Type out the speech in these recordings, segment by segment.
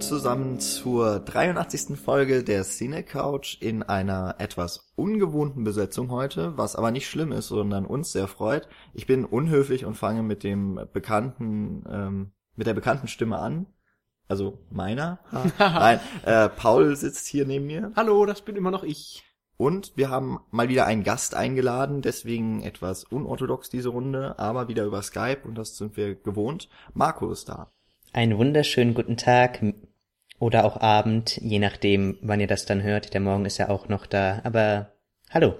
Zusammen zur 83. Folge der Cine Couch in einer etwas ungewohnten Besetzung heute, was aber nicht schlimm ist, sondern uns sehr freut. Ich bin unhöflich und fange mit dem bekannten, ähm, mit der bekannten Stimme an. Also meiner. Nein, äh, Paul sitzt hier neben mir. Hallo, das bin immer noch ich. Und wir haben mal wieder einen Gast eingeladen, deswegen etwas unorthodox diese Runde, aber wieder über Skype und das sind wir gewohnt. Marco ist da. Einen wunderschönen guten Tag oder auch Abend, je nachdem, wann ihr das dann hört. Der Morgen ist ja auch noch da, aber hallo.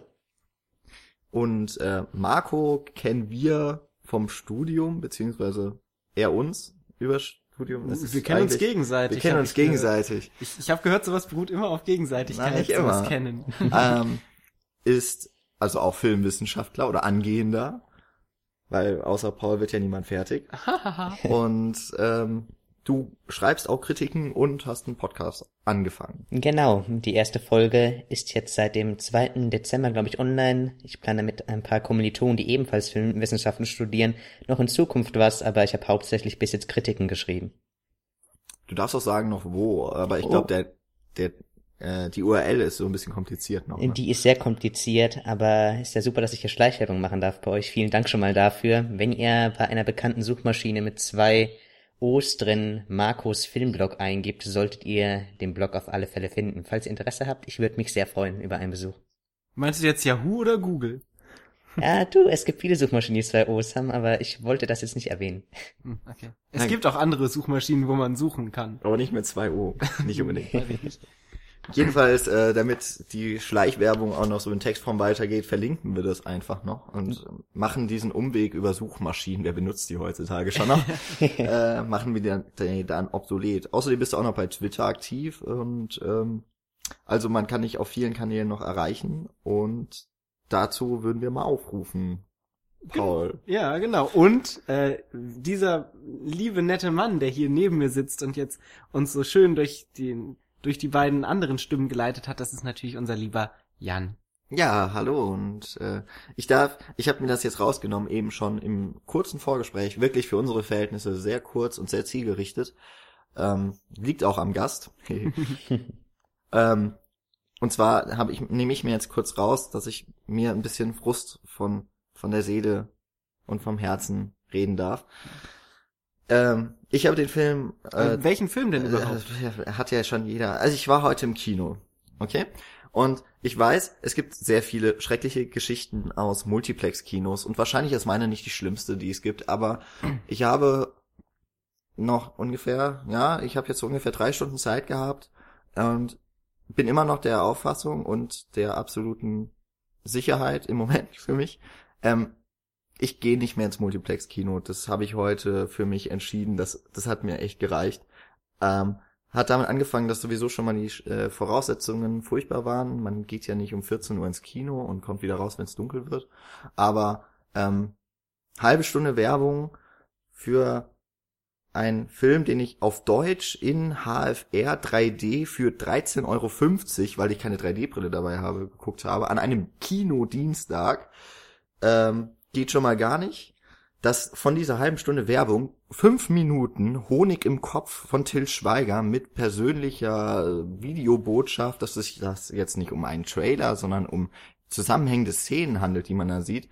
Und äh, Marco kennen wir vom Studium, beziehungsweise er uns über Studium. Das wir kennen uns gegenseitig. Wir kennen uns gegenseitig. Ich, ich habe gehört, sowas beruht immer auf Gegenseitigkeit. Nein, nicht immer. Kennen. Ähm, ist also auch Filmwissenschaftler oder angehender, weil außer Paul wird ja niemand fertig. und ähm, du schreibst auch Kritiken und hast einen Podcast angefangen. Genau, die erste Folge ist jetzt seit dem 2. Dezember, glaube ich, online. Ich plane mit ein paar Kommilitonen, die ebenfalls Filmwissenschaften studieren, noch in Zukunft was, aber ich habe hauptsächlich bis jetzt Kritiken geschrieben. Du darfst auch sagen noch wo, aber ich oh. glaube, der, der äh, die URL ist so ein bisschen kompliziert noch. Ne? Die ist sehr kompliziert, aber ist ja super, dass ich hier Schleichwerbung machen darf bei euch. Vielen Dank schon mal dafür. Wenn ihr bei einer bekannten Suchmaschine mit zwei O's drin Marcos Filmblog eingibt, solltet ihr den Blog auf alle Fälle finden. Falls ihr Interesse habt, ich würde mich sehr freuen über einen Besuch. Meinst du jetzt Yahoo oder Google? Ja, du, es gibt viele Suchmaschinen, die zwei O's haben, aber ich wollte das jetzt nicht erwähnen. Hm, okay. Es Nein. gibt auch andere Suchmaschinen, wo man suchen kann. Aber nicht mit zwei O. Nicht unbedingt. Jedenfalls, äh, damit die Schleichwerbung auch noch so in Textform weitergeht, verlinken wir das einfach noch und machen diesen Umweg über Suchmaschinen, wer benutzt die heutzutage schon noch, äh, machen wir dann, dann obsolet. Außerdem bist du auch noch bei Twitter aktiv und ähm, also man kann dich auf vielen Kanälen noch erreichen und dazu würden wir mal aufrufen. Paul. Ja, genau. Und äh, dieser liebe nette Mann, der hier neben mir sitzt und jetzt uns so schön durch den durch die beiden anderen Stimmen geleitet hat, das ist natürlich unser lieber Jan. Ja, hallo und äh, ich darf, ich habe mir das jetzt rausgenommen, eben schon im kurzen Vorgespräch, wirklich für unsere Verhältnisse sehr kurz und sehr zielgerichtet. Ähm, liegt auch am Gast. ähm, und zwar habe ich nehme ich mir jetzt kurz raus, dass ich mir ein bisschen Frust von von der Seele und vom Herzen reden darf. Ähm, ich habe den Film. Äh, äh, welchen Film denn überhaupt? Äh, hat ja schon jeder. Also ich war heute im Kino, okay? Und ich weiß, es gibt sehr viele schreckliche Geschichten aus Multiplex-Kinos und wahrscheinlich ist meine nicht die schlimmste, die es gibt, aber ich habe noch ungefähr, ja, ich habe jetzt so ungefähr drei Stunden Zeit gehabt und bin immer noch der Auffassung und der absoluten Sicherheit im Moment für mich, ähm, ich gehe nicht mehr ins Multiplex-Kino. Das habe ich heute für mich entschieden. Das, das hat mir echt gereicht. Ähm, hat damit angefangen, dass sowieso schon mal die äh, Voraussetzungen furchtbar waren. Man geht ja nicht um 14 Uhr ins Kino und kommt wieder raus, wenn es dunkel wird. Aber ähm, halbe Stunde Werbung für einen Film, den ich auf Deutsch in HFR 3D für 13,50 Euro, weil ich keine 3D-Brille dabei habe, geguckt habe, an einem Kinodienstag. Ähm, geht schon mal gar nicht, dass von dieser halben Stunde Werbung fünf Minuten Honig im Kopf von Till Schweiger mit persönlicher Videobotschaft, dass es sich das jetzt nicht um einen Trailer, sondern um zusammenhängende Szenen handelt, die man da sieht,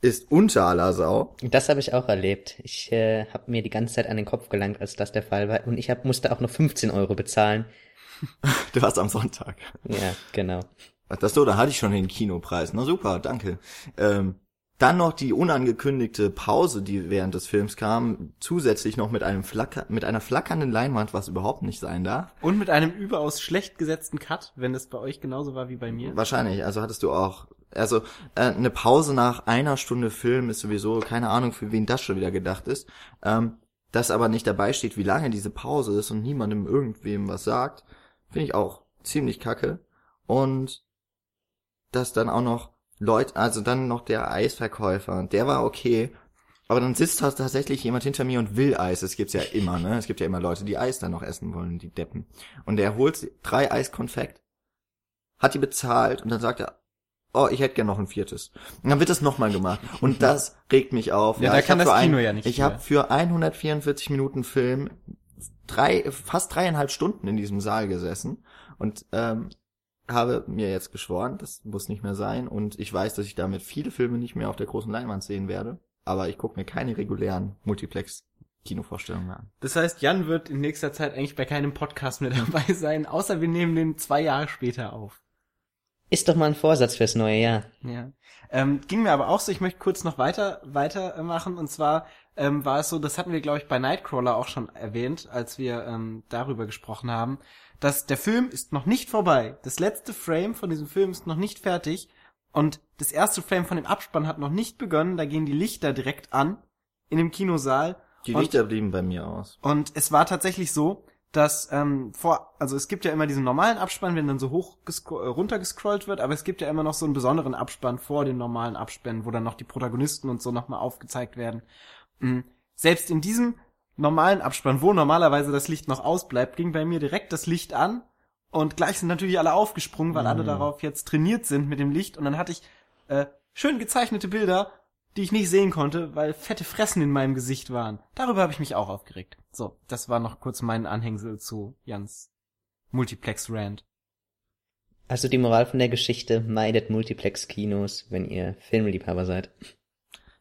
ist unter aller Sau. Das habe ich auch erlebt. Ich äh, habe mir die ganze Zeit an den Kopf gelangt, als das der Fall war. Und ich hab, musste auch noch 15 Euro bezahlen. du warst am Sonntag. Ja, genau. Ach, das so, da hatte ich schon den Kinopreis. Na super, danke. Ähm, dann noch die unangekündigte Pause, die während des Films kam, zusätzlich noch mit einem Flacker, mit einer flackernden Leinwand, was überhaupt nicht sein darf. Und mit einem überaus schlecht gesetzten Cut, wenn es bei euch genauso war wie bei mir. Wahrscheinlich, also hattest du auch, also äh, eine Pause nach einer Stunde Film ist sowieso keine Ahnung, für wen das schon wieder gedacht ist. Ähm, dass aber nicht dabei steht, wie lange diese Pause ist und niemandem irgendwem was sagt, finde ich auch ziemlich kacke. Und dass dann auch noch Leute, also dann noch der Eisverkäufer, der war okay. Aber dann sitzt tatsächlich jemand hinter mir und will Eis. Es gibt's ja immer, ne? Es gibt ja immer Leute, die Eis dann noch essen wollen, die Deppen. Und der holt drei Eiskonfekt, hat die bezahlt und dann sagt er, oh, ich hätte gern noch ein viertes. Und dann wird das nochmal gemacht. Und das regt mich auf. Ja, ja da kann das Kino ein, ja nicht. Ich habe für 144 Minuten Film drei, fast dreieinhalb Stunden in diesem Saal gesessen und ähm, habe mir jetzt geschworen, das muss nicht mehr sein und ich weiß, dass ich damit viele Filme nicht mehr auf der großen Leinwand sehen werde, aber ich gucke mir keine regulären Multiplex Kinovorstellungen mehr an. Das heißt, Jan wird in nächster Zeit eigentlich bei keinem Podcast mehr dabei sein, außer wir nehmen den zwei Jahre später auf. Ist doch mal ein Vorsatz fürs neue Jahr. Ja. Ähm, ging mir aber auch so, ich möchte kurz noch weiter weitermachen und zwar ähm, war es so, das hatten wir glaube ich bei Nightcrawler auch schon erwähnt, als wir ähm, darüber gesprochen haben, dass der Film ist noch nicht vorbei. Das letzte Frame von diesem Film ist noch nicht fertig und das erste Frame von dem Abspann hat noch nicht begonnen, da gehen die Lichter direkt an in dem Kinosaal. Die Und- Lichter blieben bei mir aus. Und es war tatsächlich so, dass ähm, vor, also es gibt ja immer diesen normalen Abspann, wenn dann so hoch äh, runtergescrollt wird, aber es gibt ja immer noch so einen besonderen Abspann vor den normalen Abspannen, wo dann noch die Protagonisten und so nochmal aufgezeigt werden. Mhm. Selbst in diesem normalen Abspann, wo normalerweise das Licht noch ausbleibt, ging bei mir direkt das Licht an und gleich sind natürlich alle aufgesprungen, weil alle Mhm. darauf jetzt trainiert sind mit dem Licht und dann hatte ich äh, schön gezeichnete Bilder, die ich nicht sehen konnte, weil fette Fressen in meinem Gesicht waren. Darüber habe ich mich auch aufgeregt. So, das war noch kurz mein Anhängsel zu Jans Multiplex-Rant. Also die Moral von der Geschichte, meidet Multiplex-Kinos, wenn ihr Filmliebhaber seid.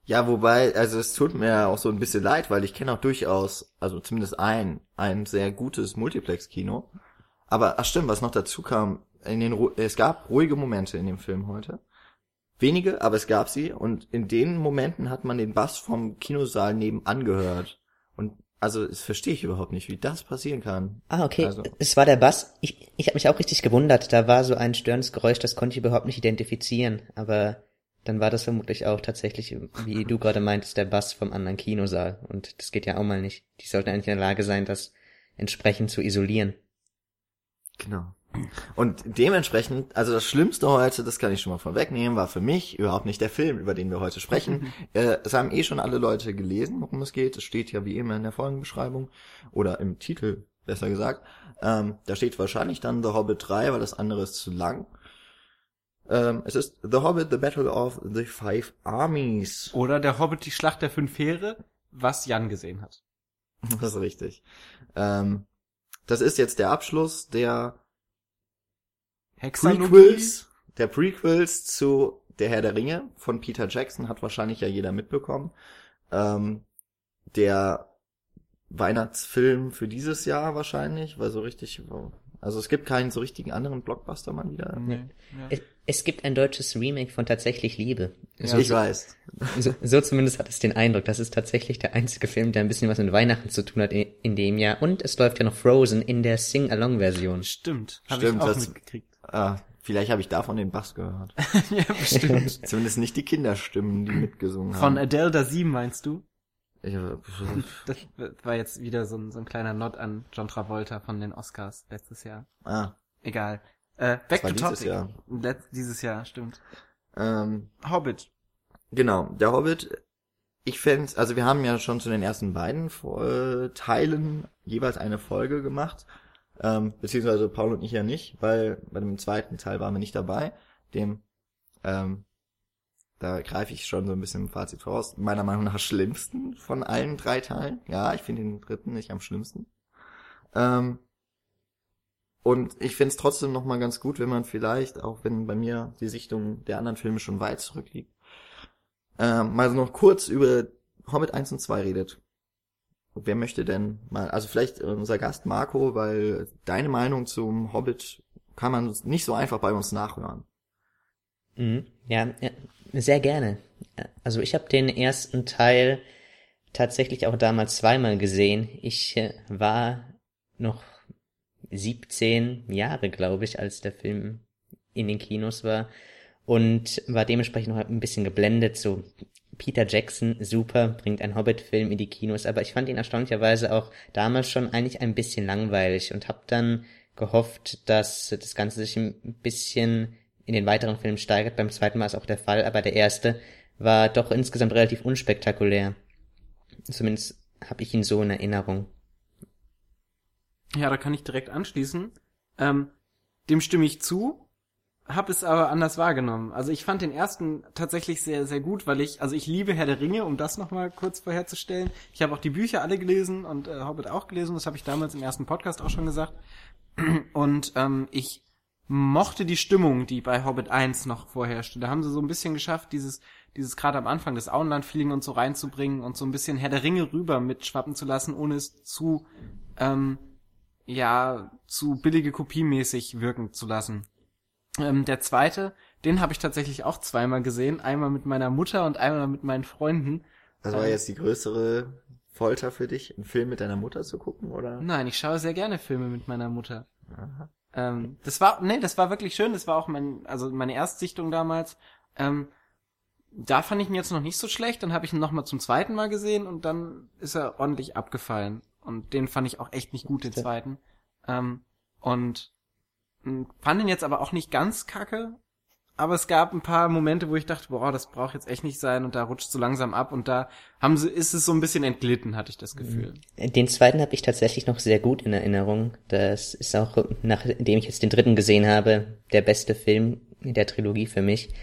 Ja, wobei, also es tut mir auch so ein bisschen leid, weil ich kenne auch durchaus, also zumindest ein, ein sehr gutes Multiplex-Kino. Aber, ach stimmt, was noch dazu kam, in den, Ru- es gab ruhige Momente in dem Film heute. Wenige, aber es gab sie und in den Momenten hat man den Bass vom Kinosaal nebenan gehört. Und also, das verstehe ich überhaupt nicht, wie das passieren kann. Ah, okay. Also- Es war der Bass. Ich, ich habe mich auch richtig gewundert. Da war so ein störendes Geräusch, das konnte ich überhaupt nicht identifizieren. Aber dann war das vermutlich auch tatsächlich, wie du gerade meintest, der Bass vom anderen Kinosaal. Und das geht ja auch mal nicht. Die sollten eigentlich in der Lage sein, das entsprechend zu isolieren. Genau. Und dementsprechend, also das Schlimmste heute, das kann ich schon mal vorwegnehmen, war für mich überhaupt nicht der Film, über den wir heute sprechen. äh, es haben eh schon alle Leute gelesen, worum es geht. Es steht ja wie immer in der Folgenbeschreibung oder im Titel, besser gesagt. Ähm, da steht wahrscheinlich dann The Hobbit 3, weil das andere ist zu lang. Ähm, es ist The Hobbit, The Battle of the Five Armies. Oder der Hobbit, die Schlacht der fünf Heere, was Jan gesehen hat. Das ist richtig. Ähm, das ist jetzt der Abschluss der Hexalogie. Prequels, der Prequels zu Der Herr der Ringe von Peter Jackson, hat wahrscheinlich ja jeder mitbekommen. Ähm, der Weihnachtsfilm für dieses Jahr wahrscheinlich, weil so richtig, also es gibt keinen so richtigen anderen Blockbuster mal wieder. Nee. Ja. Es, es gibt ein deutsches Remake von Tatsächlich Liebe. So, ich weiß. so, so zumindest hat es den Eindruck. Das ist tatsächlich der einzige Film, der ein bisschen was mit Weihnachten zu tun hat in, in dem Jahr. Und es läuft ja noch Frozen in der Sing-Along-Version. Stimmt. Hab Stimmt, ich auch das- mitgekriegt. Ah, vielleicht habe ich davon den Bass gehört. ja, bestimmt. Zumindest nicht die Kinderstimmen, die mitgesungen Von haben. Adele Dazeem meinst du? Ich, Das war jetzt wieder so ein, so ein kleiner Nod an John Travolta von den Oscars letztes Jahr. ah, Egal. Äh, back to dieses topic. Jahr. Letz, dieses Jahr, stimmt. ähm, Hobbit. Genau, der Hobbit, ich fänd's, also wir haben ja schon zu den ersten beiden äh, Teilen jeweils eine Folge gemacht, ähm, beziehungsweise Paul und ich ja nicht, weil bei dem zweiten Teil waren wir nicht dabei, dem, ähm, da greife ich schon so ein bisschen im Fazit voraus, meiner Meinung nach schlimmsten von allen drei Teilen. Ja, ich finde den dritten nicht am schlimmsten. Ähm, und ich find's trotzdem noch mal ganz gut, wenn man vielleicht, auch wenn bei mir die Sichtung der anderen Filme schon weit zurückliegt, ähm, mal so noch kurz über Hobbit 1 und 2 redet. Wer möchte denn mal, also vielleicht unser Gast Marco, weil deine Meinung zum Hobbit kann man nicht so einfach bei uns nachhören. Mhm. Ja, sehr gerne. Also ich habe den ersten Teil tatsächlich auch damals zweimal gesehen. Ich äh, war noch 17 Jahre, glaube ich, als der Film in den Kinos war und war dementsprechend noch ein bisschen geblendet. So Peter Jackson, super, bringt einen Hobbit-Film in die Kinos, aber ich fand ihn erstaunlicherweise auch damals schon eigentlich ein bisschen langweilig und habe dann gehofft, dass das Ganze sich ein bisschen in den weiteren Filmen steigert. Beim zweiten Mal ist auch der Fall, aber der erste war doch insgesamt relativ unspektakulär. Zumindest habe ich ihn so in Erinnerung. Ja, da kann ich direkt anschließen. Ähm, dem stimme ich zu. habe es aber anders wahrgenommen. Also ich fand den ersten tatsächlich sehr, sehr gut, weil ich, also ich liebe Herr der Ringe, um das nochmal kurz vorherzustellen. Ich habe auch die Bücher alle gelesen und äh, Hobbit auch gelesen, das habe ich damals im ersten Podcast auch schon gesagt. Und ähm, ich mochte die Stimmung, die bei Hobbit 1 noch vorherrschte. Da haben sie so ein bisschen geschafft, dieses, dieses gerade am Anfang des Auenland-Feeling und so reinzubringen und so ein bisschen Herr der Ringe rüber mitschwappen zu lassen, ohne es zu, ähm, ja, zu billige kopiemäßig wirken zu lassen. Ähm, der zweite, den habe ich tatsächlich auch zweimal gesehen. Einmal mit meiner Mutter und einmal mit meinen Freunden. Das war Ähm, jetzt die größere Folter für dich, einen Film mit deiner Mutter zu gucken, oder? Nein, ich schaue sehr gerne Filme mit meiner Mutter. Aha. Ähm, das war, nee, das war wirklich schön. Das war auch mein, also meine Erstsichtung damals. Ähm, da fand ich ihn jetzt noch nicht so schlecht. Dann habe ich ihn noch mal zum zweiten Mal gesehen und dann ist er ordentlich abgefallen. Und den fand ich auch echt nicht gut, den zweiten. Ähm, und fand ihn jetzt aber auch nicht ganz kacke. Aber es gab ein paar Momente, wo ich dachte, boah, das braucht jetzt echt nicht sein und da rutscht so langsam ab und da haben sie, ist es so ein bisschen entglitten, hatte ich das Gefühl. Den zweiten habe ich tatsächlich noch sehr gut in Erinnerung. Das ist auch, nachdem ich jetzt den dritten gesehen habe, der beste Film in der Trilogie für mich.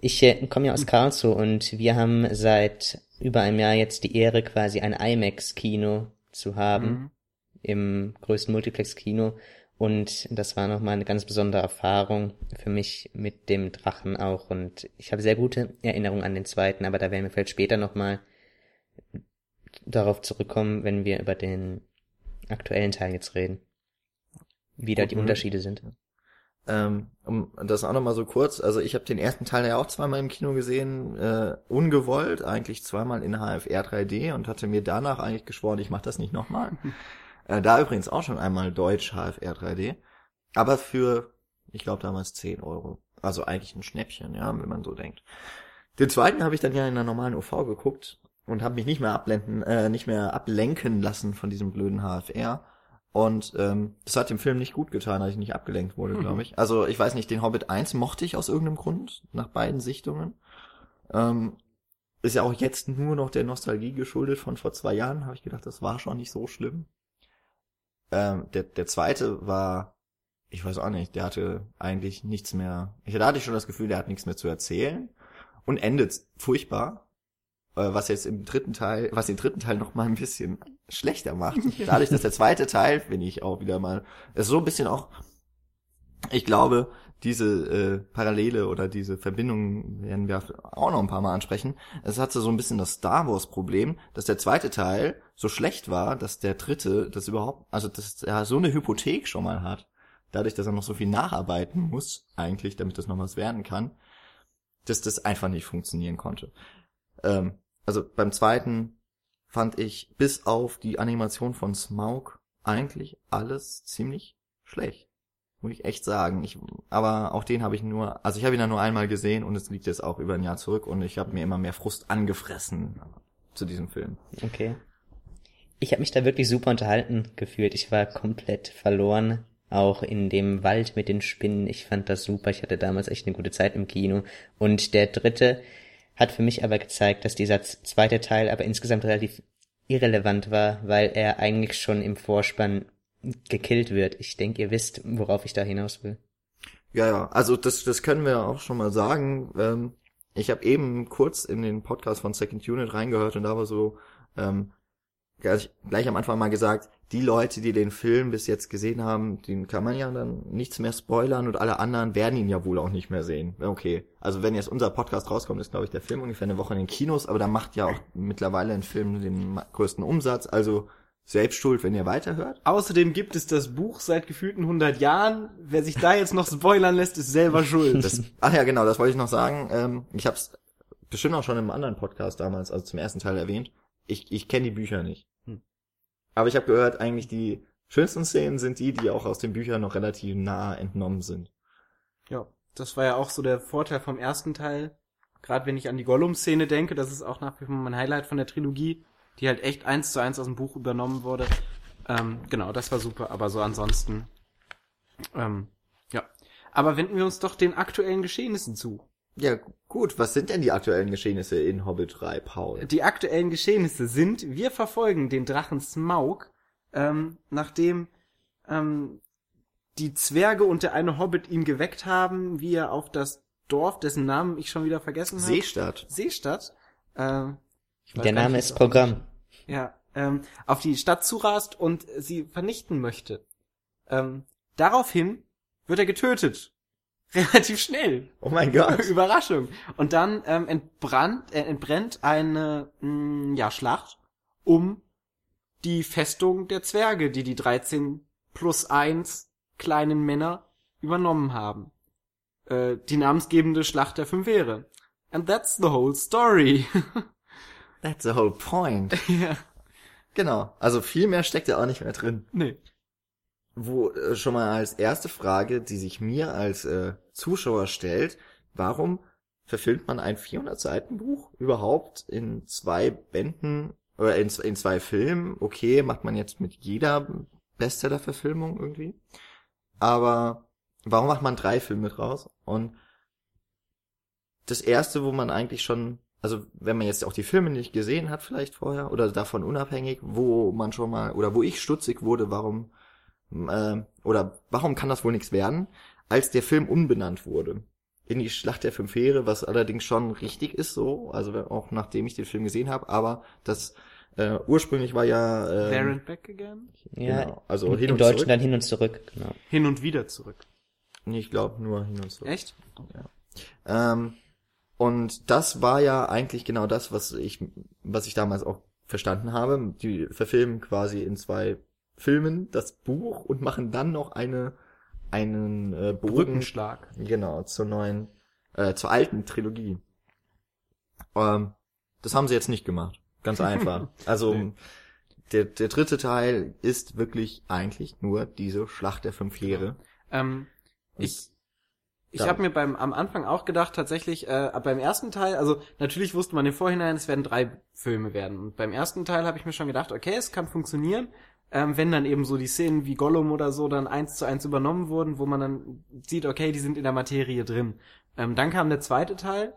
Ich äh, komme ja aus Karlsruhe und wir haben seit über einem Jahr jetzt die Ehre, quasi ein IMAX-Kino zu haben. Mhm. im größten Multiplex-Kino. Und das war nochmal eine ganz besondere Erfahrung für mich mit dem Drachen auch. Und ich habe sehr gute Erinnerungen an den zweiten, aber da werden wir vielleicht später nochmal darauf zurückkommen, wenn wir über den aktuellen Teil jetzt reden. Wie da Gut die möglich. Unterschiede sind. Ähm, um das auch nochmal so kurz, also ich habe den ersten Teil ja auch zweimal im Kino gesehen, äh, ungewollt, eigentlich zweimal in HFR 3D und hatte mir danach eigentlich geschworen, ich mache das nicht nochmal. äh, da übrigens auch schon einmal Deutsch HFR 3D, aber für, ich glaube damals 10 Euro. Also eigentlich ein Schnäppchen, ja, wenn man so denkt. Den zweiten habe ich dann ja in der normalen UV geguckt und habe mich nicht mehr abblenden, äh, nicht mehr ablenken lassen von diesem blöden HFR. Und ähm, das hat dem Film nicht gut getan, dass ich nicht abgelenkt wurde, glaube ich. Also ich weiß nicht, den Hobbit 1 mochte ich aus irgendeinem Grund, nach beiden Sichtungen. Ähm, ist ja auch jetzt nur noch der Nostalgie geschuldet von vor zwei Jahren, habe ich gedacht, das war schon nicht so schlimm. Ähm, der, der zweite war, ich weiß auch nicht, der hatte eigentlich nichts mehr, ich da hatte ich schon das Gefühl, der hat nichts mehr zu erzählen und endet furchtbar, äh, was jetzt im dritten Teil, was den dritten Teil noch mal ein bisschen schlechter macht. Dadurch, dass der zweite Teil, finde ich auch wieder mal, ist so ein bisschen auch, ich glaube, diese äh, Parallele oder diese Verbindung werden wir auch noch ein paar Mal ansprechen. Es hatte so ein bisschen das Star Wars Problem, dass der zweite Teil so schlecht war, dass der dritte das überhaupt, also dass er so eine Hypothek schon mal hat, dadurch, dass er noch so viel nacharbeiten muss, eigentlich, damit das noch was werden kann, dass das einfach nicht funktionieren konnte. Ähm, also beim zweiten fand ich bis auf die Animation von Smaug eigentlich alles ziemlich schlecht. Muss ich echt sagen. Ich, aber auch den habe ich nur, also ich habe ihn ja nur einmal gesehen und es liegt jetzt auch über ein Jahr zurück und ich habe mir immer mehr Frust angefressen zu diesem Film. Okay. Ich habe mich da wirklich super unterhalten gefühlt. Ich war komplett verloren. Auch in dem Wald mit den Spinnen. Ich fand das super. Ich hatte damals echt eine gute Zeit im Kino. Und der dritte hat für mich aber gezeigt, dass dieser zweite Teil aber insgesamt relativ irrelevant war, weil er eigentlich schon im Vorspann gekillt wird. Ich denke, ihr wisst, worauf ich da hinaus will. Ja, ja, also das, das können wir auch schon mal sagen. Ähm, ich habe eben kurz in den Podcast von Second Unit reingehört und da war so ähm, gleich, gleich am Anfang mal gesagt, die Leute, die den Film bis jetzt gesehen haben, den kann man ja dann nichts mehr spoilern und alle anderen werden ihn ja wohl auch nicht mehr sehen. Okay, also wenn jetzt unser Podcast rauskommt, ist glaube ich der Film ungefähr eine Woche in den Kinos, aber da macht ja auch mittlerweile ein Film den größten Umsatz, also selbst schuld, wenn ihr weiterhört. Außerdem gibt es das Buch seit gefühlten 100 Jahren. Wer sich da jetzt noch spoilern lässt, ist selber schuld. Das, ach ja, genau, das wollte ich noch sagen. Ähm, ich habe es bestimmt auch schon im anderen Podcast damals, also zum ersten Teil erwähnt. Ich, ich kenne die Bücher nicht. Hm. Aber ich habe gehört, eigentlich die schönsten Szenen sind die, die auch aus den Büchern noch relativ nah entnommen sind. Ja, das war ja auch so der Vorteil vom ersten Teil. Gerade wenn ich an die Gollum-Szene denke, das ist auch nach wie vor mein Highlight von der Trilogie, die halt echt eins zu eins aus dem Buch übernommen wurde. Ähm, genau, das war super, aber so ansonsten, ähm, ja. Aber wenden wir uns doch den aktuellen Geschehnissen zu. Ja, gut, was sind denn die aktuellen Geschehnisse in Hobbit 3, Paul? Die aktuellen Geschehnisse sind, wir verfolgen den Drachen Smaug, ähm, nachdem ähm, die Zwerge und der eine Hobbit ihn geweckt haben, wie er auf das Dorf, dessen Namen ich schon wieder vergessen habe. Seestadt. Seestadt. Äh, Der Name nicht, ist Programm. ja, ähm, auf die Stadt zurast und sie vernichten möchte. Ähm, daraufhin wird er getötet. Relativ schnell. Oh mein Gott. Überraschung. Und dann ähm, entbrannt, äh, entbrennt eine mh, ja, Schlacht um die Festung der Zwerge, die die 13 plus 1 kleinen Männer übernommen haben. Äh, die namensgebende Schlacht der Fünf Heere. And that's the whole story. That's the whole point. ja. Genau. Also viel mehr steckt ja auch nicht mehr drin. Nee. Wo äh, schon mal als erste Frage, die sich mir als äh, Zuschauer stellt, warum verfilmt man ein 400 Seiten Buch überhaupt in zwei Bänden oder in, in zwei Filmen? Okay, macht man jetzt mit jeder Bestseller-Verfilmung irgendwie. Aber warum macht man drei Filme draus? Und das erste, wo man eigentlich schon, also wenn man jetzt auch die Filme nicht gesehen hat vielleicht vorher oder davon unabhängig, wo man schon mal oder wo ich stutzig wurde, warum äh, oder warum kann das wohl nichts werden, als der Film umbenannt wurde in die Schlacht der Fünf Heere, was allerdings schon richtig ist so, also auch nachdem ich den Film gesehen habe, aber das äh, ursprünglich war ja äh, There and back again? Ja, Genau, also in, hin im und Deutschen zurück. dann hin und zurück, genau. Hin und wieder zurück. nee, ich glaube nur hin und zurück. Echt? Ähm, und das war ja eigentlich genau das, was ich, was ich damals auch verstanden habe. Die verfilmen quasi in zwei Filmen das Buch und machen dann noch eine, einen äh, Bogen, Brückenschlag. genau, zur neuen, äh, zur alten Trilogie. Ähm, das haben sie jetzt nicht gemacht. Ganz einfach. Also, Nee. der, der dritte Teil ist wirklich eigentlich nur diese Schlacht der fünf Heere. Ähm, Und ich ich habe mir beim am Anfang auch gedacht, tatsächlich, äh, beim ersten Teil, also natürlich wusste man im Vorhinein, es werden drei Filme werden. Und beim ersten Teil habe ich mir schon gedacht, okay, es kann funktionieren, ähm, wenn dann eben so die Szenen wie Gollum oder so dann eins zu eins übernommen wurden, wo man dann sieht, okay, die sind in der Materie drin. Ähm, dann kam der zweite Teil,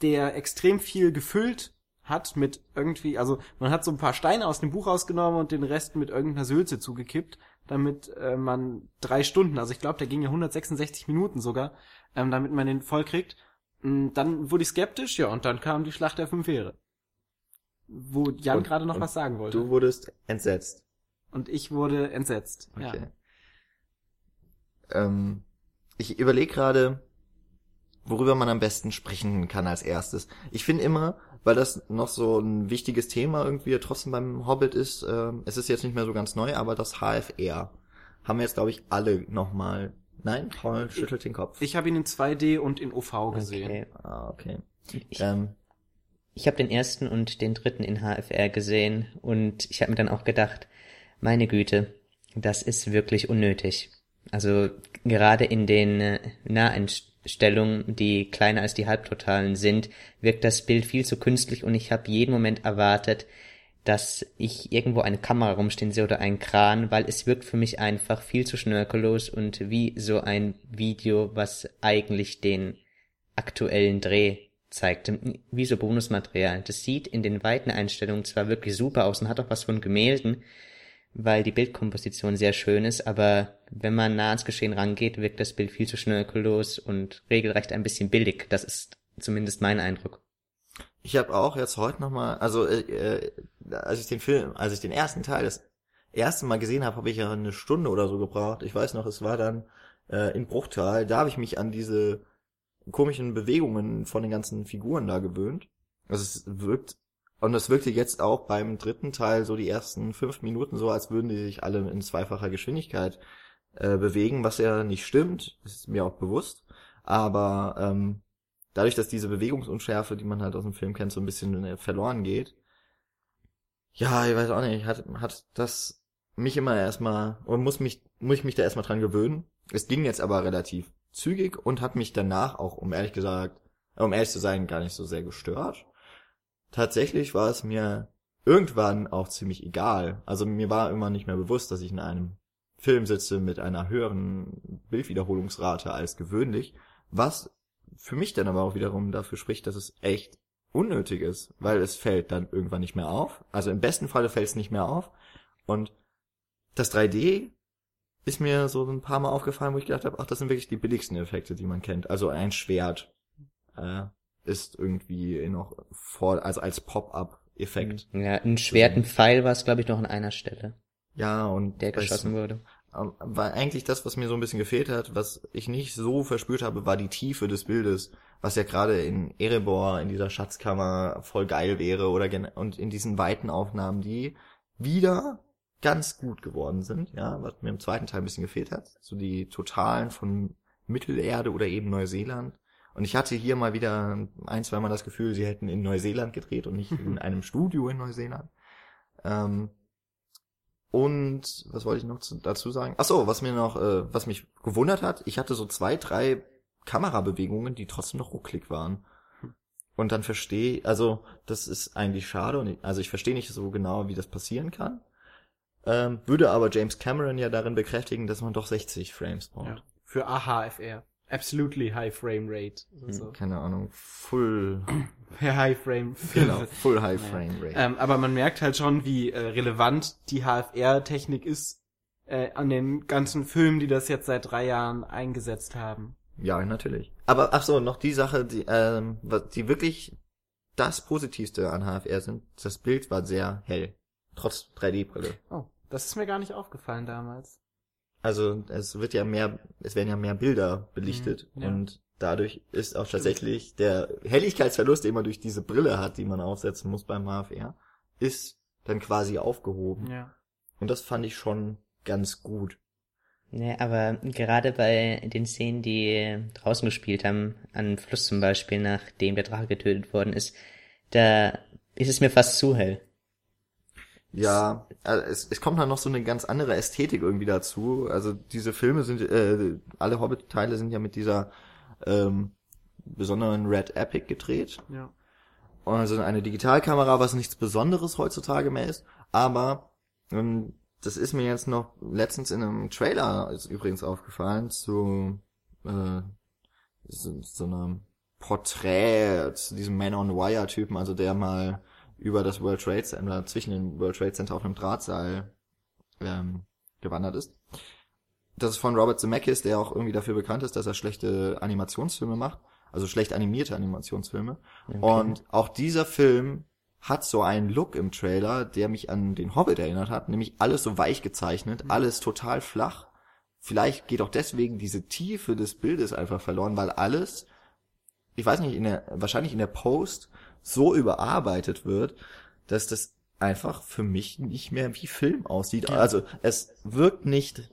der extrem viel gefüllt hat mit irgendwie, also man hat so ein paar Steine aus dem Buch rausgenommen und den Rest mit irgendeiner Sülze zugekippt, damit äh, man drei Stunden, also ich glaube, der ging ja 166 Minuten sogar, ähm, damit man den voll kriegt. Mm, Dann wurde ich skeptisch, ja, und dann kam die Schlacht der Fünf Heere. Wo Jan Und- gerade noch und was sagen wollte. Du wurdest entsetzt. Und ich wurde entsetzt. Okay. Ja. Ähm, ich überlege gerade, worüber man am besten sprechen kann als erstes. Ich finde immer, weil das noch so ein wichtiges Thema irgendwie trotzdem beim Hobbit ist, ähm, es ist jetzt nicht mehr so ganz neu, aber das HFR haben wir jetzt, glaube ich, alle nochmal. Nein, Paul schüttelt den Kopf. Ich habe ihn in 2D und in OV gesehen. Okay. ah, okay. Ich, Ähm, ich habe den ersten und den dritten in HFR gesehen und ich habe mir dann auch gedacht, meine Güte, das ist wirklich unnötig. Also gerade in den äh, Naheinstellungen, die kleiner als die Halbtotalen sind, wirkt das Bild viel zu künstlich und ich habe jeden Moment erwartet, dass ich irgendwo eine Kamera rumstehen sehe oder einen Kran, weil es wirkt für mich einfach viel zu schnörkellos und wie so ein Video, was eigentlich den aktuellen Dreh zeigt, wie so Bonusmaterial. Das sieht in den weiten Einstellungen zwar wirklich super aus und hat auch was von Gemälden, weil die Bildkomposition sehr schön ist, aber wenn man nah ans Geschehen rangeht, wirkt das Bild viel zu schnörkellos und regelrecht ein bisschen billig. Das ist zumindest mein Eindruck. Ich habe auch jetzt heute nochmal, also äh, äh, als ich den Film, als ich den ersten Teil das erste Mal gesehen habe, habe ich ja eine Stunde oder so gebraucht. Ich weiß noch, es war dann äh, in Bruchtal. Da habe ich mich an diese komischen Bewegungen von den ganzen Figuren da gewöhnt. Also es wirkt und es wirkte jetzt auch beim dritten Teil so die ersten fünf Minuten so, als würden die sich alle in zweifacher Geschwindigkeit äh, bewegen, was ja nicht stimmt. Das ist mir auch bewusst. Aber ähm, dadurch, dass diese Bewegungsunschärfe, die man halt aus dem Film kennt, so ein bisschen äh, verloren geht. Ja, ich weiß auch nicht, hat, hat das mich immer erstmal, und muss mich, muss ich mich da erstmal dran gewöhnen. Es ging jetzt aber relativ zügig und hat mich danach auch, um ehrlich gesagt, um ehrlich zu sein, gar nicht so sehr gestört. Tatsächlich war es mir irgendwann auch ziemlich egal. Also mir war immer nicht mehr bewusst, dass ich in einem Film sitze mit einer höheren Bildwiederholungsrate als gewöhnlich, was für mich dann aber auch wiederum dafür spricht, dass es echt unnötig ist, weil es fällt dann irgendwann nicht mehr auf. Also im besten Falle fällt es nicht mehr auf. Und das 3D ist mir so ein paar Mal aufgefallen, wo ich gedacht habe, ach, das sind wirklich die billigsten Effekte, die man kennt. Also ein Schwert äh, ist irgendwie noch vor, also als Pop-up-Effekt. Ja, ein Schwert, ein Pfeil war es, glaube ich, noch an einer Stelle, Ja, und der geschossen wurde. ähm, war eigentlich das, was mir so ein bisschen gefehlt hat, was ich nicht so verspürt habe, war die Tiefe des Bildes, was ja gerade in Erebor, in dieser Schatzkammer voll geil wäre oder und in diesen weiten Aufnahmen, die wieder ganz gut geworden sind, ja, was mir im zweiten Teil ein bisschen gefehlt hat, so die Totalen von Mittelerde oder eben Neuseeland. Und ich hatte hier mal wieder ein, zwei Mal das Gefühl, sie hätten in Neuseeland gedreht und nicht in einem Studio in Neuseeland. Ähm, und was wollte ich noch zu, dazu sagen? Ach so, was mir noch, äh, was mich gewundert hat, ich hatte so zwei, drei Kamerabewegungen, die trotzdem noch rucklig waren. Und dann verstehe, also das ist eigentlich schade und ich, also ich verstehe nicht so genau, wie das passieren kann. Ähm, würde aber James Cameron ja darin bekräftigen, dass man doch 60 Frames braucht. Ja. Für AHFR. Absolutely High Frame Rate. Hm, So. Keine Ahnung, Full, High Frame. genau, Full High Frame Rate. Ähm, aber man merkt halt schon, wie äh, relevant die HFR-Technik ist äh, an den ganzen Filmen, die das jetzt seit drei Jahren eingesetzt haben. Ja, natürlich. Aber ach so, noch die Sache, die, ähm, was, die wirklich das Positivste an HFR sind, das Bild war sehr hell. Trotz 3D-Brille. Oh, das ist mir gar nicht aufgefallen damals. Also es wird ja mehr, es werden ja mehr Bilder belichtet Mhm, ja. und dadurch ist auch tatsächlich der Helligkeitsverlust, den man durch diese Brille hat, die man aufsetzen muss beim HFR, ist dann quasi aufgehoben. Ja. Und das fand ich schon ganz gut. Ja, aber gerade bei den Szenen, die draußen gespielt haben, an Fluss zum Beispiel, nachdem der Drache getötet worden ist, da ist es mir fast zu hell. Ja, also es, es kommt dann noch so eine ganz andere Ästhetik irgendwie dazu. Also diese Filme sind, äh, alle Hobbit-Teile sind ja mit dieser ähm, besonderen Red Epic gedreht. Ja. Also eine Digitalkamera, was nichts Besonderes heutzutage mehr ist. Aber ähm, das ist mir jetzt noch letztens in einem Trailer ist übrigens aufgefallen zu äh, so, so einem Porträt zu diesem Man on Wire Typen, also der mal über das World Trade Center, zwischen den World Trade Center auf einem Drahtseil ähm, gewandert ist. Das ist von Robert Zemeckis, der auch irgendwie dafür bekannt ist, dass er schlechte Animationsfilme macht, also schlecht animierte Animationsfilme. Und auch dieser Film hat so einen Look im Trailer, der mich an den Hobbit erinnert hat, nämlich alles so weich gezeichnet, alles total flach. Vielleicht geht auch deswegen diese Tiefe des Bildes einfach verloren, weil alles, ich weiß nicht, in der, wahrscheinlich in der Post so überarbeitet wird, dass das einfach für mich nicht mehr wie Film aussieht. Also es wirkt nicht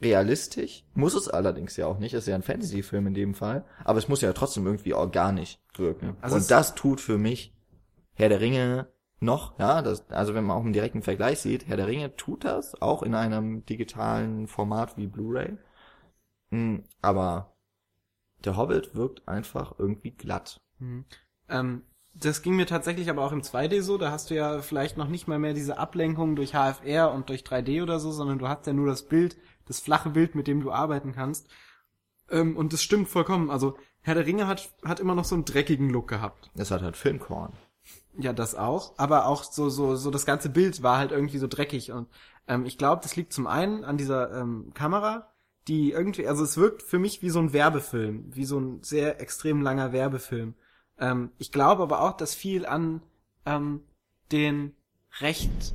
realistisch, muss es allerdings ja auch nicht, es ist ja ein Fantasy-Film in dem Fall, aber es muss ja trotzdem irgendwie organisch wirken. Also Und das tut für mich Herr der Ringe noch, ja, das, also wenn man auch einen direkten Vergleich sieht, Herr der Ringe tut das, auch in einem digitalen Format wie Blu-ray. Mm, Aber der Hobbit wirkt einfach irgendwie glatt. Ähm, das ging mir tatsächlich aber auch im 2D so. Da hast du ja vielleicht noch nicht mal mehr diese Ablenkung durch HFR und durch 3D oder so, sondern du hast ja nur das Bild, das flache Bild, mit dem du arbeiten kannst. Ähm, und das stimmt vollkommen. Also Herr der Ringe hat, hat immer noch so einen dreckigen Look gehabt. Es hat halt Filmkorn. Ja, das auch. Aber auch so, so, so das ganze Bild war halt irgendwie so dreckig. Und ähm, ich glaube, das liegt zum einen an dieser ähm, Kamera, die irgendwie, also es wirkt für mich wie so ein Werbefilm, wie so ein sehr extrem langer Werbefilm. Ähm, ich glaube aber auch, dass viel an ähm, den recht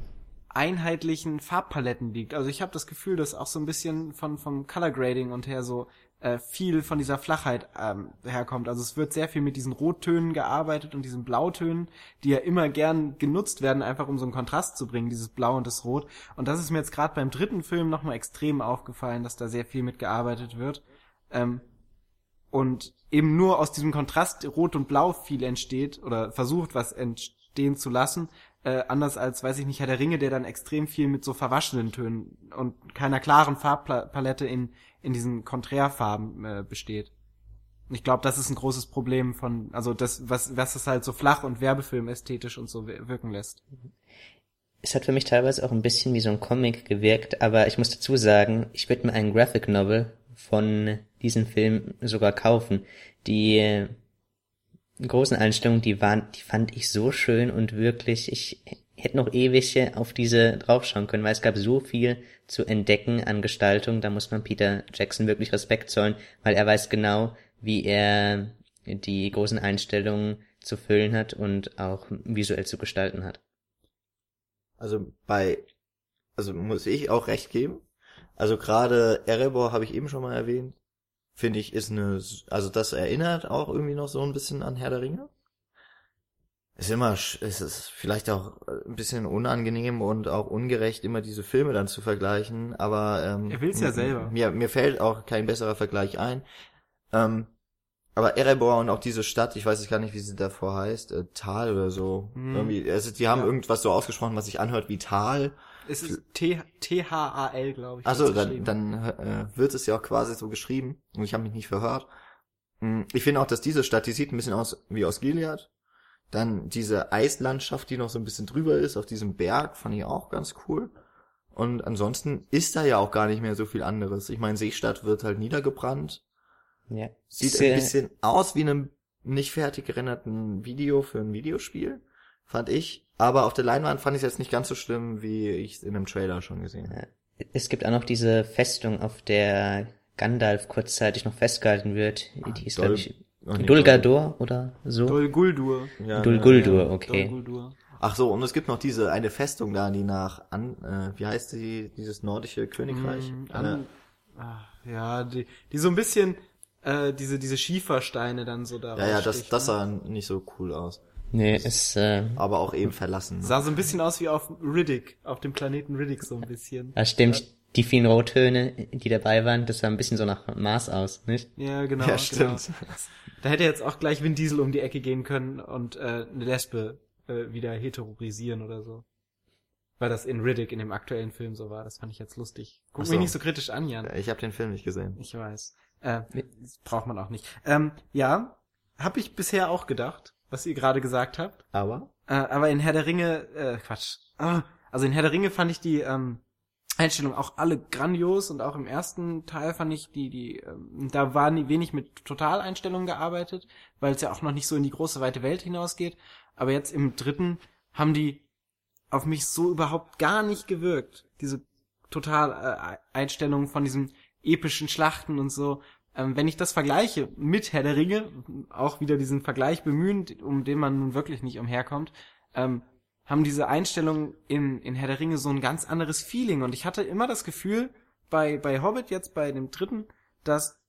einheitlichen Farbpaletten liegt. Also ich habe das Gefühl, dass auch so ein bisschen von vom Color Grading und her so äh, viel von dieser Flachheit ähm, herkommt. Also es wird sehr viel mit diesen Rottönen gearbeitet und diesen Blautönen, die ja immer gern genutzt werden, einfach um so einen Kontrast zu bringen, dieses Blau und das Rot. Und das ist mir jetzt gerade beim dritten Film nochmal extrem aufgefallen, dass da sehr viel mit gearbeitet wird. Ähm, und eben nur aus diesem Kontrast Rot und Blau viel entsteht oder versucht, was entstehen zu lassen, äh, anders als, weiß ich nicht, Herr der Ringe, der dann extrem viel mit so verwaschenen Tönen und keiner klaren Farbpalette in, in diesen Konträrfarben äh, besteht. Ich glaube, das ist ein großes Problem von, also das, was, was es halt so flach und Werbefilm ästhetisch und so wir- wirken lässt. Es hat für mich teilweise auch ein bisschen wie so ein Comic gewirkt, aber ich muss dazu sagen, ich würde mir einen Graphic Novel von diesem Film sogar kaufen. Die äh, großen Einstellungen, die waren, die fand ich so schön und wirklich, ich hätte noch ewig auf diese draufschauen können, weil es gab so viel zu entdecken an Gestaltung, da muss man Peter Jackson wirklich Respekt zollen, weil er weiß genau, wie er die großen Einstellungen zu füllen hat und auch visuell zu gestalten hat. Also bei, also muss ich auch recht geben. Also gerade Erebor habe ich eben schon mal erwähnt. Finde ich ist eine, also das erinnert auch irgendwie noch so ein bisschen an Herr der Ringe. Ist immer, es ist vielleicht auch ein bisschen unangenehm und auch ungerecht, immer diese Filme dann zu vergleichen, aber ähm, Er will's ja selber. Mir, mir fällt auch kein besserer Vergleich ein. Ähm, aber Erebor und auch diese Stadt, ich weiß jetzt gar nicht, wie sie davor heißt, äh, Tal oder so. Hm. Irgendwie, also die haben Ja. irgendwas so ausgesprochen, was sich anhört wie Tal. Es ist T- T-H-A-L, glaube ich. Also dann, dann äh, wird es ja auch quasi so geschrieben und ich habe mich nicht verhört. Mm, Ich finde auch, dass diese Stadt, die sieht ein bisschen aus wie aus Gilead. Dann diese Eislandschaft, die noch so ein bisschen drüber ist, auf diesem Berg, fand ich auch ganz cool. Und ansonsten ist da ja auch gar nicht mehr so viel anderes. Ich meine, Seestadt wird halt niedergebrannt. Ja. Sieht ein bisschen aus wie einem nicht fertig gerenderten Video für ein Videospiel, fand ich. Aber auf der Leinwand fand ich es jetzt nicht ganz so schlimm, wie ich es in einem Trailer schon gesehen habe. Es gibt auch noch diese Festung, auf der Gandalf kurzzeitig noch festgehalten wird. Die ist, glaube ich, Oh, nee, Dulgador oder so? Dol Guldur. Ja, Dul ja. Okay. Dol Guldur. Ach so, und es gibt noch diese eine Festung da, die nach an, äh, wie heißt die, dieses nordische Königreich? Mm, Äh, an, ah, ja, die, die so ein bisschen äh, diese diese Schiefersteine dann so da ja, ja, das, das ne? sah nicht so cool aus. Nee, es, äh, Aber auch eben verlassen. Ne? sah so ein bisschen aus wie auf Riddick, auf dem Planeten Riddick so ein bisschen. das stimmt. Die vielen Rottöne, die dabei waren, das sah ein bisschen so nach Mars aus, nicht? Ja, genau. Ja, stimmt. Genau. Da hätte jetzt auch gleich Vin Diesel um die Ecke gehen können und äh, eine Lesbe äh, wieder heterorisieren oder so. Weil das in Riddick in dem aktuellen Film so war. Das fand ich jetzt lustig. Guck Ach mich so. nicht so kritisch an, Jan. Ich habe den Film nicht gesehen. Ich weiß. Äh, das braucht man auch nicht. Ähm, ja, habe ich bisher auch gedacht, was ihr gerade gesagt habt. Aber? Äh, aber in Herr der Ringe, äh, Quatsch. Ah, also in Herr der Ringe fand ich die ähm, Einstellungen auch alle grandios und auch im ersten Teil fand ich die, die, ähm, da war nie wenig mit Totaleinstellungen gearbeitet, weil es ja auch noch nicht so in die große weite Welt hinausgeht. Aber jetzt im dritten haben die auf mich so überhaupt gar nicht gewirkt. Diese Total-Einstellungen von diesen epischen Schlachten und so. Ähm, wenn ich das vergleiche mit Herr der Ringe, auch wieder diesen Vergleich bemühen, um den man nun wirklich nicht umherkommt, ähm, haben diese Einstellungen in, in Herr der Ringe so ein ganz anderes Feeling. Und ich hatte immer das Gefühl, bei, bei Hobbit, jetzt bei dem dritten, dass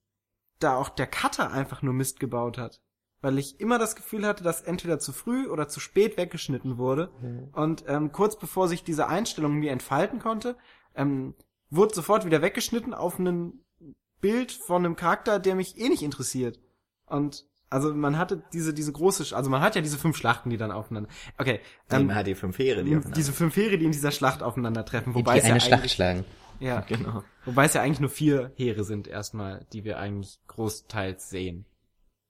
da auch der Cutter einfach nur Mist gebaut hat. Weil ich immer das Gefühl hatte, dass entweder zu früh oder zu spät weggeschnitten wurde. Und ähm, kurz bevor sich diese Einstellung mir entfalten konnte, ähm, wurde sofort wieder weggeschnitten auf ein Bild von einem Charakter, der mich eh nicht interessiert. Und also man hatte diese diese große, also man hat ja diese fünf Schlachten, die dann aufeinander. Okay, Ähm, man hat die fünf Heere, die aufeinander- diese fünf Heere, die in dieser Schlacht aufeinandertreffen, wobei die es ja eine Schlacht eigentlich, schlagen. ja, Genau. wobei es ja eigentlich nur vier Heere sind erstmal, die wir eigentlich großteils sehen.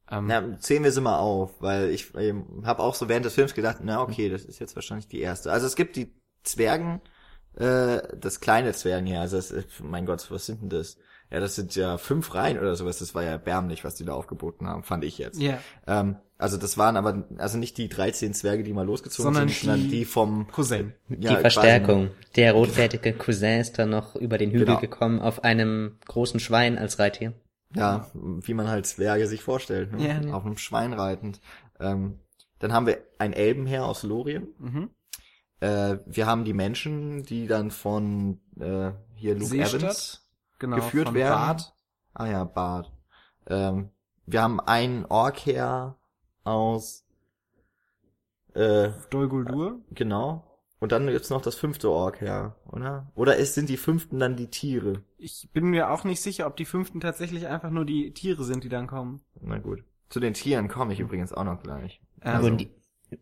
Ähm, Na, zählen wir sie mal auf, weil ich ähm, habe auch so während des Films gedacht, na okay, das ist jetzt wahrscheinlich die erste. Also es gibt die Zwergen, äh, das kleine Zwergen hier, also das, ist- mein Gott, was sind denn das? Ja, das sind ja fünf Reihen oder sowas, das war ja erbärmlich, was die da aufgeboten haben, fand ich jetzt. Ja. Ähm, also das waren aber, also nicht die 13 Zwerge, die mal losgezogen Sondern sind, sondern die- die vom Cousin. ja, die quasi- Verstärkung. Der rotbärtige Cousin ist dann noch über den Hügel Genau. gekommen auf einem großen Schwein als Reittier. Ja, wie man halt Zwerge sich vorstellt, ne? Ja, ja. auf einem Schwein reitend. Ähm, dann haben wir ein Elbenheer aus Lorien. Mhm. Äh, wir haben die Menschen, die dann von äh, hier Luke Seestadt, Evans Genau, geführt von werden. Bart. Ah ja, Bart. Ähm, wir haben ein Orkheer aus äh, Dol Guldur. genau. Und dann gibt's noch das fünfte Orkheer, oder? Oder es sind die fünften dann die Tiere. Ich bin mir auch nicht sicher, ob die fünften tatsächlich einfach nur die Tiere sind, die dann kommen. Na gut. Zu den Tieren komme ich übrigens auch noch gleich. Ähm, wurden, die,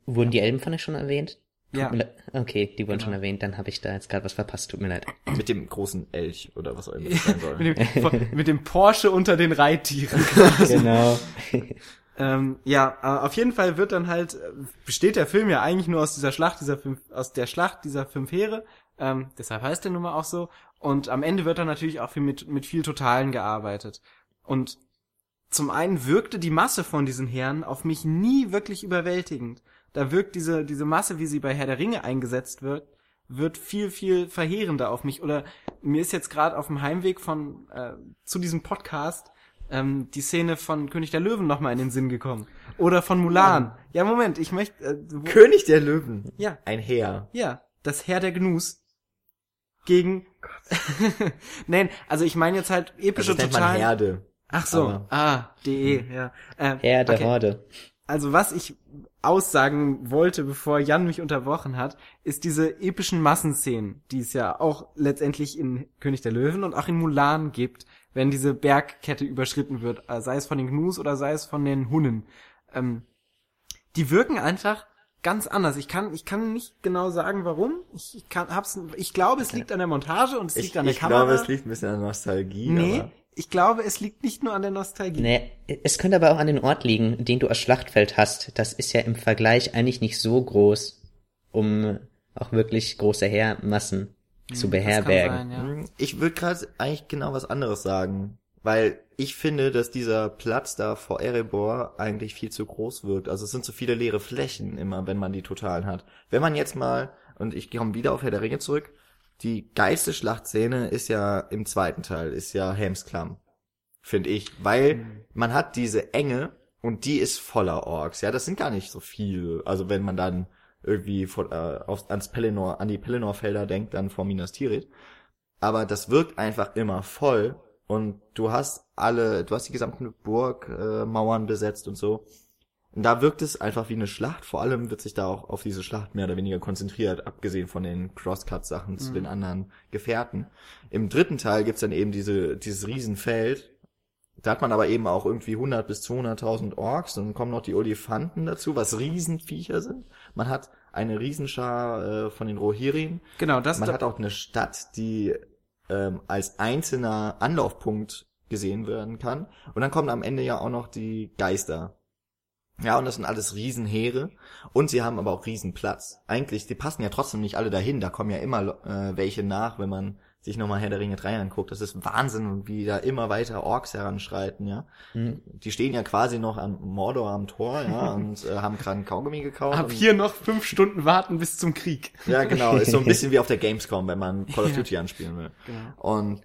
wurden die Elben von euch schon erwähnt? Ja. Okay, die wurden Genau. schon erwähnt, dann habe ich da jetzt gerade was verpasst, tut mir leid. Mit dem großen Elch oder was auch immer das sein soll. mit, dem, mit dem Porsche unter den Reittieren. genau. ähm, ja, auf jeden Fall wird dann halt, besteht der Film ja eigentlich nur aus dieser Schlacht, dieser fünf, aus der Schlacht dieser fünf Heere. Ähm, deshalb heißt der nun mal auch so. Und am Ende wird dann natürlich auch viel mit, mit viel Totalen gearbeitet. Und zum einen wirkte die Masse von diesen Heeren auf mich nie wirklich überwältigend. Da wirkt diese, diese Masse, wie sie bei Herr der Ringe eingesetzt wird, wird viel, viel verheerender auf mich. Oder mir ist jetzt gerade auf dem Heimweg von äh, zu diesem Podcast ähm, die Szene von König der Löwen nochmal in den Sinn gekommen. Oder von Mulan. Ja, Moment, ich möchte. Äh, König der Löwen. ja, Ein Heer. ja, das Herr der Gnus gegen. Nein, also ich meine jetzt halt Also epische das nennt man. Herde. Ach so, ah, de, ja. Äh, Herr der okay. Horde. Also was ich aussagen wollte, bevor Jan mich unterbrochen hat, ist diese epischen Massenszenen, die es ja auch letztendlich in König der Löwen und auch in Mulan gibt, wenn diese Bergkette überschritten wird, äh, sei es von den Gnus oder sei es von den Hunnen. Ähm, die wirken einfach ganz anders. Ich kann, ich kann nicht genau sagen, warum. Ich, ich kann, hab's, ich glaube, es liegt an der Montage und es Ich, liegt an der ich Kamera. glaube, es liegt ein bisschen an der Nostalgie. nee, Aber ich glaube, es liegt nicht nur an der Nostalgie. Nee, es könnte aber auch an den Ort liegen, den du als Schlachtfeld hast. Das ist ja im Vergleich eigentlich nicht so groß, um auch wirklich große Heermassen zu Das kann beherbergen. sein, ja. Hm, Ich würde gerade eigentlich genau was anderes sagen. Weil ich finde, dass dieser Platz da vor Erebor eigentlich viel zu groß wirkt. Also es sind so viele leere Flächen immer, wenn man die Totalen hat. Wenn man jetzt mal, und ich komme wieder auf Herr der Ringe zurück, die geilste Schlachtszene ist ja im zweiten Teil, ist ja Helms Klamm. Finde ich. Weil man hat diese Enge und die ist voller Orks. Ja, das sind gar nicht so viele. Also wenn man dann irgendwie von, äh, auf, ans Pelennor, an die Pelennor-Felder denkt, dann vor Minas Tirith. Aber das wirkt einfach immer voll und du hast alle, du hast die gesamten Burgmauern äh, Mauern besetzt und so. Und da wirkt es einfach wie eine Schlacht. Vor allem wird sich da auch auf diese Schlacht mehr oder weniger konzentriert, abgesehen von den Crosscut-Sachen zu den anderen Gefährten. Im dritten Teil gibt's dann eben diese, dieses Riesenfeld. Da hat man aber eben auch irgendwie 100 bis 200.000 Orks. Dann kommen noch die Olifanten dazu, was Riesenviecher sind. Man hat eine Riesenschar äh, von den Rohirrim. Genau, das Man hat auch eine Stadt, die ähm, als einzelner Anlaufpunkt gesehen werden kann. Und dann kommen am Ende ja auch noch die Geister. Ja, und das sind alles Riesenheere. Und sie haben aber auch Riesenplatz. Eigentlich, die passen ja trotzdem nicht alle dahin. Da kommen ja immer äh, welche nach, wenn man sich nochmal Herr der Ringe 3 anguckt. Das ist Wahnsinn, wie da immer weiter Orks heranschreiten, ja. Hm. Die stehen ja quasi noch am Mordor am Tor, ja, und äh, haben gerade einen Kaugummi gekauft. Ab hier noch fünf Stunden warten bis zum Krieg. ja, genau. Ist so ein bisschen wie auf der Gamescom, wenn man Call of Duty anspielen will. Genau. Und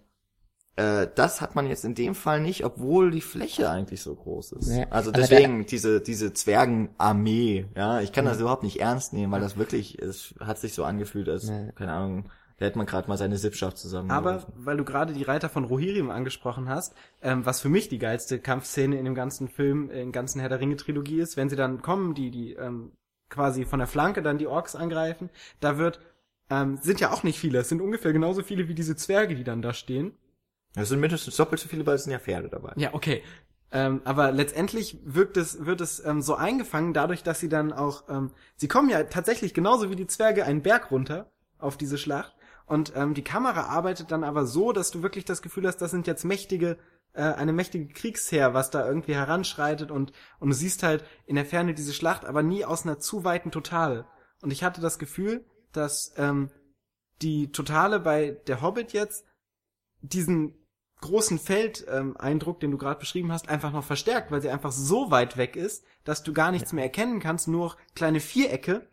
äh, das hat man jetzt in dem Fall nicht, obwohl die Fläche eigentlich so groß ist. Ja, also deswegen diese diese Zwergenarmee, ja, ich kann das überhaupt nicht ernst nehmen, weil das wirklich, es hat sich so angefühlt, als Ja. keine Ahnung, da hätte man gerade mal seine Sippschaft zusammen. Aber weil du gerade die Reiter von Rohirrim angesprochen hast, ähm, was für mich die geilste Kampfszene in dem ganzen Film, in ganzen Herr der Ringe Trilogie ist, wenn sie dann kommen, die die ähm, quasi von der Flanke dann die Orks angreifen, da wird ähm, sind ja auch nicht viele, es sind ungefähr genauso viele wie diese Zwerge, die dann da stehen. Es sind mindestens doppelt so viele, weil es sind ja Pferde dabei. Ja, okay. Ähm, aber letztendlich wirkt es, wird es ähm, so eingefangen, dadurch, dass sie dann auch, ähm, sie kommen ja tatsächlich genauso wie die Zwerge einen Berg runter auf diese Schlacht. Und ähm, die Kamera arbeitet dann aber so, dass du wirklich das Gefühl hast, das sind jetzt mächtige, äh, eine mächtige Kriegsheer, was da irgendwie heranschreitet und, und du siehst halt in der Ferne diese Schlacht, aber nie aus einer zu weiten Totale. Und ich hatte das Gefühl, dass ähm, die Totale bei der Hobbit jetzt diesen großen Feldeindruck, den du gerade beschrieben hast, einfach noch verstärkt, weil sie einfach so weit weg ist, dass du gar nichts mehr erkennen kannst, nur kleine Vierecke,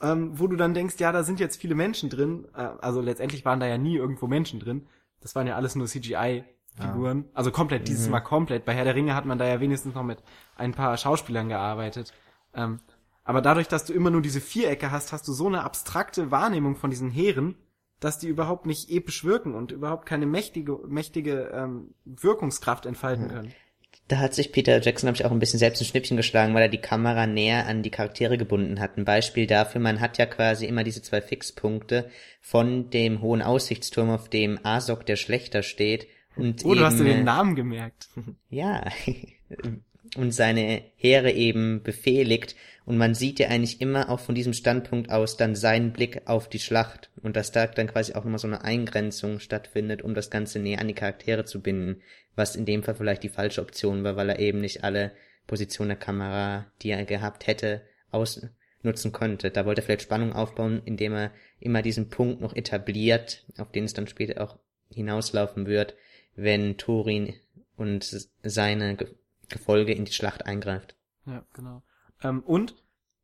ähm, wo du dann denkst, ja, da sind jetzt viele Menschen drin. Äh, also letztendlich waren da ja nie irgendwo Menschen drin. Das waren ja alles nur CGI-Figuren. Also komplett, dieses Mal komplett. Bei Herr der Ringe hat man da ja wenigstens noch mit ein paar Schauspielern gearbeitet. Ähm, aber dadurch, dass du immer nur diese Vierecke hast, hast du so eine abstrakte Wahrnehmung von diesen Heeren, dass die überhaupt nicht episch wirken und überhaupt keine mächtige, mächtige ähm, Wirkungskraft entfalten können. Da hat sich Peter Jackson, glaube ich, auch ein bisschen selbst ein Schnippchen geschlagen, weil er die Kamera näher an die Charaktere gebunden hat. Ein Beispiel dafür, man hat ja quasi immer diese zwei Fixpunkte von dem hohen Aussichtsturm, auf dem Asok der Schlechter steht. Und Oh, du hast dir eben, den Namen gemerkt. Ja. und seine Heere eben befehligt. Und man sieht ja eigentlich immer auch von diesem Standpunkt aus dann seinen Blick auf die Schlacht. Und dass da dann quasi auch nochmal so eine Eingrenzung stattfindet, um das Ganze näher an die Charaktere zu binden. Was in dem Fall vielleicht die falsche Option war, weil er eben nicht alle Positionen der Kamera, die er gehabt hätte, ausnutzen konnte. Da wollte er vielleicht Spannung aufbauen, indem er immer diesen Punkt noch etabliert, auf den es dann später auch hinauslaufen wird, wenn Thorin und seine Gefolge in die Schlacht eingreift. Ja, genau. Ähm, und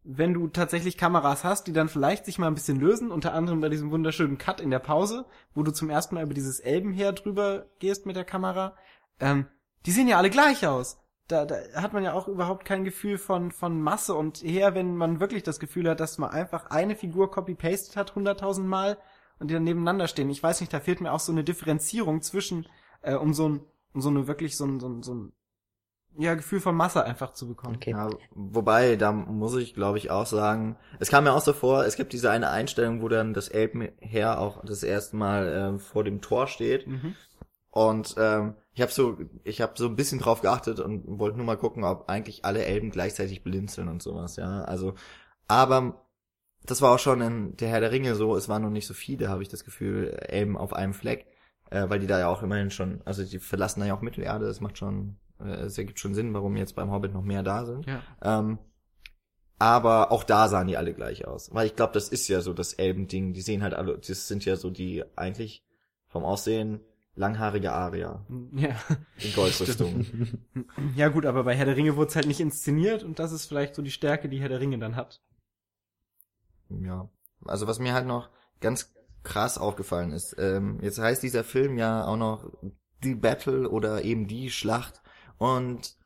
wenn du tatsächlich Kameras hast, die dann vielleicht sich mal ein bisschen lösen, unter anderem bei diesem wunderschönen Cut in der Pause, wo du zum ersten Mal über dieses Elbenheer drüber gehst mit der Kamera, ähm, die sehen ja alle gleich aus. Da, da hat man ja auch überhaupt kein Gefühl von, von Masse und eher, wenn man wirklich das Gefühl hat, dass man einfach eine Figur copy-pasted hat, hunderttausend Mal und die dann nebeneinander stehen. Ich weiß nicht, da fehlt mir auch so eine Differenzierung zwischen, äh, um so ein, um so eine wirklich so ein, so ein, so ein ja, Gefühl von Masse einfach zu bekommen. Okay. Ja, wobei, da muss ich, glaube ich, auch sagen, es kam mir auch so vor, es gibt diese eine Einstellung, wo dann das Elbenheer auch das erste Mal äh, vor dem Tor steht. Mhm. Und ähm, ich habe so, ich habe so ein bisschen drauf geachtet und wollte nur mal gucken, ob eigentlich alle Elben gleichzeitig blinzeln und sowas, ja. Also, aber das war auch schon in der Herr der Ringe so, es waren noch nicht so viele, habe ich das Gefühl, Elben auf einem Fleck, äh, weil die da ja auch immerhin schon, also die verlassen da ja auch Mittelerde, das macht schon, es ergibt schon Sinn, warum jetzt beim Hobbit noch mehr da sind. Ja. Ähm, aber auch da sahen die alle gleich aus. Weil ich glaube, das ist ja so das Elben-Ding. Die sehen halt alle, das sind ja so die eigentlich vom Aussehen langhaarige Arier Ja. in Goldrüstung. Ja gut, aber bei Herr der Ringe wurde es halt nicht inszeniert und das ist vielleicht so die Stärke, die Herr der Ringe dann hat. ja. Also was mir halt noch ganz krass aufgefallen ist, ähm, jetzt heißt dieser Film ja auch noch die Battle oder eben die Schlacht und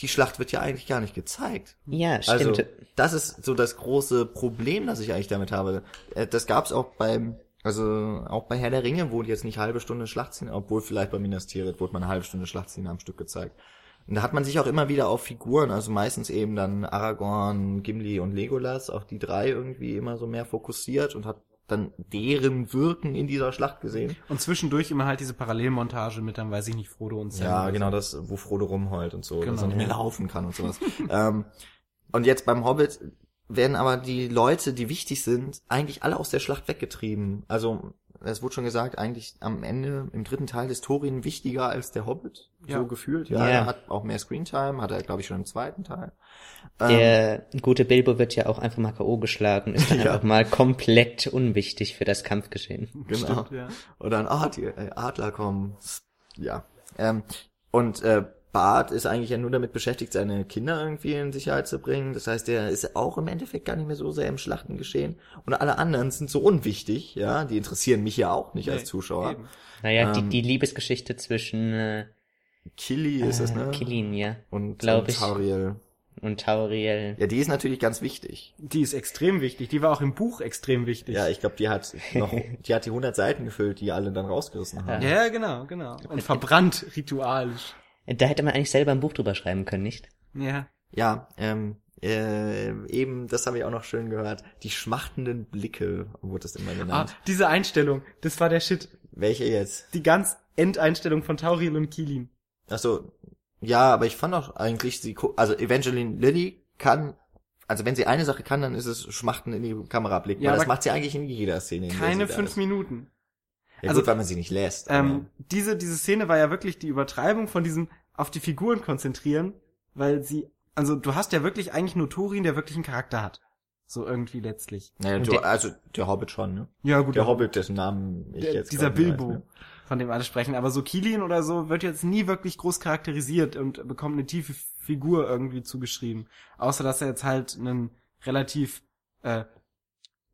die Schlacht wird ja eigentlich gar nicht gezeigt. Ja, Also, stimmt. das ist so das große Problem, das ich eigentlich damit habe. Äh, Das gab's auch beim, also auch bei Herr der Ringe wurde jetzt nicht halbe Stunde Schlachtszene, obwohl vielleicht bei Minas Tirith wurde man eine halbe Stunde Schlachtszene am Stück gezeigt. Und da hat man sich auch immer wieder auf Figuren, also meistens eben dann Aragorn, Gimli und Legolas, auf die drei irgendwie immer so mehr fokussiert und hat dann deren Wirken in dieser Schlacht gesehen. Und zwischendurch immer halt diese Parallelmontage mit dann, weiß ich nicht, Frodo und Sam. Ja, genau so. das, wo Frodo rumheult und so, dass Genau, er nicht mehr ja. laufen kann und sowas. ähm, und jetzt beim Hobbit werden aber die Leute, die wichtig sind, eigentlich alle aus der Schlacht weggetrieben. Also, es wurde schon gesagt, eigentlich am Ende, im dritten Teil ist Thorin wichtiger als der Hobbit, Ja. so gefühlt. Ja, Ja. er hat auch mehr Screentime, hat er, glaube ich, schon im zweiten Teil. Ähm, Der gute Bilbo wird ja auch einfach mal K.O. geschlagen, ist dann Ja. einfach mal komplett unwichtig für das Kampfgeschehen. Genau. Stimmt, ja. Dann, ah, die äh, Adler kommen. Ja. Ähm, und äh, Bart ist eigentlich ja nur damit beschäftigt, seine Kinder irgendwie in Sicherheit zu bringen. Das heißt, der ist auch im Endeffekt gar nicht mehr so sehr im Schlachtengeschehen. Und alle anderen sind so unwichtig, ja. Die interessieren mich ja auch nicht als Nee, Zuschauer. eben. Naja, Ähm, die, die Liebesgeschichte zwischen äh, Killy ist es, ne? Killin, ja, Und, glaub und ich. Tauriel. Und Tauriel. Ja, die ist natürlich ganz wichtig. Die ist extrem wichtig. Die war auch im Buch extrem wichtig. Ja, ich glaube, die hat noch, die hat die 100 Seiten gefüllt, die alle dann rausgerissen haben. ja, genau, genau. Und verbrannt ritualisch. Da hätte man eigentlich selber ein Buch drüber schreiben können, nicht? Ja. Ja, ähm, äh, eben, das habe ich auch noch schön gehört. Die schmachtenden Blicke wurde es immer Ah, genannt. diese Einstellung, das war der Shit. Welche jetzt? Die ganz Endeinstellung von Tauriel und Kilin. Ach so, ja, aber ich fand auch eigentlich, sie, also Evangeline Lilly kann, also wenn sie eine Sache kann, dann ist es Schmachten in die Kamera blicken. Ja, weil das macht sie eigentlich in jeder Szene. in Keine fünf ist. Minuten. Ja, also, gut, weil man sie nicht lässt. Ähm, diese, diese Szene war ja wirklich die Übertreibung von diesem auf die Figuren konzentrieren, weil sie, also du hast ja wirklich eigentlich nur Turin, der wirklich einen Charakter hat. So irgendwie letztlich. naja, du, der- also der Hobbit schon, ne? Ja, gut. Der Hobbit, dessen Namen ich der, jetzt dieser Bilbo, weiß, ne? Von dem alle sprechen. Aber so Kilin oder so wird jetzt nie wirklich groß charakterisiert und bekommt eine tiefe Figur irgendwie zugeschrieben. Außer dass er jetzt halt ein relativ, äh,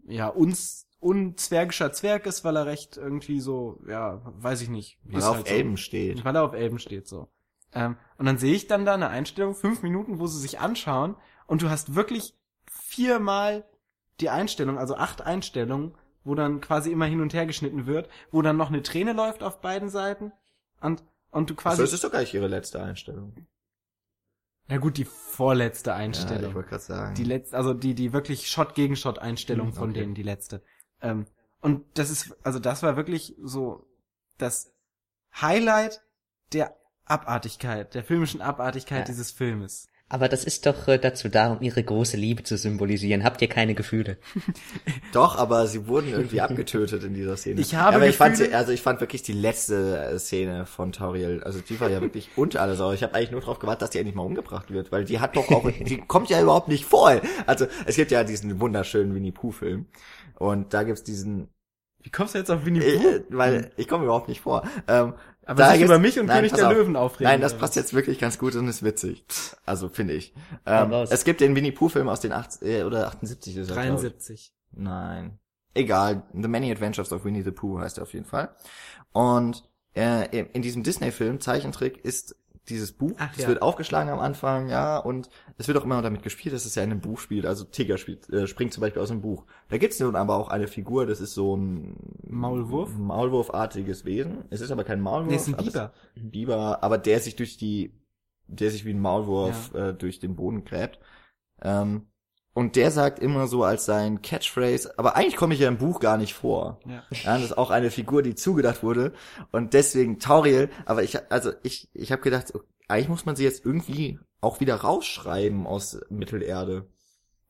ja, uns, unzwergischer Zwerg ist, weil er recht irgendwie so, ja, weiß ich nicht. Weil er auf halt so. Elben steht. Weil er auf Elben steht, so. Ähm, und dann sehe ich dann da eine Einstellung, fünf Minuten, wo sie sich anschauen und du hast wirklich viermal die Einstellung, also acht Einstellungen, wo dann quasi immer hin und her geschnitten wird, wo dann noch eine Träne läuft auf beiden Seiten und, und du quasi, Also, das ist doch gleich ihre letzte Einstellung. na gut, die vorletzte Ja, Einstellung. ich wollte gerade sagen. die letzte, also die, die wirklich Shot gegen Shot Einstellung Hm, von okay. denen, die letzte. Ähm, und das ist, also das war wirklich so das Highlight der Abartigkeit, der filmischen Abartigkeit Ja. dieses Filmes. Aber das ist doch äh, dazu da, um ihre große Liebe zu symbolisieren. Habt ihr keine Gefühle? Doch, aber sie wurden irgendwie abgetötet in dieser Szene. Ich habe aber ich fand Gefühle- sie, also ich fand wirklich die letzte äh, Szene von Tauriel, also die war ja wirklich unter alles Sau. Ich habe eigentlich nur darauf gewartet, dass die endlich mal umgebracht wird, weil die hat doch auch, die kommt ja überhaupt nicht vor. Also es gibt ja diesen wunderschönen Winnie Pooh Film und da gibt's diesen, Wie kommst du jetzt auf Winnie Pooh? Äh, weil ich komme überhaupt nicht vor. Ähm, Aber da sich über mich und Nein, König der auf. Löwen aufregen. Nein, das passt jetzt wirklich ganz gut und ist witzig. Also finde ich. Ähm, es gibt den Winnie Pooh Film aus den 80, äh, oder 78 ist er, glaub ich. 73. Nein. Egal. The Many Adventures of Winnie the Pooh heißt er auf jeden Fall. Und äh, in in diesem Disney-Film, Zeichentrick, ist dieses Buch. Ach, es ja. wird aufgeschlagen am Anfang, ja, und es wird auch immer damit gespielt, dass es ja in einem Buch spielt. Also Tigger spielt, äh, springt zum Beispiel aus dem Buch. Da gibt's nun aber auch eine Figur, das ist so ein Maulwurf? Maulwurfartiges Wesen. Es ist aber kein Maulwurf. Nee, ist ein es- Biber. ein Biber, aber der sich durch die, der sich wie ein Maulwurf äh, durch den Boden gräbt. Ähm, und der sagt immer so als sein Catchphrase, aber eigentlich komme ich ja im Buch gar nicht vor. Ja. Ja, das ist auch eine Figur, die zugedacht wurde. Und deswegen Tauriel, aber ich, also ich, ich habe gedacht, eigentlich muss man sie jetzt irgendwie auch wieder rausschreiben aus Mittelerde.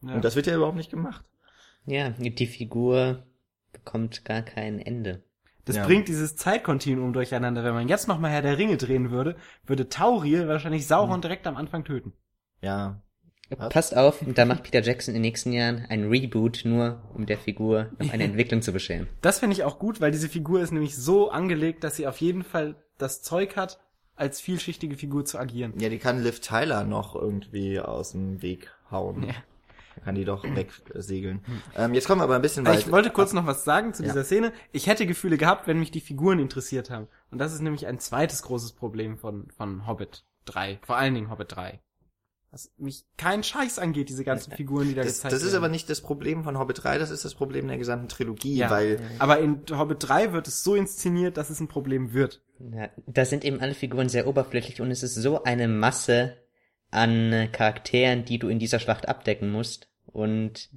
Ja. Und das wird ja überhaupt nicht gemacht. Ja, die Figur bekommt gar kein Ende. Das Ja. bringt dieses Zeitkontinuum durcheinander. Wenn man jetzt noch mal Herr der Ringe drehen würde, würde Tauriel wahrscheinlich Mhm. Sauron direkt am Anfang töten. Ja. Was? Passt auf, da macht Peter Jackson in den nächsten Jahren ein Reboot, nur um der Figur noch eine Entwicklung zu bescheren. Das finde ich auch gut, weil diese Figur ist nämlich so angelegt, dass sie auf jeden Fall das Zeug hat, als vielschichtige Figur zu agieren. Ja, die kann Liv Tyler noch irgendwie aus dem Weg hauen. Ja. Kann die doch wegsegeln. Ähm, jetzt kommen wir aber ein bisschen weiter. Ich wollte kurz noch was sagen zu Ja. dieser Szene. Ich hätte Gefühle gehabt, wenn mich die Figuren interessiert haben. Und das ist nämlich ein zweites großes Problem von, von Hobbit 3. Vor allen Dingen Hobbit 3. Was mich kein Scheiß angeht, diese ganzen Figuren, die da Das, gezeigt das ist werden. aber nicht das Problem von Hobbit 3, das ist das Problem der gesamten Trilogie, Ja. weil Aber in Hobbit 3 wird es so inszeniert, dass es ein Problem wird. Ja, da sind eben alle Figuren sehr oberflächlich und es ist so eine Masse an äh, Charakteren, die du in dieser Schlacht abdecken musst. Und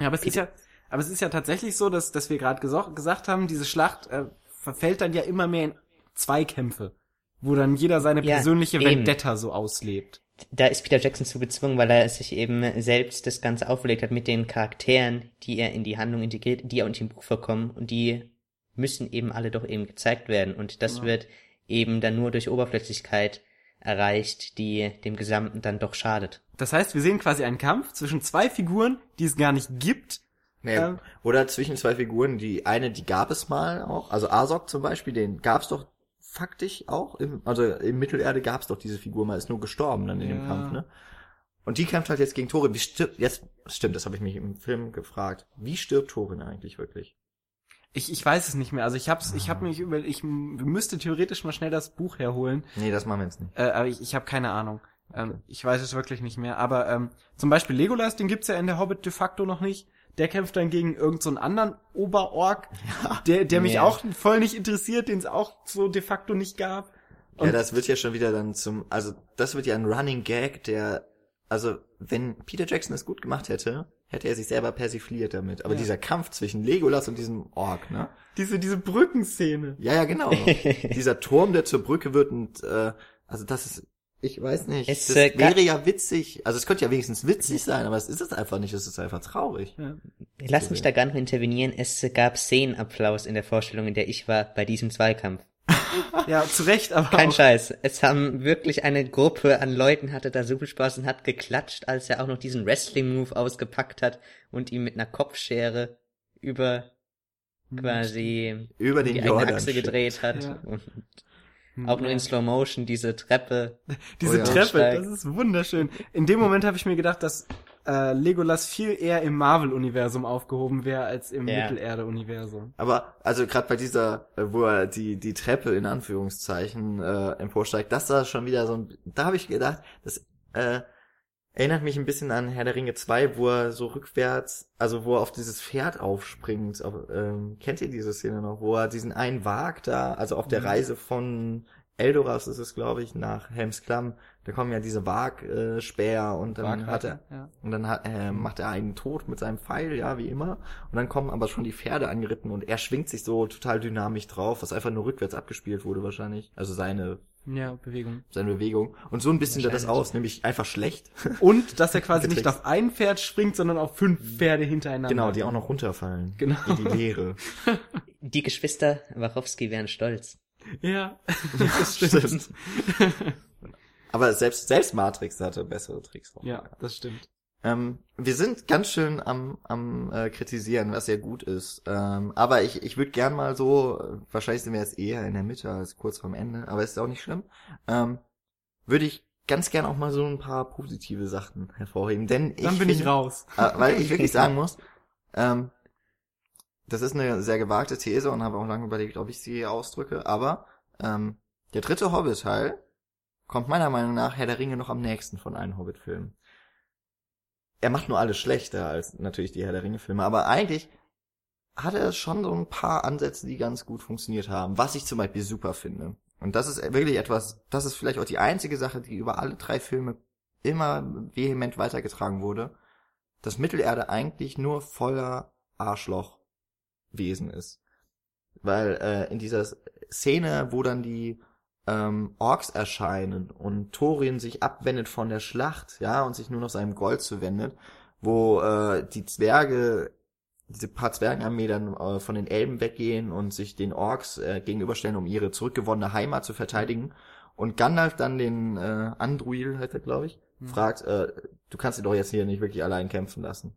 Ja, aber es ist ja, aber es ist ja tatsächlich so, dass, dass wir gerade gesagt haben, diese Schlacht äh, verfällt dann ja immer mehr in Zweikämpfe, wo dann jeder seine Ja, persönliche. Vendetta so auslebt. Da ist Peter Jackson zu gezwungen, weil er sich eben selbst das Ganze auferlegt hat mit den Charakteren, die er in die Handlung integriert, die auch in dem Buch vorkommen und die müssen eben alle doch eben gezeigt werden und das Ja. wird eben dann nur durch Oberflächlichkeit erreicht, die dem Gesamten dann doch schadet. Das heißt, wir sehen quasi einen Kampf zwischen zwei Figuren, die es gar nicht gibt. Nee, Ähm. oder zwischen zwei Figuren, die eine, die gab es mal auch, also Asok zum Beispiel, den gab es doch faktisch auch, im, also im Mittelerde gab es doch diese Figur mal, ist nur gestorben dann in dem Ja. Kampf, ne? Und die kämpft halt jetzt gegen Thorin. Wie stirbt, jetzt, stimmt, das habe ich mich im Film gefragt. Wie stirbt Thorin eigentlich wirklich? Ich, ich weiß es nicht mehr. Also ich hab's, ich hab mich über, ich müsste theoretisch mal schnell das Buch herholen. Nee, das machen wir jetzt nicht. Äh, aber ich, ich habe keine Ahnung. Ähm, ich weiß es wirklich nicht mehr. Aber ähm, zum Beispiel Legolas, den gibt's ja in der Hobbit de facto noch nicht. Der kämpft dann gegen irgendeinen so einen anderen Oberorg, der, der mich auch voll nicht interessiert, den es auch so de facto nicht gab. Ja, Und- das wird ja schon wieder dann zum, also das wird ja ein Running Gag, der, also wenn Peter Jackson es gut gemacht hätte, hätte er sich selber persifliert damit. Aber Ja. dieser Kampf zwischen Legolas und diesem Ork, ne? Diese, diese Brückenszene. Ja, ja, genau. dieser Turm, der zur Brücke wird und, äh, also das ist, ich weiß nicht, Es, das äh, wäre ja witzig. Also es könnte ja wenigstens witzig sein, aber es ist es einfach nicht, es ist einfach traurig. Ja. Lass mich da gar nicht intervenieren, es gab Szenenapplaus in der Vorstellung, in der ich war, bei diesem Zweikampf. ja, zu Recht, aber Kein auch, Scheiß. Es haben wirklich eine Gruppe an Leuten hatte da so viel Spaß und hat geklatscht, als er auch noch diesen Wrestling-Move ausgepackt hat und ihm mit einer Kopfschere über quasi Über den die Jordan. Achse gedreht hat. Ja. Und auch nur in Slow Motion diese Treppe. Diese Oh ja. Treppe, das ist wunderschön. In dem Moment habe ich mir gedacht, dass äh, Legolas viel eher im Marvel-Universum aufgehoben wäre als im Ja. Mittelerde-Universum. Aber also gerade bei dieser, äh, wo er die die Treppe in Anführungszeichen äh, emporsteigt, das war schon wieder so ein, da habe ich gedacht, das äh, erinnert mich ein bisschen an Herr der Ringe 2, wo er so rückwärts, also wo er auf dieses Pferd aufspringt. Auf, ähm, kennt ihr diese Szene noch, wo er diesen einen Wag da, also auf der Mhm. Reise von Eldoras ist es, glaube ich, nach Helms Klamm, da kommen ja diese Wagspäher äh, und dann hat er ja. und dann hat, äh, macht er einen Tod mit seinem Pfeil, ja, wie immer. Und dann kommen aber schon die Pferde angeritten und er schwingt sich so total dynamisch drauf, was einfach nur rückwärts abgespielt wurde wahrscheinlich. Also seine, ja, Bewegung. seine Bewegung. Und so ein bisschen sieht das aus, nämlich einfach schlecht. Und dass er quasi nicht auf ein Pferd springt, sondern auf fünf Pferde hintereinander. genau, die auch noch runterfallen. Genau. In die Leere. Die Geschwister Wachowski wären stolz. Ja, das stimmt. Stimmt. aber selbst, selbst Matrix hatte bessere Tricks. auch. Ja, das stimmt. Ähm, wir sind ganz schön am, am äh, kritisieren, was sehr gut ist. Ähm, aber ich, ich würde gern mal so, äh, wahrscheinlich sind wir jetzt eher in der Mitte als kurz vorm Ende, aber ist auch nicht schlimm. Ähm, würde ich ganz gern auch mal so ein paar positive Sachen hervorheben, denn ich Dann bin ich finde- raus. äh, weil ich wirklich sagen muss, ähm, das ist eine sehr gewagte These und habe auch lange überlegt, ob ich sie ausdrücke, aber ähm, der dritte Hobbit-Teil kommt meiner Meinung nach Herr der Ringe noch am nächsten von allen Hobbit-Filmen. Er macht nur alles schlechter als natürlich die Herr der Ringe-Filme, aber eigentlich hat er schon so ein paar Ansätze, die ganz gut funktioniert haben, was ich zum Beispiel super finde. Und das ist wirklich etwas, das ist vielleicht auch die einzige Sache, die über alle drei Filme immer vehement weitergetragen wurde, dass Mittelerde eigentlich nur voller Arschlochwesen ist. Weil äh, in dieser Szene, wo dann die ähm, Orks erscheinen und Thorin sich abwendet von der Schlacht, ja, und sich nur noch seinem Gold zuwendet, wo äh, die Zwerge, diese paar Zwergenarmee dann äh, von den Elben weggehen und sich den Orks äh, gegenüberstellen, um ihre zurückgewonnene Heimat zu verteidigen. Und Gandalf dann den äh, Andruil, heißt er, glaube ich, fragt, äh, du kannst ihn doch jetzt hier nicht wirklich allein kämpfen lassen.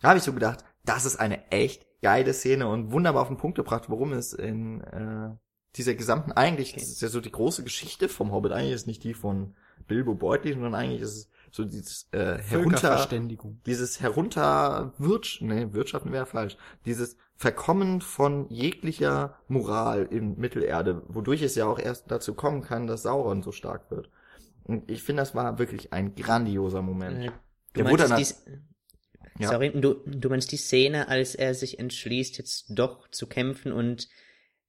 Da habe ich so gedacht, das ist eine echt geile Szene und wunderbar auf den Punkt gebracht, worum es in äh, dieser gesamten, eigentlich, das ist ja so die große Geschichte vom Hobbit, eigentlich ist nicht die von Bilbo Beutlin, sondern eigentlich ist es so dieses äh, herunter, dieses herunter Wirtsch, nee, Wirtschaften wäre falsch, dieses Verkommen von jeglicher Moral in Mittelerde, wodurch es ja auch erst dazu kommen kann, dass Sauron so stark wird. Und ich finde, das war wirklich ein grandioser Moment. Äh, Der Du wurde dann- die, Ja. sorry, du, du meinst die Szene, als er sich entschließt, jetzt doch zu kämpfen und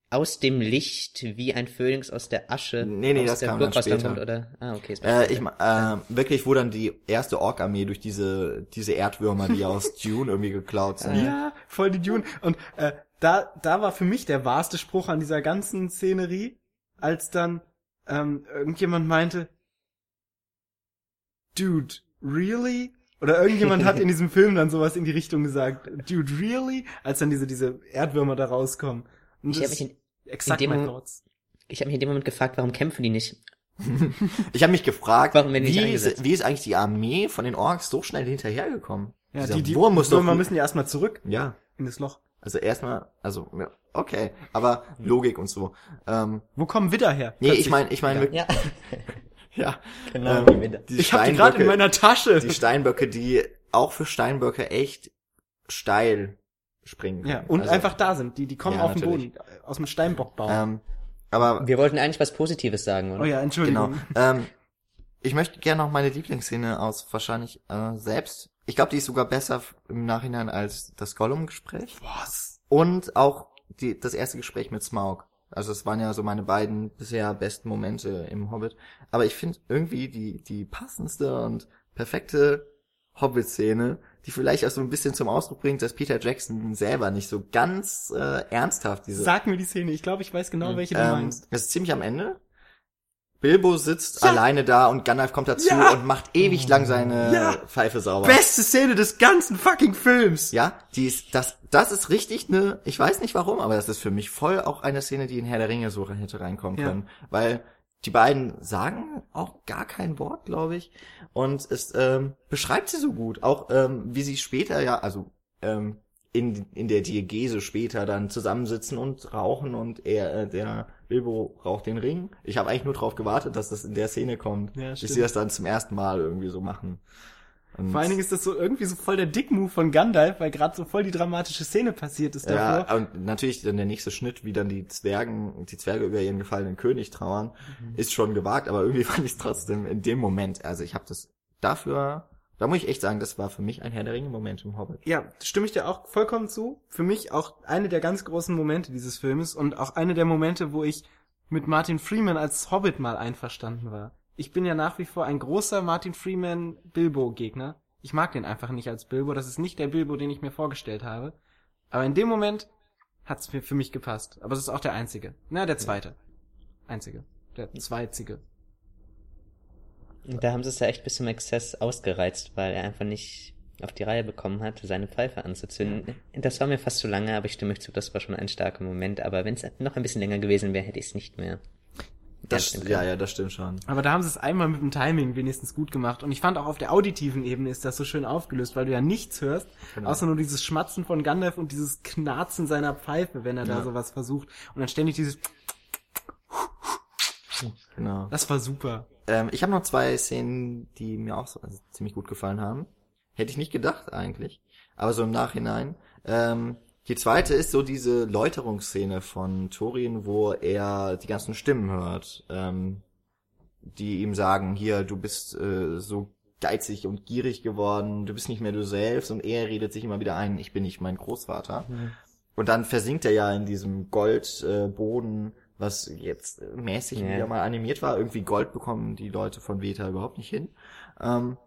aus dem Licht wie ein Phönix aus der Asche Nee, nee, aus das der kam dann Burg rauskommt, später. oder? Ah, okay. war Äh, ich äh, wirklich, wo dann die erste Ork-Armee durch diese, diese Erdwürmer, die aus Dune irgendwie geklaut sind. Ja, voll die Dune. Und äh, da, da war für mich der wahrste Spruch an dieser ganzen Szenerie, als dann ähm, irgendjemand meinte, Dude, really? Oder irgendjemand hat in diesem Film dann sowas in die Richtung gesagt, Dude, really? Als dann diese, diese Erdwürmer da rauskommen. Ich habe mich, in- exakt in dem mein ich hab mich in dem Moment gefragt, warum kämpfen die nicht? Ich habe mich gefragt, wie, ist, wie ist eigentlich die Armee von den Orks so schnell hinterhergekommen? Ja, Dieser die, die Wurm muss doch... Würmer müssen ja erstmal zurück Ja, in das Loch. also erstmal, also, ja, okay, aber Logik und so. Ähm, Wo kommen Widder her? nee, Plötzlich. ich meine, ich meine, Ja, ja, genau. ähm, wir die ich hab die gerade in meiner Tasche. die Steinböcke, die auch für Steinböcke echt steil springen können. ja, und Also, einfach da sind. Die, die kommen Ja, auf den natürlich. Boden, aus dem Steinbockbau. Ähm, aber wir wollten eigentlich was Positives sagen, oder? oh ja, Entschuldigung. Genau. Ähm, ich möchte gerne noch meine Lieblingsszene aus wahrscheinlich äh, selbst. Ich glaube, die ist sogar besser im Nachhinein als das Gollum-Gespräch. Was? Und auch die, das erste Gespräch mit Smaug. Also es waren ja so meine beiden bisher besten Momente im Hobbit. Aber ich finde irgendwie die, die passendste und perfekte Hobbit-Szene, die vielleicht auch so ein bisschen zum Ausdruck bringt, dass Peter Jackson selber nicht so ganz äh, ernsthaft diese Sag mir die Szene. Ich glaube, ich weiß genau, welche du ähm, meinst. das ist ziemlich am Ende. Bilbo sitzt Ja. alleine da und Gandalf kommt dazu Ja. und macht ewig lang seine Ja. Pfeife sauber. Beste Szene des ganzen fucking Films. ja, die ist, das, das ist richtig eine, ich weiß nicht warum, aber das ist für mich voll auch eine Szene, die in Herr der Ringe so hätte reinkommen können. Weil die beiden sagen auch gar kein Wort, glaube ich. Und es ähm, beschreibt sie so gut. Auch ähm, wie sie später ja, also ähm, in, in der Diegese später dann zusammensitzen und rauchen und er, äh, der Bilbo raucht den Ring. Ich habe eigentlich nur darauf gewartet, dass das in der Szene kommt, Ja, bis sie das dann zum ersten Mal irgendwie so machen. Und Vor allen Dingen ist das so irgendwie so voll der Dickmove von Gandalf, weil gerade so voll die dramatische Szene passiert ist davor. Ja, und natürlich dann der nächste Schnitt, wie dann die Zwergen, die Zwerge über ihren gefallenen König trauern, Mhm. ist schon gewagt, aber irgendwie fand ich es trotzdem in dem Moment, also ich habe das dafür, da muss ich echt sagen, das war für mich ein Herr der Ringe Moment im Hobbit. Ja, stimme ich dir auch vollkommen zu. Für mich auch eine der ganz großen Momente dieses Filmes und auch eine der Momente, wo ich mit Martin Freeman als Hobbit mal einverstanden war. Ich bin ja nach wie vor ein großer Martin Freeman Bilbo-Gegner. Ich mag den einfach nicht als Bilbo. Das ist nicht der Bilbo, den ich mir vorgestellt habe. Aber in dem Moment hat's mir für mich gepasst. Aber es ist auch der einzige. Na, der zweite. Einzige. Der zweizige. Und Da haben sie es ja echt bis zum Exzess ausgereizt, weil er einfach nicht auf die Reihe bekommen hat, seine Pfeife anzuzünden. Das war mir fast zu lange, aber ich stimme zu, das war schon ein starker Moment. Aber wenn es noch ein bisschen länger gewesen wäre, hätte ich es nicht mehr. Das, ja, ja, das stimmt schon. Aber da haben sie es einmal mit dem Timing wenigstens gut gemacht. Und ich fand auch auf der auditiven Ebene ist das so schön aufgelöst, weil du ja nichts hörst, Genau. außer nur dieses Schmatzen von Gandalf und dieses Knarzen seiner Pfeife, wenn er da Ja. sowas versucht. Und dann ständig dieses, Genau. das war super. Ähm, ich habe noch zwei Szenen, die mir auch so, also ziemlich gut gefallen haben. Hätte ich nicht gedacht eigentlich, aber so im Nachhinein. Ähm, die zweite ist so diese Läuterungsszene von Thorin, wo er die ganzen Stimmen hört, ähm, die ihm sagen, hier, du bist äh, so geizig und gierig geworden, du bist nicht mehr du selbst und er redet sich immer wieder ein, ich bin nicht mein Großvater. Und dann versinkt er ja in diesem Goldboden, äh, was jetzt mäßig Ja. wieder mal animiert war. Irgendwie Gold bekommen die Leute von Veta überhaupt nicht hin. Ähm,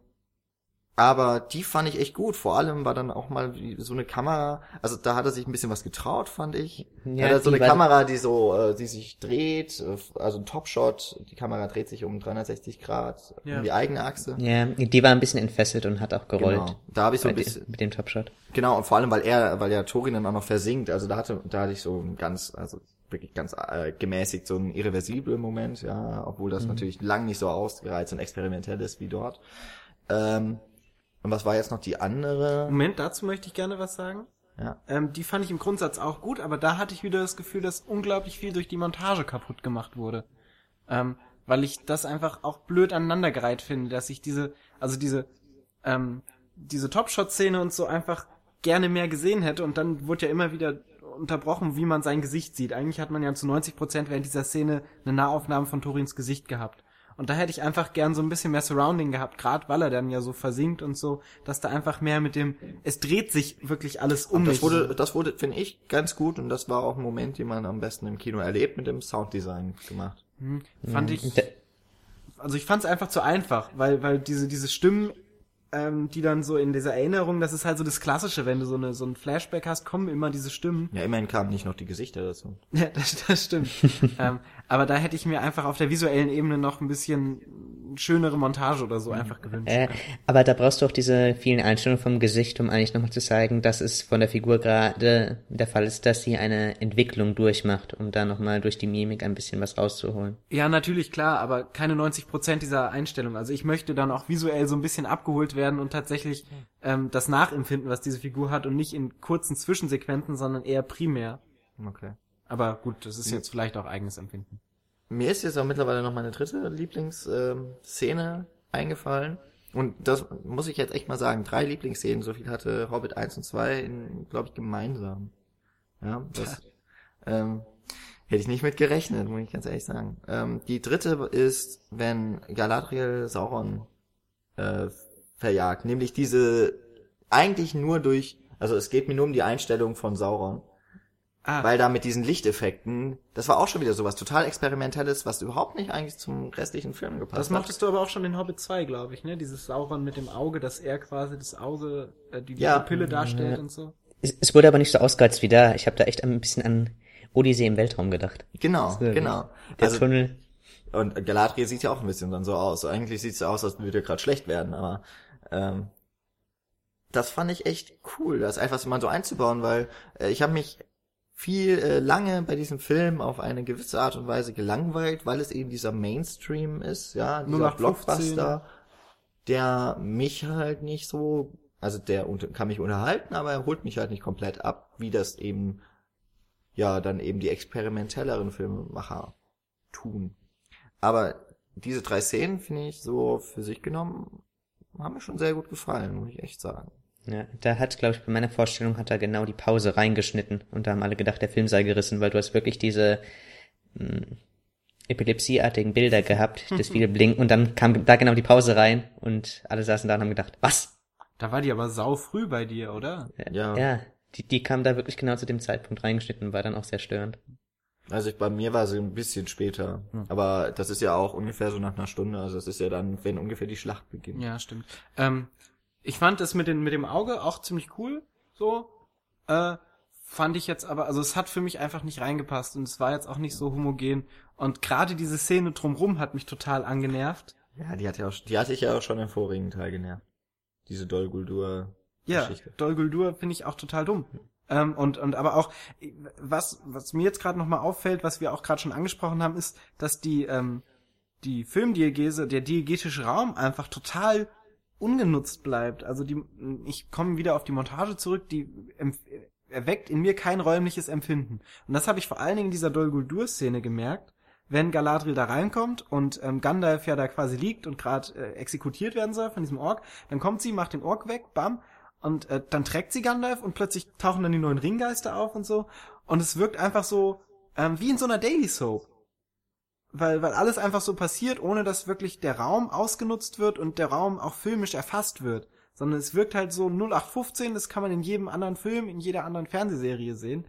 aber die fand ich echt gut. Vor allem war dann auch mal so eine Kamera, also da hat er sich ein bisschen was getraut, fand ich. Ja, hat er so eine Kamera, die so, äh, die sich dreht, äh, also ein Topshot, die Kamera dreht sich um 360 Grad Ja. um die eigene Achse. Ja, die war ein bisschen entfesselt und hat auch gerollt. Genau. Da habe ich so ein bisschen, mit dem Topshot. Genau, und vor allem, weil er, weil ja Torin dann auch noch versinkt, also da hatte, da hatte ich so ein ganz, also wirklich ganz äh, gemäßigt so einen irreversiblen Moment, ja, obwohl das natürlich lang nicht so ausgereizt und experimentell ist wie dort. Ähm, und was war jetzt noch die andere? Moment, dazu möchte ich gerne was sagen. Ja. Ähm, die fand ich im Grundsatz auch gut, aber da hatte ich wieder das Gefühl, dass unglaublich viel durch die Montage kaputt gemacht wurde. Ähm, weil ich das einfach auch blöd aneinandergereiht finde, dass ich diese, also diese, ähm, diese Topshot-Szene und so einfach gerne mehr gesehen hätte und dann wurde ja immer wieder unterbrochen, wie man sein Gesicht sieht. Eigentlich hat man ja zu 90 Prozent während dieser Szene eine Nahaufnahme von Torins Gesicht gehabt. Und da hätte ich einfach gern so ein bisschen mehr Surrounding gehabt, gerade weil er dann ja so versinkt und so, dass da einfach mehr mit dem, es dreht sich wirklich alles um Und das mich. wurde, das wurde, finde ich, ganz gut und das war auch ein Moment, den man am besten im Kino erlebt, mit dem Sounddesign gemacht. Hm, fand ich, also ich fand es einfach zu einfach, weil, weil diese, diese Stimmen, ähm, die dann so in dieser Erinnerung, das ist halt so das Klassische, wenn du so eine, so ein Flashback hast, kommen immer diese Stimmen. Ja, immerhin kamen nicht noch die Gesichter dazu. Ja, das, das stimmt. ähm, aber da hätte ich mir einfach auf der visuellen Ebene noch ein bisschen schönere Montage oder so einfach gewünscht. Äh, aber da brauchst du auch diese vielen Einstellungen vom Gesicht, um eigentlich nochmal zu zeigen, dass es von der Figur gerade der Fall ist, dass sie eine Entwicklung durchmacht, um da nochmal durch die Mimik ein bisschen was rauszuholen. Ja, natürlich, klar, aber keine 90 Prozent dieser Einstellung. Also ich möchte dann auch visuell so ein bisschen abgeholt werden und tatsächlich ähm, das nachempfinden, was diese Figur hat und nicht in kurzen Zwischensequenzen, sondern eher primär. Okay. Aber gut, das ist jetzt vielleicht auch eigenes Empfinden. Mir ist jetzt auch mittlerweile noch meine dritte Lieblingsszene eingefallen. Und das muss ich jetzt echt mal sagen. Drei Lieblingsszenen, so viel hatte Hobbit 1 und 2, glaube ich, gemeinsam. Ja, das ähm, hätte ich nicht mit gerechnet, muss ich ganz ehrlich sagen. Ähm, die dritte ist, wenn Galadriel Sauron äh, verjagt. Nämlich diese eigentlich nur durch, also es geht mir nur um die Einstellung von Sauron. Ah, Weil da mit diesen Lichteffekten, das war auch schon wieder sowas total Experimentelles, was überhaupt nicht eigentlich zum restlichen Film gepasst das hat. mochtest du aber auch schon in Hobbit 2, glaube ich, ne? Dieses Sauron mit dem Auge, dass er quasi das Auge, äh, die, die Ja. Pupille darstellt und so. Es, es wurde aber nicht so ausgereizt wie da. Ich habe da echt ein bisschen an Odyssee im Weltraum gedacht. Genau, So, genau. Der Also, Tunnel. und Galadriel sieht ja auch ein bisschen dann so aus. Eigentlich sieht es aus, als würde gerade schlecht werden, aber ähm, das fand ich echt cool, das einfach so mal so einzubauen, weil äh, ich habe mich viel äh, lange bei diesem Film auf eine gewisse Art und Weise gelangweilt, weil es eben dieser Mainstream ist, ja, dieser 0815. Blockbuster, der mich halt nicht so, also der kann mich unterhalten, aber er holt mich halt nicht komplett ab, wie das eben ja dann eben die experimentelleren Filmemacher tun. Aber diese drei Szenen finde ich so für sich genommen haben mir schon sehr gut gefallen, muss ich echt sagen. Ja, da hat, glaube ich, bei meiner Vorstellung hat er genau die Pause reingeschnitten und da haben alle gedacht, der Film sei gerissen, weil du hast wirklich diese mh, epilepsieartigen Bilder gehabt, das viele blinken und dann kam da genau die Pause rein und alle saßen da und haben gedacht, was? Da war die aber sau früh bei dir, oder? Ja. Ja, die, die kam da wirklich genau zu dem Zeitpunkt reingeschnitten und war dann auch sehr störend. Also ich, bei mir war sie ein bisschen später, aber das ist ja auch ungefähr so nach einer Stunde, also das ist ja dann, wenn ungefähr die Schlacht beginnt. Ja, stimmt. Ähm, ich fand das mit, den, mit dem Auge auch ziemlich cool, so. Äh, fand ich jetzt aber, also es hat für mich einfach nicht reingepasst und es war jetzt auch nicht so homogen. Und gerade diese Szene drumrum hat mich total angenervt. Ja, die hat ja auch, die hatte ich ja auch schon im vorigen Teil genervt. Diese Dol Guldur Ja, Geschichte. Dol Guldur finde ich auch total dumm. Ähm, und, und aber auch, was, was mir jetzt gerade nochmal auffällt, was wir auch gerade schon angesprochen haben, ist, dass die, ähm, die Filmdiegese, der diegetische Raum einfach total ungenutzt bleibt. Also die, ich komme wieder auf die Montage zurück, die erweckt in mir kein räumliches Empfinden. Und das habe ich vor allen Dingen in dieser Dol Guldur-Szene gemerkt, wenn Galadriel da reinkommt und ähm, Gandalf ja da quasi liegt und gerade äh, exekutiert werden soll von diesem Ork, dann kommt sie, macht den Ork weg, bam, und äh, dann trägt sie Gandalf und plötzlich tauchen dann die neuen Ringgeister auf und so. Und es wirkt einfach so ähm, wie in so einer Daily Soap. Weil, weil alles einfach so passiert, ohne dass wirklich der Raum ausgenutzt wird und der Raum auch filmisch erfasst wird. Sondern es wirkt halt so 0815, das kann man in jedem anderen Film, in jeder anderen Fernsehserie sehen.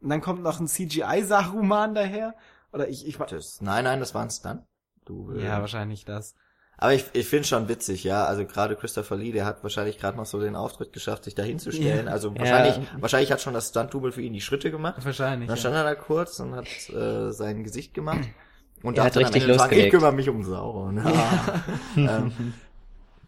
Und dann kommt noch ein CGI-Saruman daher. Oder ich, ich das, Nein, nein, das war ein Stunt. Du, äh, ja, wahrscheinlich das. Aber ich, ich finde schon witzig, ja. Also gerade Christopher Lee, der hat wahrscheinlich gerade noch so den Auftritt geschafft, sich da hinzustellen. Ja. Also wahrscheinlich, ja. wahrscheinlich hat schon das Stunt-Double für ihn die Schritte gemacht. Wahrscheinlich. Dann stand ja. er da kurz und hat äh, sein Gesicht gemacht. Und er hat richtig losgelegt. Ich kümmere mich um Sauron. Ja. ähm,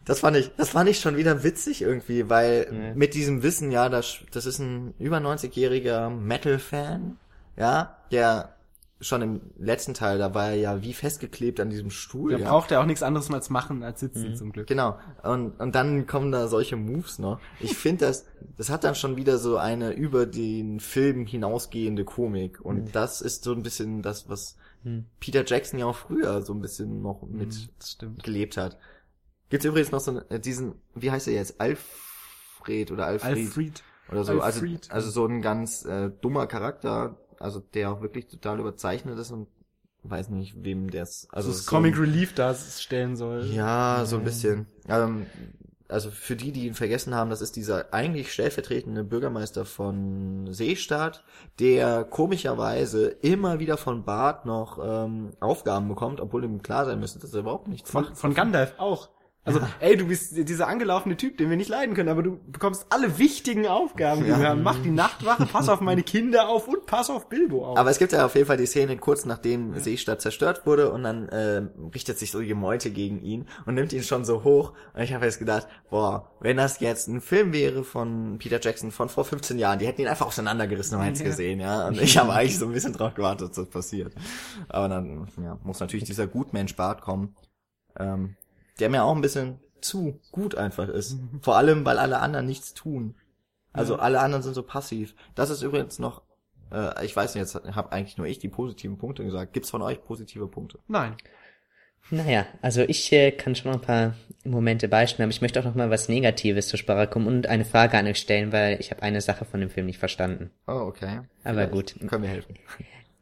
das fand ich, das fand ich schon wieder witzig irgendwie, weil ja. mit diesem Wissen, ja, das, das ist ein über 90-jähriger Metal-Fan, ja, der schon im letzten Teil, da war er ja wie festgeklebt an diesem Stuhl. Der ja. braucht ja auch nichts anderes als machen als sitzen mhm. zum Glück. Genau. Und, und dann kommen da solche Moves noch. Ich finde das, das hat dann schon wieder so eine über den Film hinausgehende Komik. Und mhm. das ist so ein bisschen das, was mhm. Peter Jackson ja auch früher so ein bisschen noch mit mhm, gelebt hat. Gibt's übrigens noch so äh, diesen, wie heißt er jetzt? Alfred oder Alfred? Alfred. Oder so. Also, Alfred. Also, also so ein ganz äh, dummer Charakter, also der auch wirklich total überzeichnet ist und weiß nicht, wem das also das so Comic Relief darstellen soll. Ja, so ein bisschen. Ähm, also für die, die ihn vergessen haben, das ist dieser eigentlich stellvertretende Bürgermeister von Seestadt, der komischerweise immer wieder von Bart noch ähm, Aufgaben bekommt, obwohl ihm klar sein müsste, dass er überhaupt nichts von. Von Gandalf auch. Also, ja. ey, du bist dieser angelaufene Typ, den wir nicht leiden können, aber du bekommst alle wichtigen Aufgaben, die ja. wir haben. Mach die Nachtwache, pass auf meine Kinder auf und pass auf Bilbo auf. Aber es gibt ja auf jeden Fall die Szene kurz nachdem ja. Seestadt zerstört wurde und dann äh, richtet sich so die Meute gegen ihn und nimmt ihn schon so hoch. Und ich habe jetzt gedacht, boah, wenn das jetzt ein Film wäre von Peter Jackson von vor 15 Jahren, die hätten ihn einfach auseinandergerissen und es gesehen, ja. Und ich habe eigentlich so ein bisschen drauf gewartet, dass das passiert. Aber dann ja, muss natürlich dieser Gutmensch Bart kommen. Ähm, der mir auch ein bisschen zu gut einfach ist. Mhm. Vor allem, weil alle anderen nichts tun. Also ja. alle anderen sind so passiv. Das ist übrigens noch, äh, ich weiß nicht, jetzt habe eigentlich nur ich die positiven Punkte gesagt. Gibt's von euch positive Punkte? Nein. Naja, also ich äh, kann schon noch ein paar Momente beistimmen, aber ich möchte auch noch mal was Negatives zur Sprache kommen und eine Frage an euch stellen, weil ich habe eine Sache von dem Film nicht verstanden. Oh, okay. Aber Vielleicht gut. Können wir helfen.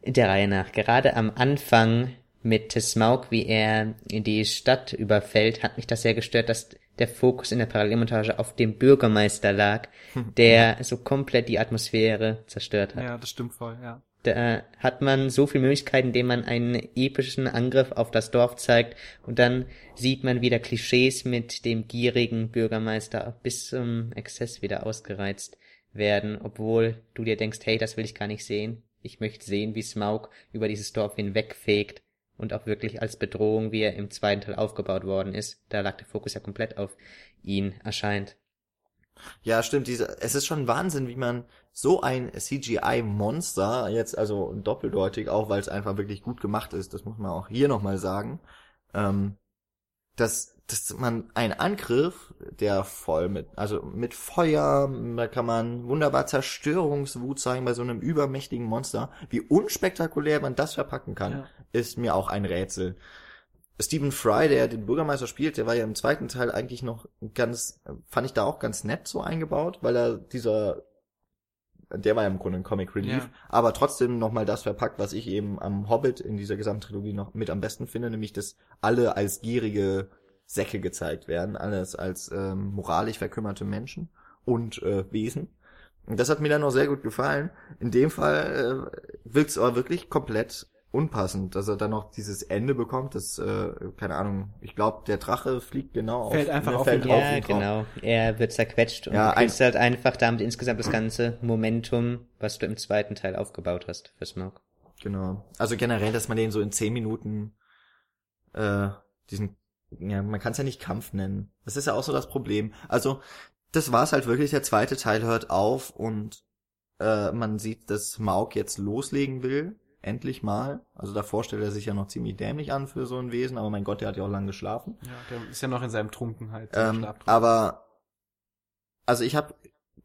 Der Reihe nach. Gerade am Anfang mit Smaug, wie er in die Stadt überfällt, hat mich das sehr gestört, dass der Fokus in der Parallelmontage auf dem Bürgermeister lag, der so komplett die Atmosphäre zerstört hat. Ja, das stimmt voll, ja. Da hat man so viele Möglichkeiten, indem man einen epischen Angriff auf das Dorf zeigt und dann sieht man wieder Klischees mit dem gierigen Bürgermeister bis zum Exzess wieder ausgereizt werden, obwohl du dir denkst, hey, das will ich gar nicht sehen. Ich möchte sehen, wie Smaug über dieses Dorf hinwegfegt und auch wirklich als Bedrohung, wie er im zweiten Teil aufgebaut worden ist. Da lag der Fokus ja komplett auf ihn erscheint. Ja, stimmt. Diese, es ist schon Wahnsinn, wie man so ein CGI-Monster jetzt, also doppeldeutig auch, weil es einfach wirklich gut gemacht ist, das muss man auch hier nochmal sagen, ähm, dass dass man einen Angriff, der voll mit, also mit Feuer, da kann man wunderbar Zerstörungswut zeigen bei so einem übermächtigen Monster. Wie unspektakulär man das verpacken kann, ja. ist mir auch ein Rätsel. Stephen Fry, der den Bürgermeister spielt, der war ja im zweiten Teil eigentlich noch ganz, fand ich da auch ganz nett so eingebaut, weil er dieser, der war ja im Grunde ein Comic Relief, ja. aber trotzdem nochmal das verpackt, was ich eben am Hobbit in dieser Gesamttrilogie noch mit am besten finde, nämlich dass alle als gierige Säcke gezeigt werden, alles als ähm, moralisch verkümmerte Menschen und äh, Wesen. Und das hat mir dann noch sehr gut gefallen. In dem Fall äh, wirkt es aber wirklich komplett unpassend, dass er dann noch dieses Ende bekommt, das, äh, keine Ahnung, ich glaube, der Drache fliegt genau fällt auf, einfach ne, auf fällt ihn drauf. Ja, genau. Er wird zerquetscht und ja, du kriegst halt einfach damit insgesamt das ganze Momentum, was du im zweiten Teil aufgebaut hast für Smoke. Genau. Also generell, dass man den so in zehn Minuten äh, diesen ja, man kann es ja nicht Kampf nennen. Das ist ja auch so das Problem. Also, das war's halt wirklich, der zweite Teil hört auf und äh, man sieht, dass Smaug jetzt loslegen will, endlich mal. Also davor stellt er sich ja noch ziemlich dämlich an für so ein Wesen, aber mein Gott, der hat ja auch lange geschlafen. Ja, der ist ja noch in seinem Trunkenheit. Ähm, aber also ich habe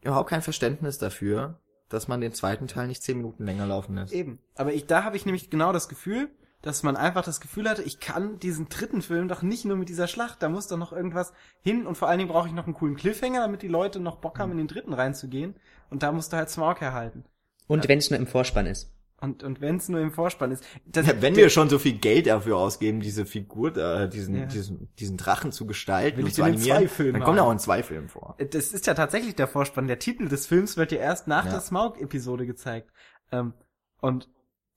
überhaupt kein Verständnis dafür, dass man den zweiten Teil nicht zehn Minuten länger laufen lässt. Eben. Aber ich, da habe ich nämlich genau das Gefühl, dass man einfach das Gefühl hatte, ich kann diesen dritten Film doch nicht nur mit dieser Schlacht, da muss doch noch irgendwas hin und vor allen Dingen brauche ich noch einen coolen Cliffhanger, damit die Leute noch Bock haben, in den dritten reinzugehen und da musst du halt Smaug herhalten. Und wenn es nur im Vorspann ist. Und, und wenn es nur im Vorspann ist. Das, Ja, wenn wir schon so viel Geld dafür ausgeben, diese Figur, äh, diesen, Ja. diesen, diesen Drachen zu gestalten Will und ich zu animieren, zwei Filmen dann kommt er haben. auch in zwei Filmen vor. das ist ja tatsächlich der Vorspann. Der Titel des Films wird ja erst nach Ja. der Smaug-Episode gezeigt. Ähm, und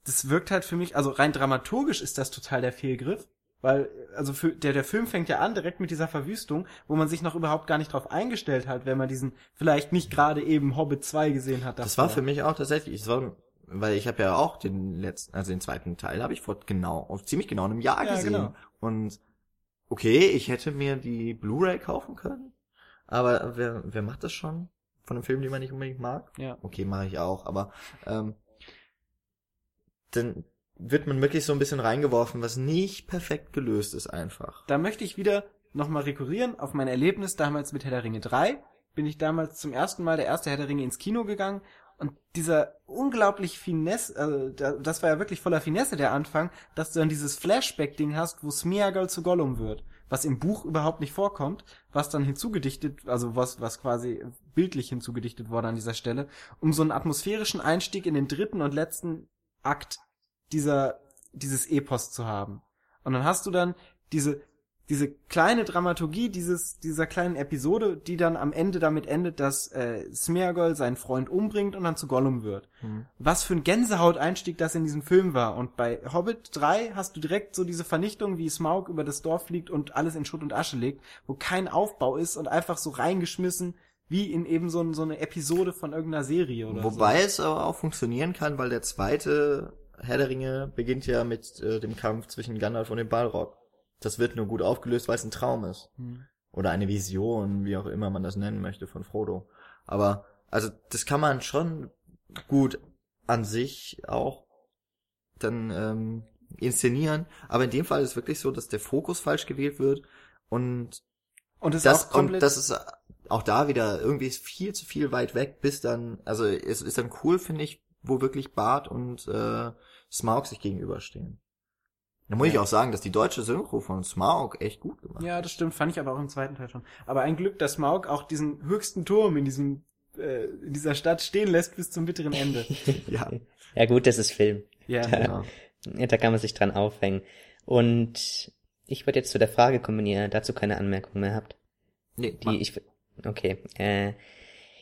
das wirkt halt für mich, also rein dramaturgisch ist das total der Fehlgriff. Weil, also für, der, der Film fängt ja an direkt mit dieser Verwüstung, wo man sich noch überhaupt gar nicht drauf eingestellt hat, wenn man diesen vielleicht nicht gerade eben Hobbit 2 gesehen hat. Das war für mich auch tatsächlich, es war, weil ich habe ja auch den letzten, also den zweiten Teil habe ich vor genau, auf ziemlich genau einem Jahr Ja, gesehen. genau. Und okay, ich hätte mir die Blu-ray kaufen können, aber wer, wer macht das schon? Von einem Film, den man nicht unbedingt mag? Ja. Okay, mache ich auch, aber ähm, dann wird man wirklich so ein bisschen reingeworfen, was nicht perfekt gelöst ist einfach. Da möchte ich wieder nochmal rekurrieren auf mein Erlebnis damals mit Herr der Ringe 3. Bin ich damals zum ersten Mal der erste Herr der Ringe ins Kino gegangen und dieser unglaublich Finesse, also da- das war ja wirklich voller Finesse der Anfang, dass du dann dieses Flashback-Ding hast, wo Smeagol zu Gollum wird, was im Buch überhaupt nicht vorkommt, was dann hinzugedichtet, also was, was quasi bildlich hinzugedichtet wurde an dieser Stelle, um so einen atmosphärischen Einstieg in den dritten und letzten Akt dieser, dieses Epos zu haben. Und dann hast du dann diese, diese kleine Dramaturgie dieses, dieser kleinen Episode, die dann am Ende damit endet, dass äh, Smeagol seinen Freund umbringt und dann zu Gollum wird. Was für ein Gänsehauteinstieg das in diesem Film war. Und bei Hobbit 3 hast du direkt so diese Vernichtung, wie Smaug über das Dorf fliegt und alles in Schutt und Asche legt, wo kein Aufbau ist und einfach so reingeschmissen, wie in eben so, ein- so eine Episode von irgendeiner Serie oder Wobei es aber auch funktionieren kann, weil der zweite Herr der Ringe beginnt ja mit äh, dem Kampf zwischen Gandalf und dem Balrog. Das wird nur gut aufgelöst, weil es ein Traum ist. so. Hm. Oder eine Vision, wie auch immer man das nennen möchte, von Frodo. Aber, also, das kann man schon gut an sich auch dann ähm, inszenieren. Aber in dem Fall ist es wirklich so, dass der Fokus falsch gewählt wird und Und das, komplett und das ist auch da wieder irgendwie ist viel zu viel weit weg, bis dann, also es ist dann cool, finde ich, wo wirklich Bart und äh, Smaug sich gegenüberstehen. Da muss ich Ja. auch sagen, dass die deutsche Synchro von Smaug echt gut gemacht Ja, das stimmt, fand ich aber auch im zweiten Teil schon. Aber ein Glück, dass Smaug auch diesen höchsten Turm in diesem äh, in dieser Stadt stehen lässt bis zum bitteren Ende. Ja, Ja gut, das ist Film. Ja, genau. Ja, da kann man sich dran aufhängen. Und ich würde jetzt zu der Frage kommen, wenn ihr dazu keine Anmerkung mehr habt. Nee, Die ich, okay, äh,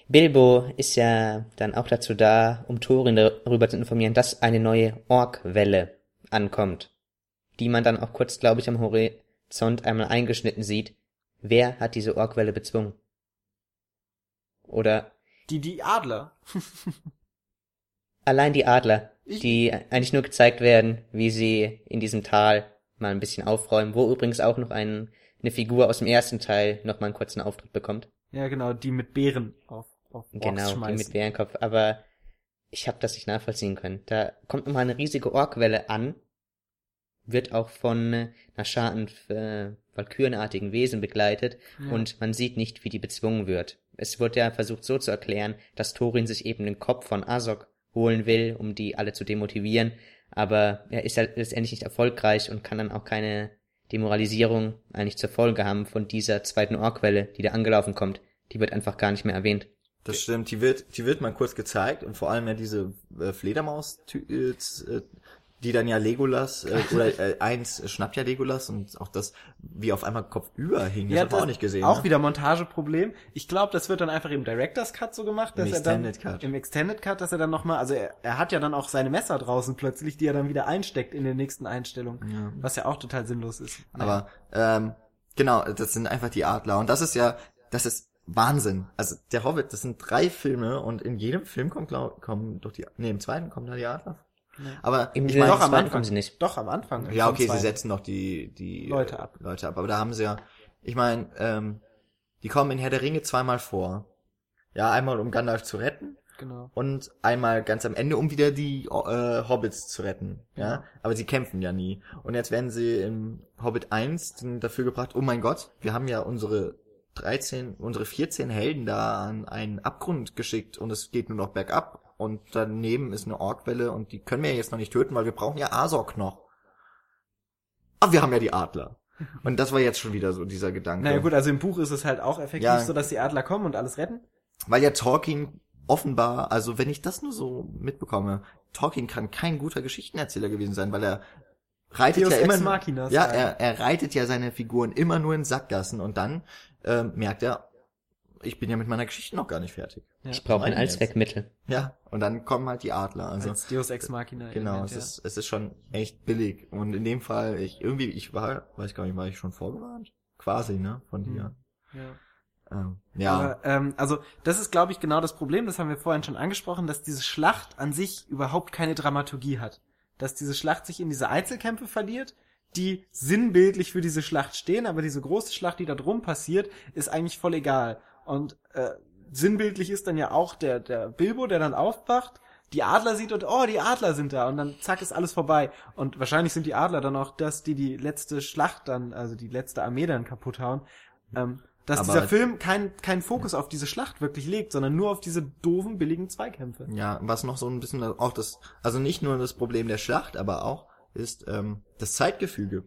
Bilbo ist ja dann auch dazu da, um Thorin darüber zu informieren, dass eine neue Orkwelle ankommt, die man dann auch kurz, glaube ich, am Horizont einmal eingeschnitten sieht. Wer hat diese Orkwelle bezwungen? Oder Die die Adler. allein die Adler, Ich- die eigentlich nur gezeigt werden, wie sie in diesem Tal mal ein bisschen aufräumen, wo übrigens auch noch ein, eine Figur aus dem ersten Teil noch mal einen kurzen Auftritt bekommt. Ja, genau, die mit Bären auf auf Orks Genau, die schmeißen. mit Bärenkopf. Aber ich habe das nicht nachvollziehen können. Da kommt nochmal eine riesige Orkwelle an, wird auch von äh, einer Schar an äh, valkyrenartigen Wesen begleitet Ja. und man sieht nicht, wie die bezwungen wird. Es wird ja versucht so zu erklären, dass Thorin sich eben den Kopf von Azog holen will, um die alle zu demotivieren, aber er ist ja letztendlich nicht erfolgreich und kann dann auch keine Demoralisierung eigentlich zur Folge haben von dieser zweiten Orkwelle, die da angelaufen kommt. Die wird einfach gar nicht mehr erwähnt. Das stimmt, die wird, die wird mal kurz gezeigt und vor allem ja diese Fledermaus, äh, die dann ja Legolas, äh, oder äh, eins schnappt ja Legolas und auch das, wie auf einmal Kopf über hing, das Ja, hat man auch nicht gesehen. Auch ne? wieder Montageproblem. Ich glaube, das wird dann einfach im Director's Cut so gemacht, Im dass er dann Extended Cut. im Extended Cut, dass er dann nochmal, also er, er hat ja dann auch seine Messer draußen plötzlich, die er dann wieder einsteckt in den nächsten Einstellungen, Ja. was ja auch total sinnlos ist. Aber ähm, genau, das sind einfach die Adler und das ist ja, das ist Wahnsinn. Also der Hobbit, das sind drei Filme und in jedem Film kommt glaub, kommen doch die, nee, im zweiten kommen da die Adler. Aber Im ich meine, doch am Anfang. sie nicht. Doch am Anfang. Ja, okay, sie setzen noch die, die Leute ab. Leute ab. Aber da haben sie ja, ich meine, ähm, die kommen in Herr der Ringe zweimal vor. Ja, einmal um Gandalf zu retten genau. und einmal ganz am Ende, um wieder die äh, Hobbits zu retten. Ja? Ja. Aber sie kämpfen ja nie. Und jetzt werden sie im Hobbit 1 dann dafür gebracht, oh mein Gott, wir haben ja unsere 13, unsere 14 Helden da an einen Abgrund geschickt und es geht nur noch bergab. Und daneben ist eine Orkwelle und die können wir jetzt noch nicht töten, weil wir brauchen ja Azog noch. Aber wir haben ja die Adler. Und das war jetzt schon wieder so dieser Gedanke. Naja gut, also im Buch ist es halt auch effektiv Ja. so, dass die Adler kommen und alles retten. Weil ja Tolkien offenbar, also wenn ich das nur so mitbekomme, Tolkien kann kein guter Geschichtenerzähler gewesen sein, weil er reitet Deus ja immer ex machina ja, er, er reitet ja seine Figuren immer nur in Sackgassen und dann ähm, merkt er, ich bin ja mit meiner Geschichte noch gar nicht fertig. Ja. Ich brauche ein. Allzweckmittel. Ja, und dann kommen halt die Adler. Also Als Deus Ex Machina. genau, Element, es ja. ist es ist schon echt billig und in dem Fall ich irgendwie ich war, weiß gar nicht, war ich schon vorgewarnt? Quasi, ne, von dir. ja. Ähm, ja. Aber, ähm, also das ist, glaube ich, genau das Problem, das haben wir vorhin schon angesprochen, dass diese Schlacht an sich überhaupt keine Dramaturgie hat. Dass diese Schlacht sich in diese Einzelkämpfe verliert, die sinnbildlich für diese Schlacht stehen, aber diese große Schlacht, die da drum passiert, ist eigentlich voll egal. Und äh, sinnbildlich ist dann ja auch der, der Bilbo, der dann aufwacht, die Adler sieht und oh, die Adler sind da und dann zack ist alles vorbei. Und wahrscheinlich sind die Adler dann auch das, die die letzte Schlacht dann, also die letzte Armee dann kaputt hauen. Ähm, dass Aber- dieser Film keinen keinen Fokus auf diese Schlacht wirklich legt, sondern nur auf diese doofen, billigen Zweikämpfe. Ja, was noch so ein bisschen auch das, also nicht nur das Problem der Schlacht, aber auch ist ähm, das Zeitgefüge.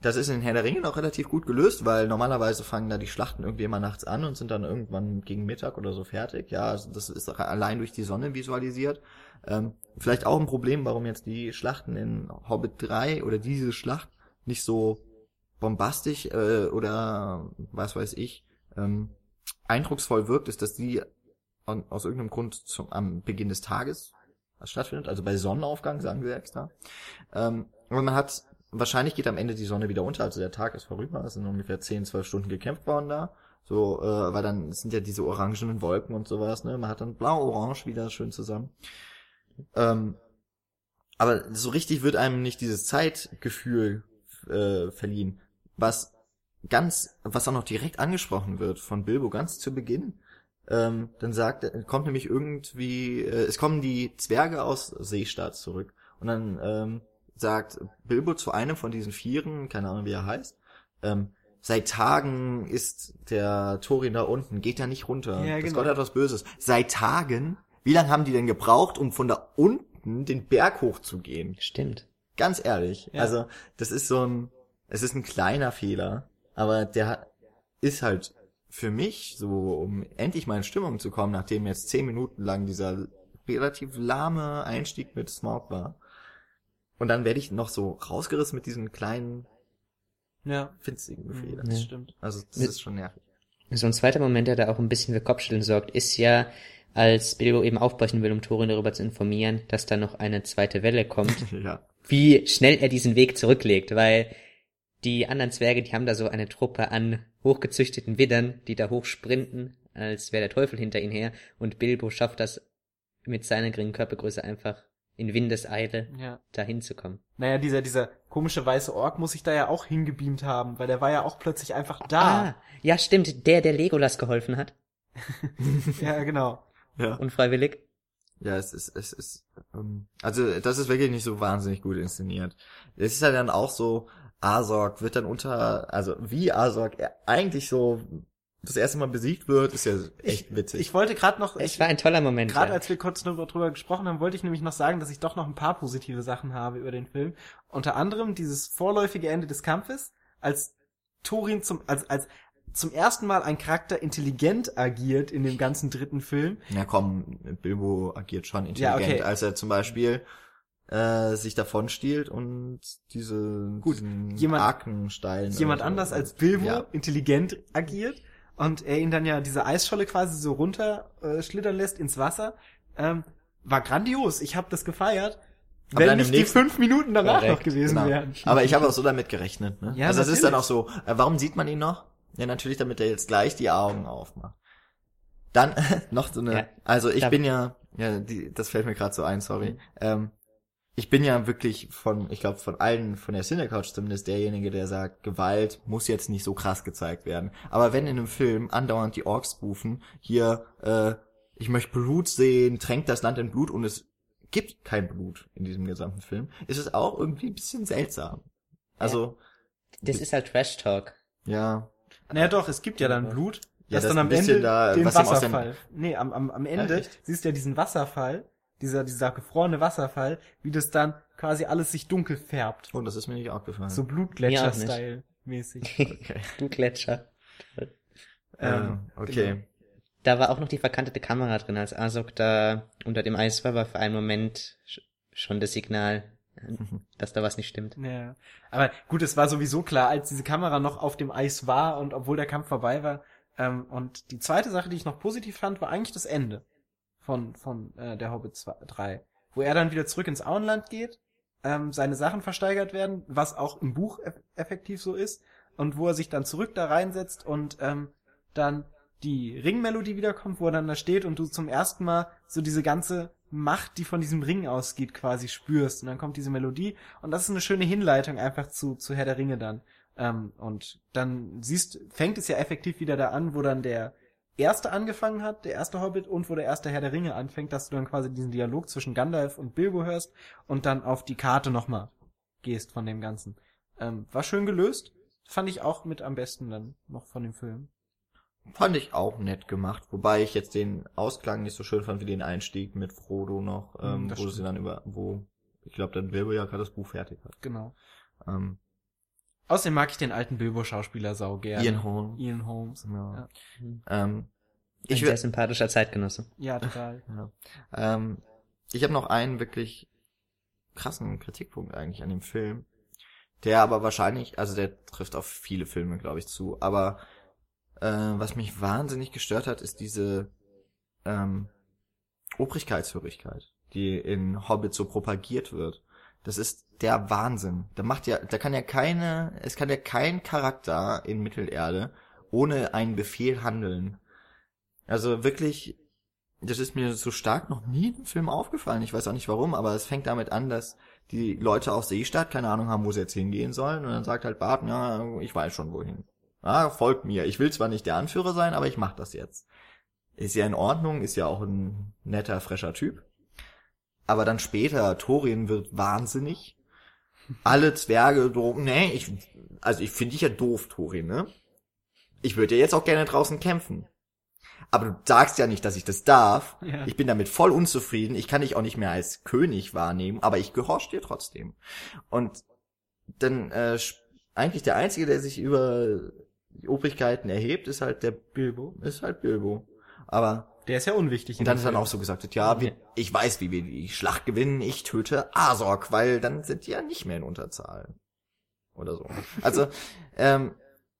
Das ist in Herr der Ringe noch relativ gut gelöst, weil normalerweise fangen da die Schlachten irgendwie immer nachts an und sind dann irgendwann gegen Mittag oder so fertig. Ja, also das ist allein durch die Sonne visualisiert. Ähm, vielleicht auch ein Problem, warum jetzt die Schlachten in Hobbit 3 oder diese Schlacht nicht so bombastisch äh, oder was weiß ich ähm, eindrucksvoll wirkt, ist, dass die an- aus irgendeinem Grund zum, am Beginn des Tages stattfindet, also bei Sonnenaufgang, sagen wir extra. Ähm, und man hat, wahrscheinlich geht am Ende die Sonne wieder unter, also der Tag ist vorüber, es sind ungefähr 10, 12 Stunden gekämpft worden da. So, äh, weil dann sind ja diese orangenen Wolken und sowas, ne? Man hat dann blau-orange wieder schön zusammen. Ähm, aber so richtig wird einem nicht dieses Zeitgefühl äh, verliehen, was ganz, was auch noch direkt angesprochen wird von Bilbo ganz zu Beginn. Ähm, dann sagt, kommt nämlich irgendwie, äh, es kommen die Zwerge aus Seestadt zurück und dann ähm, sagt Bilbo zu einem von diesen Vieren, keine Ahnung wie er heißt, ähm, seit Tagen ist der Thorin da unten, geht da nicht runter. Ja, Das genau. Gott hat was Böses. Seit Tagen? Wie lange haben die denn gebraucht, um von da unten den Berg hochzugehen? Stimmt. Ganz ehrlich. Ja. Also, das ist so ein, es ist ein kleiner Fehler, aber der ist halt für mich so, um endlich mal in Stimmung zu kommen, nachdem jetzt zehn Minuten lang dieser relativ lahme Einstieg mit Smaug war. Und dann werde ich noch so rausgerissen mit diesen kleinen, Ja, winzigen Fehler. das Ja. stimmt. Also, das Mit- ist schon nervig. So ein zweiter Moment, der da auch ein bisschen für Kopfschütteln sorgt, ist ja, als Bilbo eben aufbrechen will, um Thorin darüber zu informieren, dass da noch eine zweite Welle kommt, ja. wie schnell er diesen Weg zurücklegt, weil die anderen Zwerge, die haben da so eine Truppe an hochgezüchteten Widdern, die da hochsprinten, als wäre der Teufel hinter ihnen her, und Bilbo schafft das mit seiner geringen Körpergröße einfach in Windeseile Ja. dahin zu kommen. Naja, dieser, dieser komische weiße Ork muss sich da ja auch hingebeamt haben, weil der war ja auch plötzlich einfach da. Ah, ja stimmt, der, der Legolas geholfen hat, Ja, genau. Ja. unfreiwillig. Ja, es ist, es ist, ähm, also das ist wirklich nicht so wahnsinnig gut inszeniert. Es ist ja dann auch so, Azog wird dann unter, also wie Azog er eigentlich so das erste Mal besiegt wird, ist ja echt witzig. Ich wollte gerade noch, Es ich, war ein toller Moment. gerade ja. als wir kurz drüber, drüber gesprochen haben, wollte ich nämlich noch sagen, dass ich doch noch ein paar positive Sachen habe über den Film. Unter anderem dieses vorläufige Ende des Kampfes, als Thorin zum, als, als zum ersten Mal ein Charakter intelligent agiert in dem ganzen dritten Film. ja komm, Bilbo agiert schon Ja, intelligent, okay. als er zum Beispiel äh, sich davon stiehlt und diese Gut, diesen jemand- Arkenstein Jemand so. anders als Bilbo Ja. intelligent agiert und er ihn dann ja diese Eisscholle quasi so runter äh, schlittern lässt ins Wasser. Ähm, war grandios. Ich habe das gefeiert. Aber wenn nicht die fünf Minuten danach Korrekt, noch gewesen Genau. wären. Aber ich habe auch so damit gerechnet. Ne? Ja, also es ist dann auch so, äh, warum sieht man ihn noch? Ja, natürlich, damit er jetzt gleich die Augen aufmacht. Dann noch so eine, Ja. also ich bin ja, ja, die, das fällt mir gerade so ein, sorry. Mhm. Ähm, ich bin ja wirklich von, ich glaube von allen, von der Cinecouch zumindest derjenige, der sagt, Gewalt muss jetzt nicht so krass gezeigt werden. Aber wenn in einem Film andauernd die Orks rufen, hier, äh, ich möchte Blut sehen, tränkt das Land in Blut und es gibt kein Blut in diesem gesamten Film, ist es auch irgendwie ein bisschen seltsam. Also, Das ist halt Trash Talk. ja, Naja doch, es gibt ja dann Blut, Ja, das dann am Ende da, den was ihm aus Wasserfall. Nee, am, am, am Ende Ja, siehst du ja diesen Wasserfall, dieser, dieser gefrorene Wasserfall, wie das dann quasi alles sich dunkel färbt. oh, das ist mir nicht aufgefallen. So Blutgletscher-Style mäßig. okay. Du Gletscher. Ähm, okay. Da war auch noch die verkantete Kamera drin, als Asok da unter dem Eis war, war für einen Moment sch- schon das Signal, dass da was nicht stimmt. Ja. Aber gut, es war sowieso klar, als diese Kamera noch auf dem Eis war und obwohl der Kampf vorbei war. Ähm, und die zweite Sache, die ich noch positiv fand, war eigentlich das Ende von, von äh, der Hobbit 2, 3. Wo er dann wieder zurück ins Auenland geht, ähm, seine Sachen versteigert werden, was auch im Buch eff effektiv so ist, und wo er sich dann zurück da reinsetzt und ähm, dann die Ringmelodie wiederkommt, wo er dann da steht und du zum ersten Mal so diese ganze Macht, die von diesem Ring ausgeht, quasi spürst. Und dann kommt diese Melodie und das ist eine schöne Hinleitung einfach zu, zu Herr der Ringe dann. Ähm, und dann siehst, fängt es ja effektiv wieder da an, wo dann der erste angefangen hat, der erste Hobbit und wo der erste Herr der Ringe anfängt, dass du dann quasi diesen Dialog zwischen Gandalf und Bilbo hörst und dann auf die Karte nochmal gehst von dem Ganzen. Ähm, war schön gelöst. Fand ich auch mit am besten dann noch von dem Film. Fand ich auch nett gemacht, wobei ich jetzt den Ausklang nicht so schön fand wie den Einstieg mit Frodo noch, ähm, Hm, das wo sie stimmt. dann über, wo ich glaube dann Bilbo ja gerade das Buch fertig hat. Genau. Ähm, Außerdem mag ich den alten Bilbo-Schauspieler sau gerne. Ian Holm. Ian Holmes. Ja. Ja. Ähm, Ein ich sehr sympathischer Zeitgenosse. Ja, total. ja. ähm, ich habe noch einen wirklich krassen Kritikpunkt eigentlich an dem Film, der aber wahrscheinlich, also der trifft auf viele Filme, glaube ich, zu, aber äh, was mich wahnsinnig gestört hat, ist diese ähm, Obrigkeitshörigkeit, die in Hobbit so propagiert wird. Das ist der Wahnsinn. Da macht ja, da kann ja keine, es kann ja kein Charakter in Mittelerde ohne einen Befehl handeln. Also wirklich, das ist mir so stark noch nie im Film aufgefallen. Ich weiß auch nicht warum, aber es fängt damit an, dass die Leute aus Seestadt keine Ahnung haben, wo sie jetzt hingehen sollen. Und dann sagt halt Bart, ja, ich weiß schon wohin. Ah, folgt mir. Ich will zwar nicht der Anführer sein, aber ich mach das jetzt. Ist ja in Ordnung, ist ja auch ein netter, frischer Typ. Aber dann später, Thorin wird wahnsinnig. Alle Zwerge nee, ich, also ich finde dich ja doof, Thorin, ne? Ich würde ja jetzt auch gerne draußen kämpfen. Aber du sagst ja nicht, dass ich das darf. Ja. Ich bin damit voll unzufrieden. Ich kann dich auch nicht mehr als König wahrnehmen, aber ich gehorche dir trotzdem. Und dann äh, eigentlich der Einzige, der sich über die Obrigkeiten erhebt, ist halt der Bilbo. ist halt Bilbo. Aber Der ist ja unwichtig. und dann ist dann Film. auch so gesagt, ja, wir, ich weiß, wie wir die Schlacht gewinnen. Ich töte Azog, weil dann sind die ja nicht mehr in Unterzahl oder so. Also, ähm,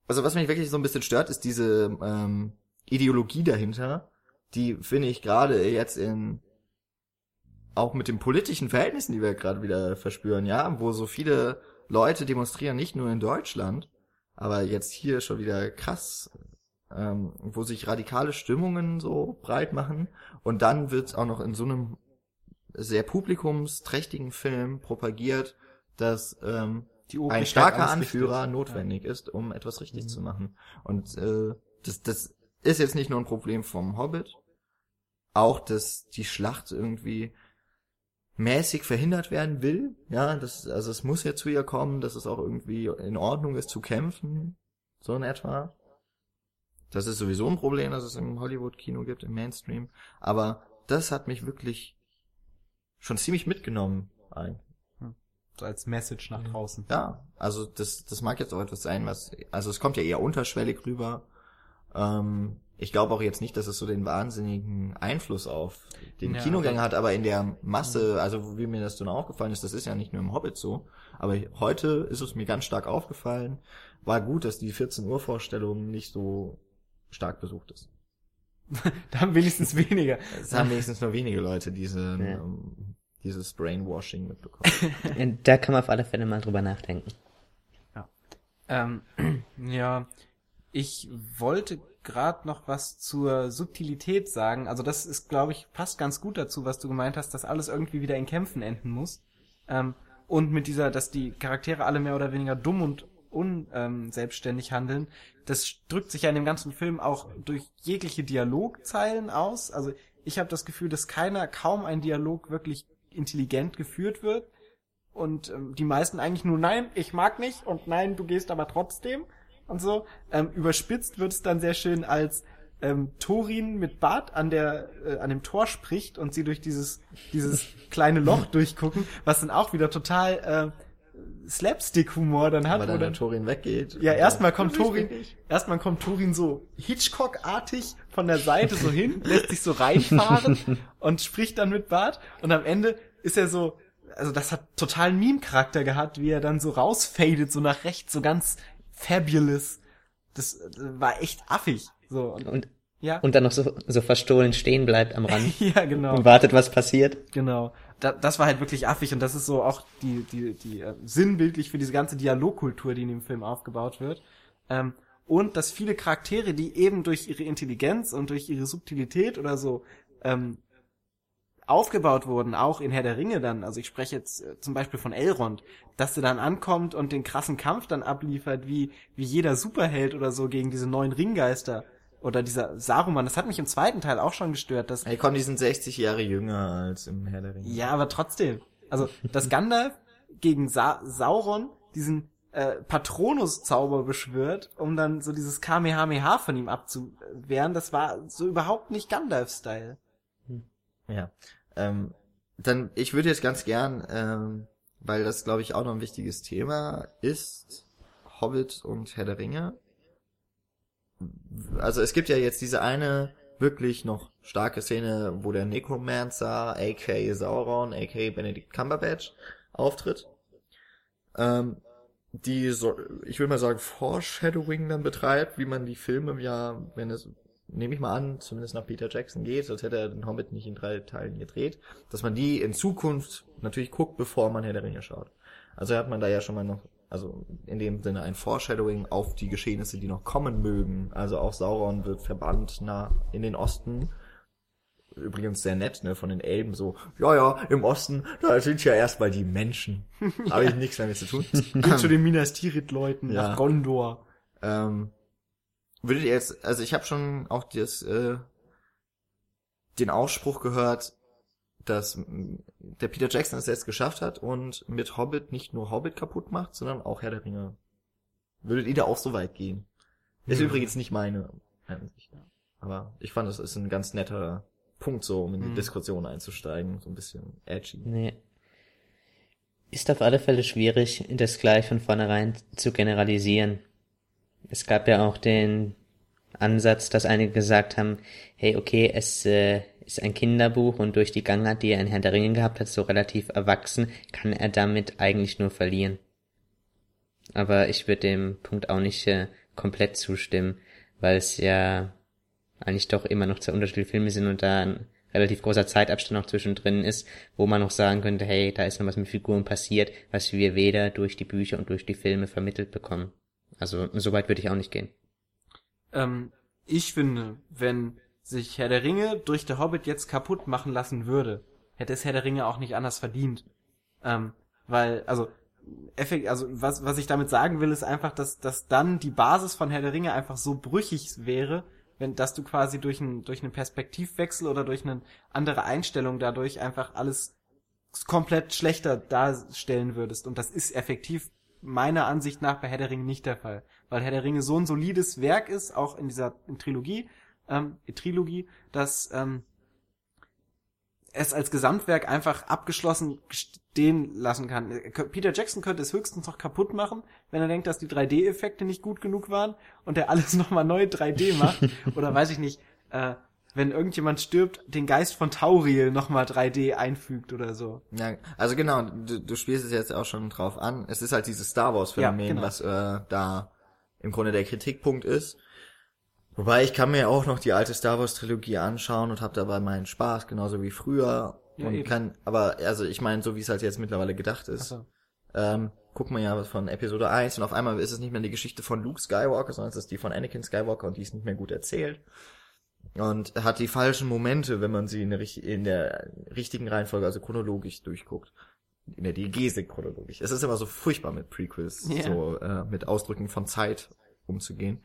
also was mich wirklich so ein bisschen stört, ist diese ähm, Ideologie dahinter, die finde ich gerade jetzt in auch mit den politischen Verhältnissen, die wir gerade wieder verspüren, ja, wo so viele Leute demonstrieren, nicht nur in Deutschland, aber jetzt hier schon wieder krass, ähm, wo sich radikale Stimmungen so breit machen und dann wird auch noch in so einem sehr publikumsträchtigen Film propagiert, dass ähm, ein starker. Anführer notwendig ist, um etwas richtig Mhm. zu machen. Und äh, das, das ist jetzt nicht nur ein Problem vom Hobbit, auch, dass die Schlacht irgendwie mäßig verhindert werden will. Ja, das, also es muss ja zu ihr kommen, dass es auch irgendwie in Ordnung ist zu kämpfen, so in etwa. Das ist sowieso ein Problem, dass es im Hollywood-Kino gibt, im Mainstream. Aber das hat mich wirklich schon ziemlich mitgenommen. eigentlich. So als Message nach draußen. Ja, also das, das mag jetzt auch etwas sein, was, also es kommt ja eher unterschwellig rüber. Ähm, ich glaube auch jetzt nicht, dass es so den wahnsinnigen Einfluss auf den Ja, Kinogänger hat, aber in der Masse, also wie mir das dann aufgefallen ist, das ist ja nicht nur im Hobbit so, aber heute ist es mir ganz stark aufgefallen, war gut, dass die 14 Uhr Vorstellung nicht so stark besucht ist. Da haben wenigstens weniger. Es haben wenigstens nur wenige Leute diese, Ja. ähm, dieses Brainwashing mitbekommen. Da kann man auf alle Fälle mal drüber nachdenken. Ähm, ja, ich wollte gerade noch was zur Subtilität sagen. Also das ist, glaube ich, passt ganz gut dazu, was du gemeint hast, dass alles irgendwie wieder in Kämpfen enden muss. Ähm, und mit dieser, dass die Charaktere alle mehr oder weniger dumm und unselbstständig ähm, selbstständig handeln, das drückt sich ja in dem ganzen Film auch durch jegliche Dialogzeilen aus. Also ich habe das Gefühl, dass keiner, kaum ein Dialog wirklich intelligent geführt wird und ähm, die meisten eigentlich nur nein, ich mag nicht und nein, du gehst aber trotzdem und so. Ähm, überspitzt wird es dann sehr schön als ähm, Thorin mit Bart an der äh, an dem Tor spricht und sie durch dieses dieses kleine Loch durchgucken, was dann auch wieder total äh, Slapstick-Humor dann hat. Aber dann oder, der Torin weggeht. ja, erstmal dann- kommt Thorin, erstmal kommt Thorin so Hitchcock-artig von der Seite so hin, lässt sich so reinfahren und spricht dann mit Bart und am Ende ist er so, also das hat totalen Meme-Charakter gehabt, wie er dann so rausfadet, so nach rechts, so ganz fabulous. Das äh, war echt affig. So, und, Und, ja. und dann noch so, so verstohlen stehen bleibt am Rand ja, genau. und wartet, was passiert. Genau. Da, das war halt wirklich affig und das ist so auch die, die, die äh, sinnbildlich für diese ganze Dialogkultur, die in dem Film aufgebaut wird. Ähm, und dass viele Charaktere, die eben durch ihre Intelligenz und durch ihre Subtilität oder so ähm, aufgebaut wurden, auch in Herr der Ringe dann, also ich spreche jetzt äh, zum Beispiel von Elrond, dass er dann ankommt und den krassen Kampf dann abliefert, wie, wie jeder Superheld oder so gegen diese neuen Ringgeister oder dieser Saruman, das hat mich im zweiten Teil auch schon gestört, dass Ey, komm, die sind 60 Jahre jünger als im Herr der Ringe. ja, aber trotzdem. Also, dass Gandalf gegen Sa Sauron diesen äh, Patronus-Zauber beschwört, um dann so dieses Kamehameha von ihm abzuwehren, das war so überhaupt nicht Gandalf-Style. Ja. Ähm, dann, ich würde jetzt ganz gern, ähm, weil das, glaube ich, auch noch ein wichtiges Thema ist, Hobbit und Herr der Ringe. Also es gibt ja jetzt diese eine wirklich noch starke Szene, wo der Necromancer, aka Sauron, aka Benedict Cumberbatch, auftritt. Ähm, die so, ich will mal sagen, Foreshadowing dann betreibt, wie man die Filme ja, wenn es, nehme ich mal an, zumindest nach Peter Jackson geht, sonst hätte er den Hobbit nicht in drei Teilen gedreht, dass man die in Zukunft natürlich guckt, bevor man Herr der Ringe schaut. Also hat man da ja schon mal noch, also in dem Sinne ein Foreshadowing auf die Geschehnisse, die noch kommen mögen. Also auch Sauron wird verbannt nach, in den Osten. Übrigens sehr nett, ne, von den Elben so, ja, ja, im Osten, da sind ja erstmal die Menschen. Habe ich nichts damit zu tun. Geht zu den Minas Tirith-Leuten Ja. nach Gondor. Ähm, würdet ihr jetzt, also ich habe schon auch das, äh, den Ausspruch gehört, dass der Peter Jackson es jetzt geschafft hat und mit Hobbit nicht nur Hobbit kaputt macht, sondern auch Herr der Ringe. Würdet ihr da auch so weit gehen? Ist Hm. übrigens nicht meine Ansicht. Aber ich fand, das ist ein ganz netter Punkt, so um in die Hm. Diskussion einzusteigen. So ein bisschen edgy. Nee. Ist auf alle Fälle schwierig, das gleich von vornherein zu generalisieren. Es gab ja auch den Ansatz, dass einige gesagt haben, hey, okay, es äh, ist ein Kinderbuch und durch die Gangart, die er in Herrn der Ringe gehabt hat, so relativ erwachsen, kann er damit eigentlich nur verlieren. Aber ich würde dem Punkt auch nicht äh, komplett zustimmen, weil es ja eigentlich doch immer noch zwei unterschiedliche Filme sind und da ein relativ großer Zeitabstand noch zwischendrin ist, wo man noch sagen könnte, hey, da ist noch was mit Figuren passiert, was wir weder durch die Bücher und durch die Filme vermittelt bekommen. Also so weit würde ich auch nicht gehen. Ähm, ich finde, wenn sich Herr der Ringe durch der Hobbit jetzt kaputt machen lassen würde, hätte es Herr der Ringe auch nicht anders verdient. Ähm, weil, also, effekt, also was, was ich damit sagen will, ist einfach, dass, dass dann die Basis von Herr der Ringe einfach so brüchig wäre, wenn, dass du quasi durch, ein, durch einen Perspektivwechsel oder durch eine andere Einstellung dadurch einfach alles komplett schlechter darstellen würdest. Und das ist effektiv meiner Ansicht nach bei Herr der Ringe nicht der Fall. Weil Herr der Ringe so ein solides Werk ist, auch in dieser in Trilogie, ähm, Trilogie, dass ähm, es als Gesamtwerk einfach abgeschlossen stehen lassen kann. Peter Jackson könnte es höchstens noch kaputt machen, wenn er denkt, dass die 3D-Effekte nicht gut genug waren und er alles nochmal neu 3D macht. Oder weiß ich nicht, äh, wenn irgendjemand stirbt, den Geist von Tauriel nochmal 3D einfügt oder so. Ja, also genau, du, du spielst es jetzt auch schon drauf an. Es ist halt dieses Star Wars Phänomen, Ja, genau. was äh, da im Grunde der Kritikpunkt ist. Wobei ich kann mir auch noch die alte Star Wars Trilogie anschauen und habe dabei meinen Spaß, genauso wie früher. Ja, und eben. kann, aber also ich meine, so wie es halt jetzt mittlerweile gedacht ist, Achso. ähm, guckt man ja von Episode 1 und auf einmal ist es nicht mehr die Geschichte von Luke Skywalker, sondern es ist die von Anakin Skywalker und die ist nicht mehr gut erzählt. Und hat die falschen Momente, wenn man sie in der, in der richtigen Reihenfolge, also chronologisch durchguckt. In der Diegese chronologisch. Es ist immer so furchtbar mit Prequels, Ja. so äh, mit Ausdrücken von Zeit umzugehen.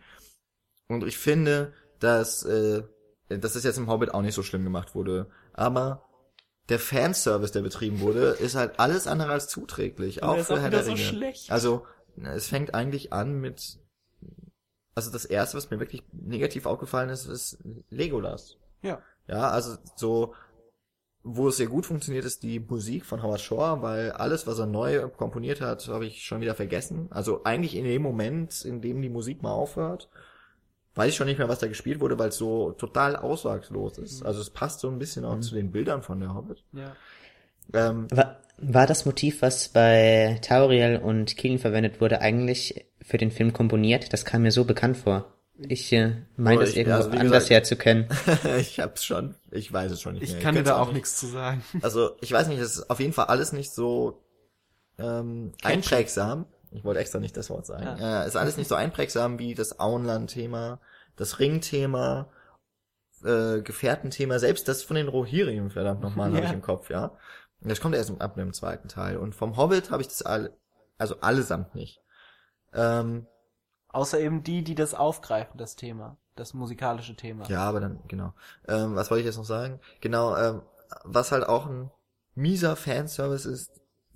Und ich finde, dass äh, dass das jetzt im Hobbit auch nicht so schlimm gemacht wurde. Aber der Fanservice, der betrieben wurde, ist halt alles andere als zuträglich. Auch der ist für auch Herr der so Ringe. schlecht. Also, es fängt eigentlich an mit, also das erste, was mir wirklich negativ aufgefallen ist, ist Legolas. Ja. Ja, also so, wo es sehr gut funktioniert, ist die Musik von Howard Shore, weil alles, was er neu komponiert hat, habe ich schon wieder vergessen. Also eigentlich in dem Moment, in dem die Musik mal aufhört, weiß ich schon nicht mehr, was da gespielt wurde, weil es so total aussagslos ist. Also es passt so ein bisschen auch zu den Bildern von der Hobbit. Ja. Ähm, War, war das Motiv, was bei Tauriel und Kielen verwendet wurde, eigentlich für den Film komponiert? Das kam mir so bekannt vor. Ich äh, meine das ich- irgendwo also anders gesagt- her zu können. ich hab's schon, ich weiß es schon nicht Ich mehr. kann dir kenn's da auch nicht. nichts zu sagen. Also ich weiß nicht, es ist auf jeden Fall alles nicht so ähm, einprägsam. Ich wollte extra nicht das Wort sagen. Äh, ist alles nicht so einprägsam wie das Auenland-Thema, das Ring-Thema, äh, Gefährtenthema, selbst das von den Rohirrim, verdammt nochmal, habe Ja. ich im Kopf, ja. Und das kommt erst ab dem zweiten Teil. Und vom Hobbit habe ich das all, also allesamt nicht. Ähm, Außer eben die, die das aufgreifen, das Thema. Das musikalische Thema. Ja, aber dann, genau. Ähm, was wollte ich jetzt noch sagen? Genau, ähm, was halt auch ein mieser Fanservice ist,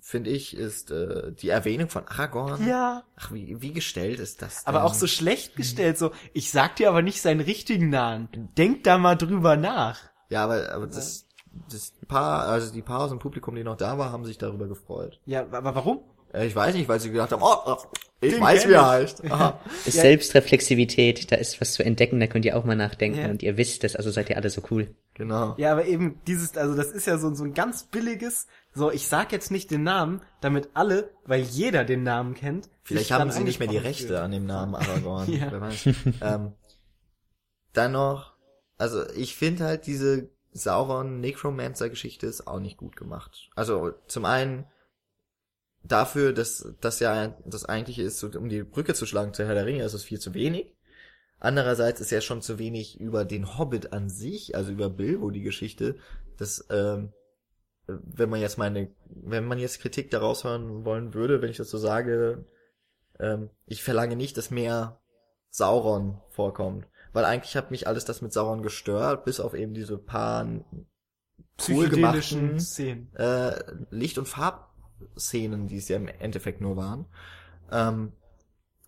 finde ich, ist äh, die Erwähnung von Aragorn. Ja. Ach, wie, wie gestellt ist das Aber denn? auch so schlecht gestellt, so, ich sag dir aber nicht seinen richtigen Namen. Denk da mal drüber nach. Ja, aber, aber das, das Paar, also die Paar aus dem Publikum, die noch da war, haben sich darüber gefreut. Ja, aber warum? Äh, ich weiß nicht, weil sie gedacht haben, oh, oh ich Den weiß, wie er heißt. Aha. Ist Ja. Selbstreflexivität, da ist was zu entdecken, da könnt ihr auch mal nachdenken Ja. und ihr wisst es, also seid ihr alle so cool. Genau. Ja, aber eben dieses, also das ist ja so, so ein ganz billiges, so, ich sag jetzt nicht den Namen, damit alle, weil jeder den Namen kennt. Vielleicht haben sie nicht mehr die Rechte fühlen. an dem Namen Aragorn. Ja. Wer weiß. ähm, dann noch, also ich finde halt diese Sauron-Necromancer-Geschichte ist auch nicht gut gemacht. Also zum einen dafür, dass das ja das eigentliche ist, um die Brücke zu schlagen zu Herr der Ringe, ist es viel zu wenig. Andererseits ist ja schon zu wenig über den Hobbit an sich, also über Bilbo die Geschichte, dass ähm, wenn man jetzt meine, wenn man jetzt Kritik daraus hören wollen würde, wenn ich das so sage, ähm, ich verlange nicht, dass mehr Sauron vorkommt. Weil eigentlich hat mich alles das mit Sauron gestört, bis auf eben diese paar Psychedelischen wohlgemachten Szenen. äh, Licht- und Farbszenen, die es ja im Endeffekt nur waren. Ähm,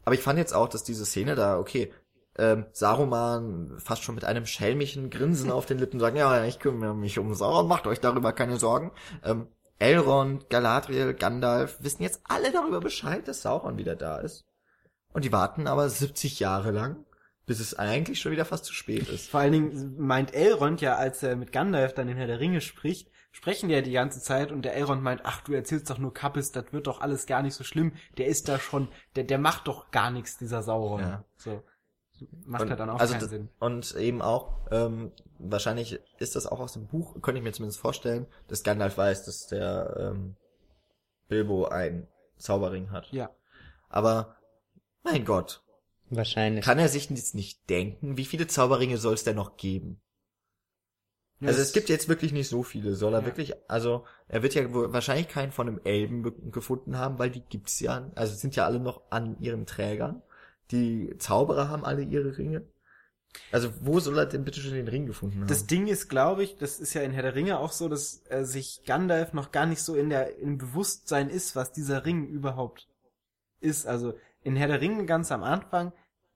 aber ich fand jetzt auch, dass diese Szene da, okay, ähm, Saruman fast schon mit einem schelmischen Grinsen auf den Lippen sagen, ja, ich kümmere mich um Sauron, macht euch darüber keine Sorgen. Ähm, Elrond, Galadriel, Gandalf wissen jetzt alle darüber Bescheid, dass Sauron wieder da ist. Und die warten aber 70 Jahre lang, bis es eigentlich schon wieder fast zu spät ist. Vor allen Dingen meint Elrond ja, als er mit Gandalf dann in Herr der Ringe spricht, sprechen die ja die ganze Zeit und der Elrond meint, ach, du erzählst doch nur Kappes, das wird doch alles gar nicht so schlimm. Der ist da schon, der, der macht doch gar nichts, dieser Sauron. Ja. So. Macht Und, ja dann auch also keinen das, Sinn. Und eben auch, ähm, wahrscheinlich ist das auch aus dem Buch, könnte ich mir zumindest vorstellen, dass Gandalf weiß, dass der ähm, Bilbo ein Zauberring hat. Ja. Aber, mein Gott, Wahrscheinlich. kann er sich jetzt nicht denken, wie viele Zauberringe soll es denn noch geben? ja also es gibt jetzt wirklich nicht so viele. Soll er Ja. wirklich, also er wird ja wahrscheinlich keinen von einem Elben be- gefunden haben, weil die gibt's ja, also sind ja alle noch an ihren Trägern. Die Zauberer haben alle ihre Ringe. Also wo soll er denn bitte schon den Ring gefunden haben? Das Ding ist, glaube ich, das ist ja in Herr der Ringe auch so, dass äh, sich Gandalf noch gar nicht so in der im Bewusstsein ist, was dieser Ring überhaupt ist. Also in Herr der Ringe ganz am Anfang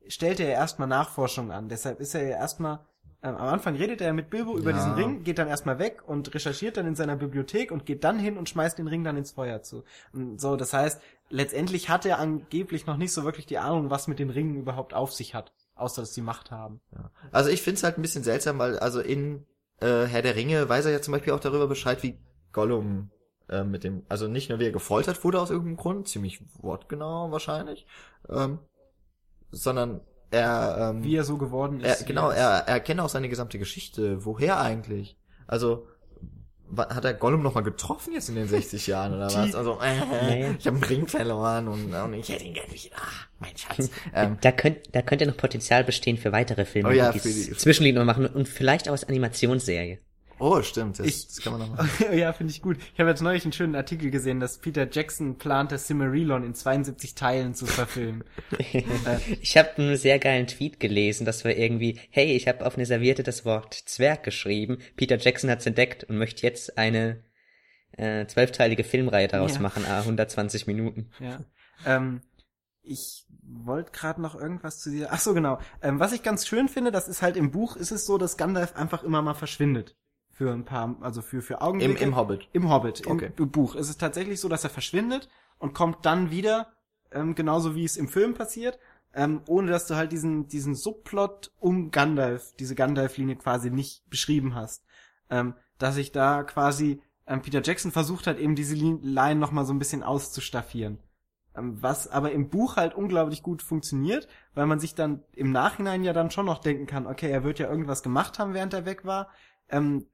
stellt er ja erstmal Nachforschung an. Deshalb ist er ja erstmal ähm, am Anfang redet er mit Bilbo über Ja. diesen Ring, geht dann erstmal weg und recherchiert dann in seiner Bibliothek und geht dann hin und schmeißt den Ring dann ins Feuer zu. Und so, das heißt, letztendlich hat er angeblich noch nicht so wirklich die Ahnung, was mit den Ringen überhaupt auf sich hat, außer dass sie Macht haben. Ja. Also ich find's halt ein bisschen seltsam, weil also in äh, Herr der Ringe weiß er ja zum Beispiel auch darüber Bescheid, wie Gollum äh, mit dem, also nicht nur wie er gefoltert wurde aus irgendeinem Grund, ziemlich wortgenau wahrscheinlich, ähm, sondern er, ähm, Wie er so geworden ist. er genau, er, er kennt auch seine gesamte Geschichte. Woher eigentlich? Also hat er Gollum noch mal getroffen jetzt in den 60 Jahren oder was? Also äh, Nee. ich habe einen Ring verloren und, und ich hätte ihn gerne wieder. Ah, mein Schatz. ähm, Da könnte da könnte noch Potenzial bestehen für weitere Filme, Oh ja, die die- Zwischenlinie machen und vielleicht auch als Animationsserie. Oh, stimmt. Das, Ich- das kann man noch machen. ja, finde ich gut. Ich habe jetzt neulich einen schönen Artikel gesehen, dass Peter Jackson plant, das Silmarillion in 72 Teilen zu verfilmen. Ich habe einen sehr geilen Tweet gelesen, das war irgendwie, hey, ich habe auf eine Serviette das Wort Zwerg geschrieben, Peter Jackson hat's entdeckt und möchte jetzt eine äh, zwölfteilige Filmreihe daraus Ja. machen, ah, 120 Minuten. Ja. Ähm, ich wollte gerade noch irgendwas zu dieser. Ach so, genau. Ähm, was ich ganz schön finde, das ist halt im Buch, ist es so, dass Gandalf einfach immer mal verschwindet. Für ein paar, also für, für Im, Augenblicke. Im Hobbit. Im Hobbit, im Okay. Buch. Es ist tatsächlich so, dass er verschwindet und kommt dann wieder, ähm, genauso wie es im Film passiert, ähm, ohne dass du halt diesen, diesen Subplot um Gandalf, diese Gandalf-Linie quasi nicht beschrieben hast. Ähm, dass ich da quasi, ähm, Peter Jackson versucht hat, eben diese Lin- Line nochmal so ein bisschen auszustaffieren. Ähm, was aber im Buch halt unglaublich gut funktioniert, weil man sich dann im Nachhinein ja dann schon noch denken kann, okay, er wird ja irgendwas gemacht haben, während er weg war. Ähm,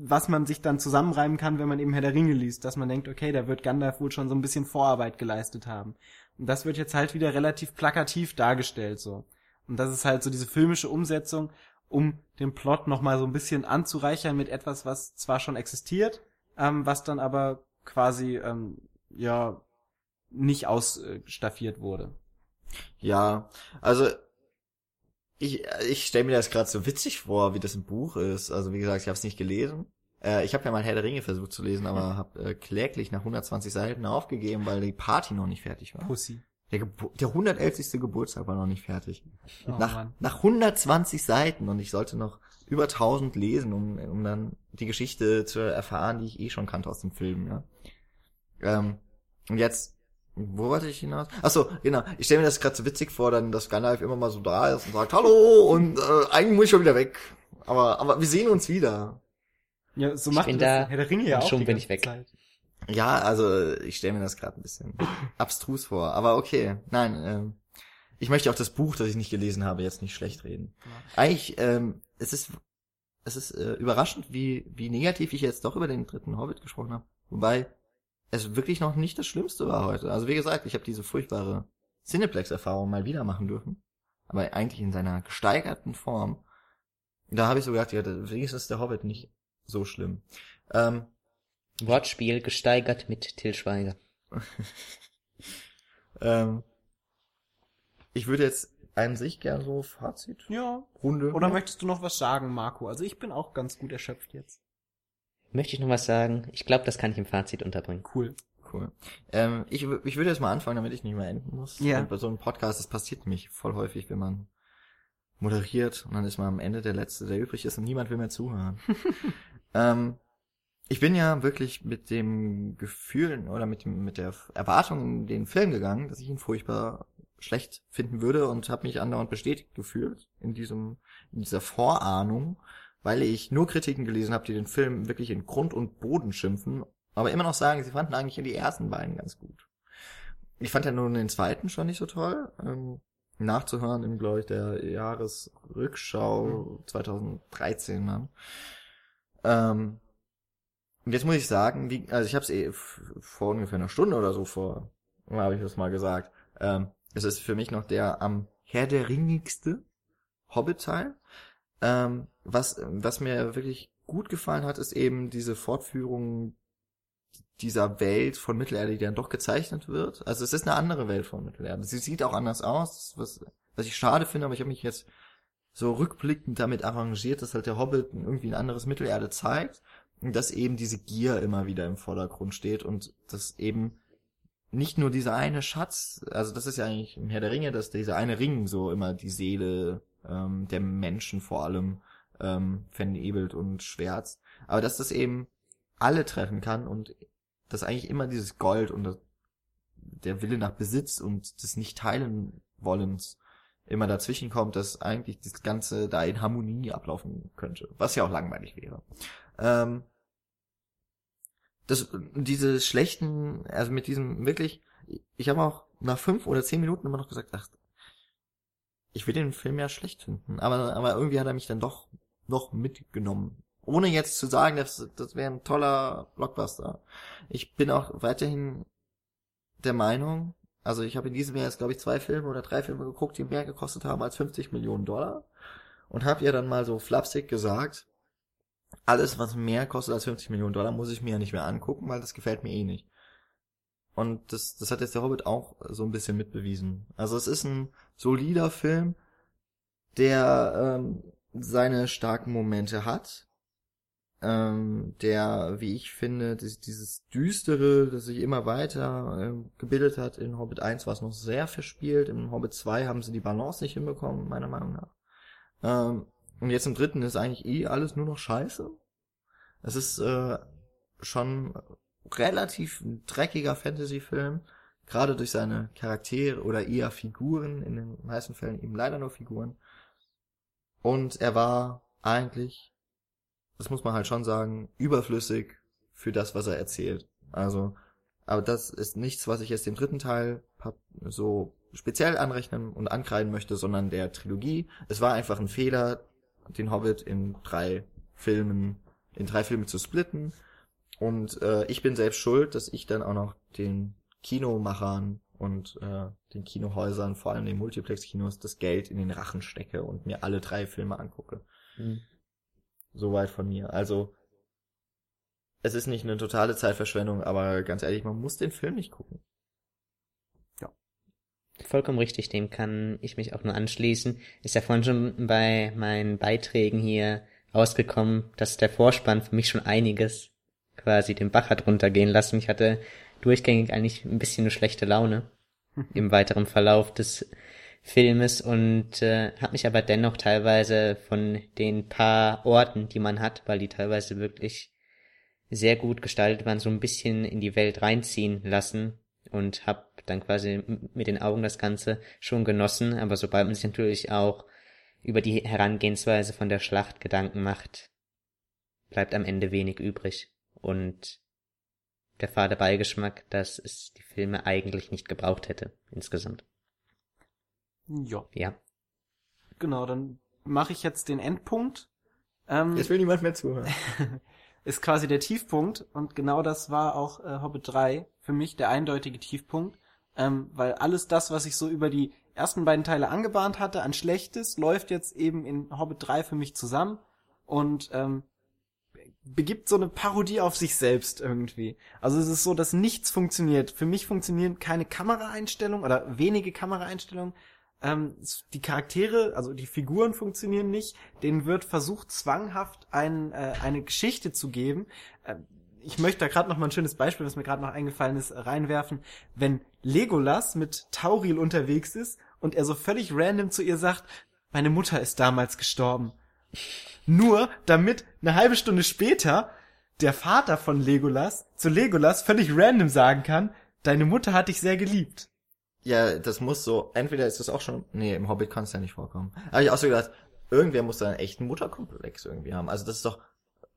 was man sich dann zusammenreimen kann, wenn man eben Herr der Ringe liest, dass man denkt, okay, da wird Gandalf wohl schon so ein bisschen Vorarbeit geleistet haben. Und das wird jetzt halt wieder relativ plakativ dargestellt, so. Und das ist halt so diese filmische Umsetzung, um den Plot nochmal so ein bisschen anzureichern mit etwas, was zwar schon existiert, ähm, was dann aber quasi, ähm, ja, nicht ausstaffiert wurde. Ja, also ich, ich stelle mir das gerade so witzig vor, wie das im Buch ist. Also wie gesagt, ich habe es nicht gelesen. Äh, ich habe ja mal Herr der Ringe versucht zu lesen, aber habe äh, kläglich nach 120 Seiten aufgegeben, weil die Party noch nicht fertig war. Pussy. Der, Gebu der 111. Geburtstag war noch nicht fertig. Oh, nach, Mann. nach 120 Seiten und ich sollte noch über 1000 lesen, um, um dann die Geschichte zu erfahren, die ich eh schon kannte aus dem Film. Ja. Ähm, und jetzt, wo wollte ich hinaus? Ach so, genau. Ich stelle mir das gerade so witzig vor, dann, dass Gandalf immer mal so da ist und sagt Hallo und äh, eigentlich muss ich schon wieder weg. Aber, aber wir sehen uns wieder. Ja, so Ich macht bin das da Herr der Ringe ja auch schon bin ich weg. Zeit. Ja, also ich stelle mir das gerade ein bisschen abstrus vor. Aber okay, nein. Ähm, ich möchte auch das Buch, das ich nicht gelesen habe, jetzt nicht schlecht reden. Eigentlich, ähm, es ist, es ist äh, überraschend, wie wie negativ ich jetzt doch über den dritten Hobbit gesprochen habe. Wobei es wirklich noch nicht das Schlimmste war heute. Also wie gesagt, ich habe diese furchtbare Cineplex-Erfahrung mal wieder machen dürfen, aber eigentlich in seiner gesteigerten Form. Da habe ich so gedacht, ja, wenigstens ist der Hobbit nicht so schlimm. Ähm, Wortspiel gesteigert mit Till Schweiger. Ähm, ich würde jetzt an sich gern so Fazit. Ja. Runde. Oder möchtest du noch was sagen, Marco? Also ich bin auch ganz gut erschöpft jetzt. Möchte ich noch was sagen? Ich glaube, das kann ich im Fazit unterbringen. Cool. Cool. Ähm, ich, ich würde jetzt mal anfangen, damit ich nicht mehr enden muss. Ja. Und bei so einem Podcast, das passiert nämlich voll häufig, wenn man moderiert und dann ist man am Ende der Letzte, der übrig ist und niemand will mehr zuhören. ähm, ich bin ja wirklich mit dem Gefühl oder mit dem mit der Erwartung in den Film gegangen, dass ich ihn furchtbar schlecht finden würde und habe mich andauernd bestätigt gefühlt in diesem in dieser Vorahnung, weil ich nur Kritiken gelesen habe, die den Film wirklich in Grund und Boden schimpfen, aber immer noch sagen, sie fanden eigentlich die ersten beiden ganz gut. Ich fand ja nun den zweiten schon nicht so toll. Ähm, nachzuhören im, glaube ich, der Jahresrückschau 2013 dann. Ähm, und jetzt muss ich sagen, wie, also ich habe es eh vor ungefähr einer Stunde oder so vor, habe ich das mal gesagt. Ähm, es ist für mich noch der am Herr der Ringigste Hobbit-Teil. Ähm, was, was mir wirklich gut gefallen hat, ist eben diese Fortführung dieser Welt von Mittelerde, die dann doch gezeichnet wird. Also es ist eine andere Welt von Mittelerde. Sie sieht auch anders aus, was, was ich schade finde, aber ich habe mich jetzt so rückblickend damit arrangiert, dass halt der Hobbit irgendwie ein anderes Mittelerde zeigt und dass eben diese Gier immer wieder im Vordergrund steht und dass eben nicht nur dieser eine Schatz, also das ist ja eigentlich im Herr der Ringe, dass dieser eine Ring so immer die Seele ähm, der Menschen vor allem ähm, vernebelt und schwärzt, aber dass das eben alle treffen kann und dass eigentlich immer dieses Gold und der Wille nach Besitz und des nicht teilen wollens immer dazwischen kommt, dass eigentlich das Ganze da in Harmonie ablaufen könnte, was ja auch langweilig wäre. Ähm, das, diese schlechten, also mit diesem wirklich, ich habe auch nach fünf oder zehn Minuten immer noch gesagt, ach, ich will den Film ja schlecht finden, aber, aber irgendwie hat er mich dann doch noch mitgenommen. Ohne jetzt zu sagen, das, das wäre ein toller Blockbuster. Ich bin auch weiterhin der Meinung, also ich habe in diesem Jahr jetzt, glaube ich, zwei Filme oder drei Filme geguckt, die mehr gekostet haben als 50 Millionen Dollar. Und habe ihr dann mal so flapsig gesagt, alles, was mehr kostet als 50 Millionen Dollar, muss ich mir ja nicht mehr angucken, weil das gefällt mir eh nicht. Und das, das hat jetzt der Hobbit auch so ein bisschen mitbewiesen. Also es ist ein solider Film, der ähm, seine starken Momente hat, ähm, der, wie ich finde, dieses, Düstere, das sich immer weiter ähm, gebildet hat in Hobbit 1, war es noch sehr verspielt. In Hobbit 2 haben sie die Balance nicht hinbekommen, meiner Meinung nach. Ähm, und jetzt im dritten ist eigentlich eh alles nur noch scheiße. Es ist äh, schon relativ dreckiger Fantasy-Film, gerade durch seine Charaktere oder eher Figuren, in den meisten Fällen eben leider nur Figuren. Und er war eigentlich, das muss man halt schon sagen, überflüssig für das, was er erzählt. Also, aber das ist nichts, was ich jetzt dem dritten Teil so speziell anrechnen und ankreiden möchte, sondern der Trilogie. Es war einfach ein Fehler, den Hobbit in drei Filmen, in drei Filme zu splitten. Und äh, ich bin selbst schuld, dass ich dann auch noch den Kinomachern und äh, den Kinohäusern, vor allem den Multiplex-Kinos, das Geld in den Rachen stecke und mir alle drei Filme angucke. Mhm. Soweit von mir. Also es ist nicht eine totale Zeitverschwendung, aber ganz ehrlich, man muss den Film nicht gucken. Ja. Vollkommen richtig, dem kann ich mich auch nur anschließen. Ist ja vorhin schon bei meinen Beiträgen hier rausgekommen, dass der Vorspann für mich schon einiges quasi den Bach hat runtergehen lassen. Ich hatte durchgängig eigentlich ein bisschen eine schlechte Laune im weiteren Verlauf des Filmes und äh, habe mich aber dennoch teilweise von den paar Orten, die man hat, weil die teilweise wirklich sehr gut gestaltet waren, so ein bisschen in die Welt reinziehen lassen und habe dann quasi mit den Augen das Ganze schon genossen, aber sobald man sich natürlich auch über die Herangehensweise von der Schlacht Gedanken macht, bleibt am Ende wenig übrig. Und der fade Beigeschmack, dass es die Filme eigentlich nicht gebraucht hätte, insgesamt. Ja. Ja. Genau, dann mache ich jetzt den Endpunkt. Ähm, jetzt will niemand mehr zuhören. ist quasi der Tiefpunkt und genau das war auch äh, Hobbit 3 für mich der eindeutige Tiefpunkt, ähm, weil alles das, was ich so über die ersten beiden Teile angebahnt hatte an Schlechtes, läuft jetzt eben in Hobbit 3 für mich zusammen und ähm, begibt so eine Parodie auf sich selbst irgendwie. Also es ist so, dass nichts funktioniert. Für mich funktionieren keine Kameraeinstellungen oder wenige Kameraeinstellungen. Ähm, die Charaktere, also die Figuren funktionieren nicht. Denen wird versucht, zwanghaft ein, äh, eine Geschichte zu geben. Äh, ich möchte da gerade noch mal ein schönes Beispiel, was mir gerade noch eingefallen ist, reinwerfen. Wenn Legolas mit Tauril unterwegs ist und er so völlig random zu ihr sagt, meine Mutter ist damals gestorben. Nur damit eine halbe Stunde später der Vater von Legolas zu Legolas völlig random sagen kann, deine Mutter hat dich sehr geliebt. Ja, das muss so, entweder ist das auch schon, nee, im Hobbit kann es ja nicht vorkommen. Aber ich auch so gedacht, irgendwer muss da einen echten Mutterkomplex irgendwie haben. Also das ist doch,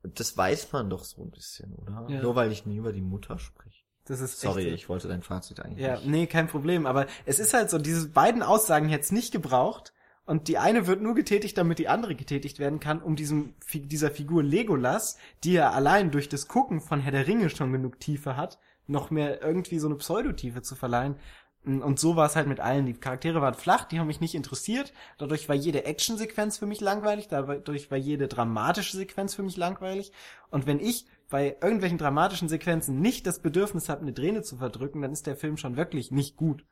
das weiß man doch so ein bisschen, oder? Ja. Nur weil ich nie über die Mutter spreche. Das ist Sorry, echt, ich wollte dein Fazit eigentlich. Ja, nicht. nee, kein Problem. Aber es ist halt so, diese beiden Aussagen hätte es nicht gebraucht. Und die eine wird nur getätigt, damit die andere getätigt werden kann, um diesem, dieser Figur Legolas, die ja allein durch das Gucken von Herr der Ringe schon genug Tiefe hat, noch mehr irgendwie so eine Pseudotiefe zu verleihen. Und so war es halt mit allen. Die Charaktere waren flach, die haben mich nicht interessiert. Dadurch war jede Actionsequenz für mich langweilig, dadurch war jede dramatische Sequenz für mich langweilig. Und wenn ich bei irgendwelchen dramatischen Sequenzen nicht das Bedürfnis habe, eine Träne zu verdrücken, dann ist der Film schon wirklich nicht gut.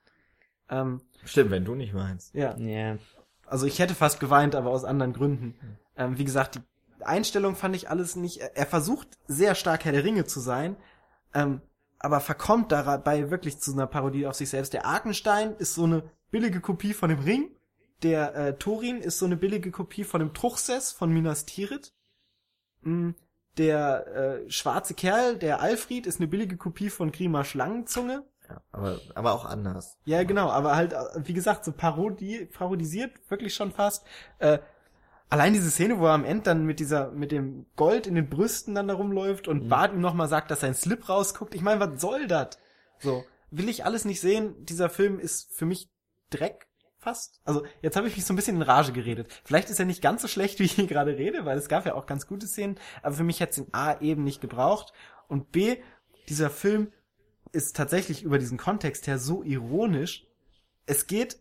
Ähm, Stimmt, wenn du nicht meinst. Ja. Yeah. Also ich hätte fast geweint, aber aus anderen Gründen. Ähm, wie gesagt, die Einstellung fand ich alles nicht. Er versucht sehr stark Herr der Ringe zu sein, ähm, aber verkommt dabei wirklich zu einer Parodie auf sich selbst. Der Arkenstein ist so eine billige Kopie von dem Ring. Der äh, Thorin ist so eine billige Kopie von dem Truchsess von Minas Tirith. Mm, der äh, schwarze Kerl, der Alfred, ist eine billige Kopie von Grima Schlangenzunge. Ja, aber, aber auch anders. Ja, genau, aber halt, wie gesagt, so parodie, parodisiert wirklich schon fast. Äh, allein diese Szene, wo er am Ende dann mit dieser, mit dem Gold in den Brüsten dann da rumläuft und mhm. Bart ihm nochmal sagt, dass sein Slip rausguckt. Ich meine, was soll das? So, will ich alles nicht sehen. Dieser Film ist für mich Dreck fast. Also jetzt habe ich mich so ein bisschen in Rage geredet. Vielleicht ist er nicht ganz so schlecht, wie ich hier gerade rede, weil es gab ja auch ganz gute Szenen, aber für mich hätte es in A eben nicht gebraucht und B, dieser Film ist tatsächlich über diesen Kontext her so ironisch. Es geht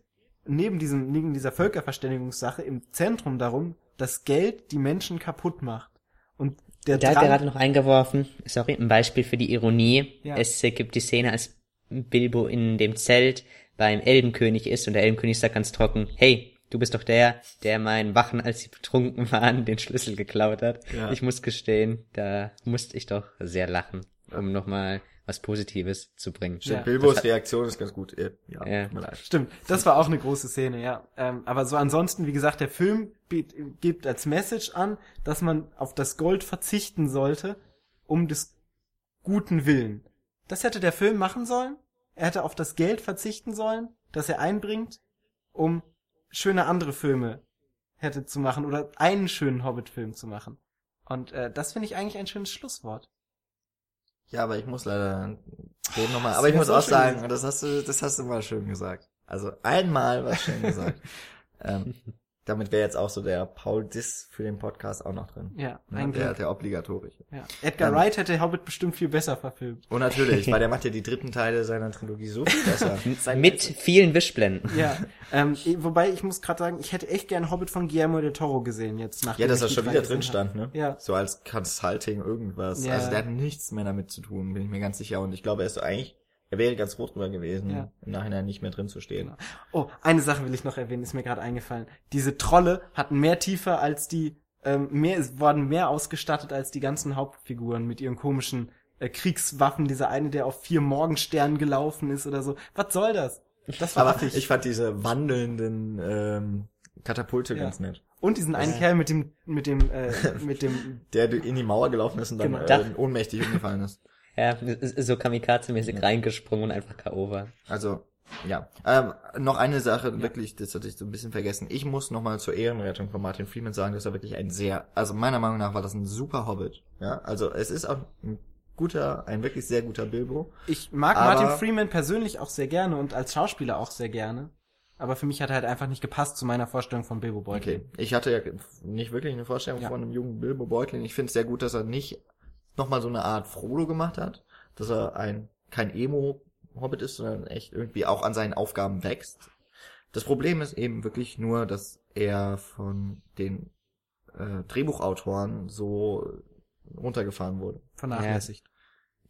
neben diesem, neben dieser Völkerverständigungssache im Zentrum darum, dass Geld die Menschen kaputt macht. Und der Da Drang- gerade noch eingeworfen, sorry, ein Beispiel für die Ironie. Ja. Es gibt die Szene, als Bilbo in dem Zelt beim Elbenkönig ist und der Elbenkönig sagt ganz trocken, hey, du bist doch der, der meinen Wachen, als sie betrunken waren, den Schlüssel geklaut hat. Ja. Ich muss gestehen, da musste ich doch sehr lachen, um nochmal was Positives zu bringen. Ja. Bilbos Reaktion ist ganz gut. Ja, Ja. Stimmt, das war auch eine große Szene, ja. Ähm, aber so ansonsten, wie gesagt, der Film gibt als Message an, dass man auf das Gold verzichten sollte, um des guten Willen. Das hätte der Film machen sollen. Er hätte auf das Geld verzichten sollen, das er einbringt, um schöne andere Filme hätte zu machen oder einen schönen Hobbit-Film zu machen. Und äh, das finde ich eigentlich ein schönes Schlusswort. Ja, aber ich muss leider reden nochmal. Aber ich muss auch sagen, das hast du, das hast du mal schön gesagt. Also einmal was schön gesagt. ähm, damit wäre jetzt auch so der Paul Diss für den Podcast auch noch drin. Ja, Ne, ein der, der obligatorische. Ja. Edgar Ähm, Wright hätte Hobbit bestimmt viel besser verfilmt. Und natürlich, weil der macht ja die dritten Teile seiner Trilogie so viel besser. Mit vielen Wischblenden. Ja, ähm, wobei ich muss gerade sagen, ich hätte echt gern Hobbit von Guillermo del Toro gesehen jetzt nach Ja, dass das schon wieder drin stand, ne? Ja. So als Consulting irgendwas. Ja. Also der hat nichts mehr damit zu tun, bin ich mir ganz sicher. Und ich glaube, er ist so eigentlich, er wäre ganz froh drüber gewesen, Ja. im Nachhinein nicht mehr drin zu stehen. Genau. Oh, eine Sache will ich noch erwähnen, ist mir gerade eingefallen. Diese Trolle hatten mehr Tiefe als die, ähm, mehr, es wurden mehr ausgestattet als die ganzen Hauptfiguren mit ihren komischen äh, Kriegswaffen. Dieser eine, der auf vier Morgensternen gelaufen ist oder so. Was soll das? Das war Aber ich fand diese wandelnden ähm, Katapulte Ja. ganz nett. Und diesen einen Kerl mit dem, mit dem, äh, mit dem, Der in die Mauer gelaufen ist und dann Genau. äh, ohnmächtig umgefallen ist. Ja, so kamikaze-mäßig reingesprungen und einfach K.O. war. Also, ja. Ähm, noch eine Sache, wirklich, das hatte ich so ein bisschen vergessen. Ich muss nochmal zur Ehrenrettung von Martin Freeman sagen, dass er wirklich ein sehr, also meiner Meinung nach war das ein super Hobbit. Ja, also es ist auch ein guter, ein wirklich sehr guter Bilbo. ich mag Aber- Martin Freeman persönlich auch sehr gerne und als Schauspieler auch sehr gerne. Aber für mich hat er halt einfach nicht gepasst zu meiner Vorstellung von Bilbo Beutlin. Okay. Ich hatte ja nicht wirklich eine Vorstellung Ja. von einem jungen Bilbo Beutlin. Ich finde es sehr gut, dass er nicht nochmal so eine Art Frodo gemacht hat, dass er ein kein Emo-Hobbit ist, sondern echt irgendwie auch an seinen Aufgaben wächst. Das Problem ist eben wirklich nur, dass er von den äh, Drehbuchautoren so runtergefahren wurde. Vernachlässigt.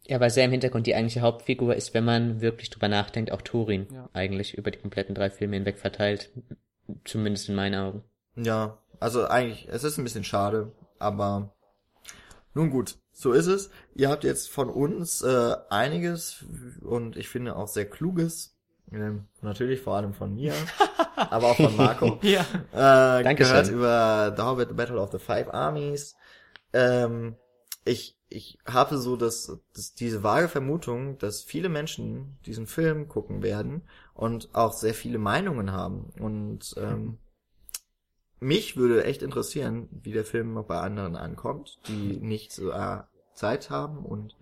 Ja, weil sehr im Hintergrund die eigentliche Hauptfigur ist, wenn man wirklich drüber nachdenkt, auch Turin. Ja. Eigentlich über die kompletten drei Filme hinweg verteilt. Zumindest in meinen Augen. Ja, also eigentlich, es ist ein bisschen schade, aber nun gut, so ist es. Ihr habt jetzt von uns äh, einiges und ich finde auch sehr kluges, ähm, natürlich vor allem von mir, aber auch von Marco, Ja. äh, Dankeschön. gehört über The Hobbit Battle of the Five Armies. Ähm, ich ich habe so das, das diese vage Vermutung, dass viele Menschen diesen Film gucken werden und auch sehr viele Meinungen haben und ähm, mich würde echt interessieren, wie der Film noch bei anderen ankommt, die nicht so äh, Zeit haben und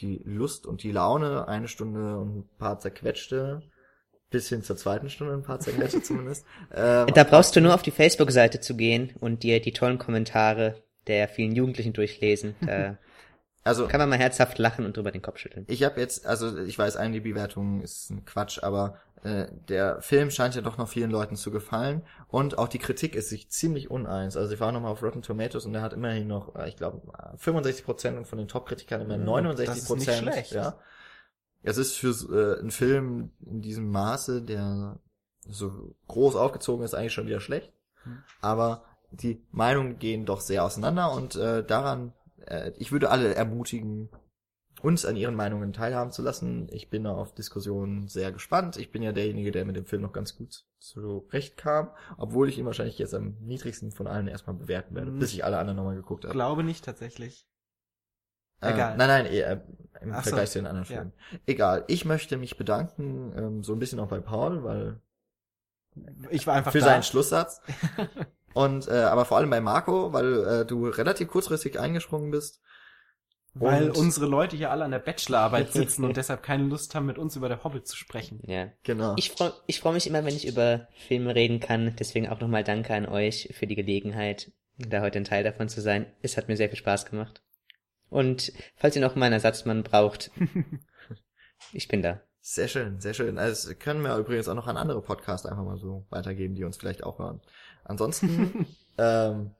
die Lust und die Laune, eine Stunde und ein paar zerquetschte, bis hin zur zweiten Stunde ein paar zerquetschte zumindest. Ähm, Da brauchst du nur auf die Facebook-Seite zu gehen und dir die tollen Kommentare der vielen Jugendlichen durchlesen. Da also kann man mal herzhaft lachen und drüber den Kopf schütteln. ich habe jetzt, also ich weiß, IMDb-Wertung ist ein Quatsch, aber äh, der Film scheint ja doch noch vielen Leuten zu gefallen und auch die Kritik ist sich ziemlich uneins. Also ich war nochmal auf Rotten Tomatoes und der hat immerhin noch, äh, ich glaube, 65 Prozent und von den Top-Kritikern immer 69 das ist Prozent. nicht schlecht. Ja. Es ist für äh, einen Film in diesem Maße, der so groß aufgezogen ist, eigentlich schon wieder schlecht. Hm. Aber die Meinungen gehen doch sehr auseinander und äh, daran, äh, ich würde alle ermutigen, uns an ihren Meinungen teilhaben zu lassen. Ich bin auf Diskussionen sehr gespannt. Ich bin ja derjenige, der mit dem Film noch ganz gut zurechtkam, obwohl ich ihn wahrscheinlich jetzt am niedrigsten von allen erstmal bewerten werde, Hm. bis ich alle anderen nochmal geguckt habe. Glaube nicht tatsächlich. Äh, Egal. nein, nein, äh, im Ach so. Vergleich zu den anderen Ja. Filmen. Egal. Ich möchte mich bedanken, ähm, so ein bisschen auch bei Paul, weil Ich war einfach für da. seinen Schlusssatz. Und äh, aber vor allem bei Marco, weil äh, du relativ kurzfristig eingesprungen bist. Weil Und- unsere Leute hier alle an der Bachelorarbeit sitzen und deshalb keine Lust haben, mit uns über der Hobbit zu sprechen. Ja. Genau. Ich freue ich freu mich immer, wenn ich über Filme reden kann. Deswegen auch nochmal danke an euch für die Gelegenheit, da heute ein Teil davon zu sein. Es hat mir sehr viel Spaß gemacht. Und falls ihr noch mal einen Ersatzmann braucht, ich bin da. Sehr schön, sehr schön. Also können wir übrigens auch noch an andere Podcasts einfach mal so weitergeben, die uns vielleicht auch hören. Ansonsten, ähm,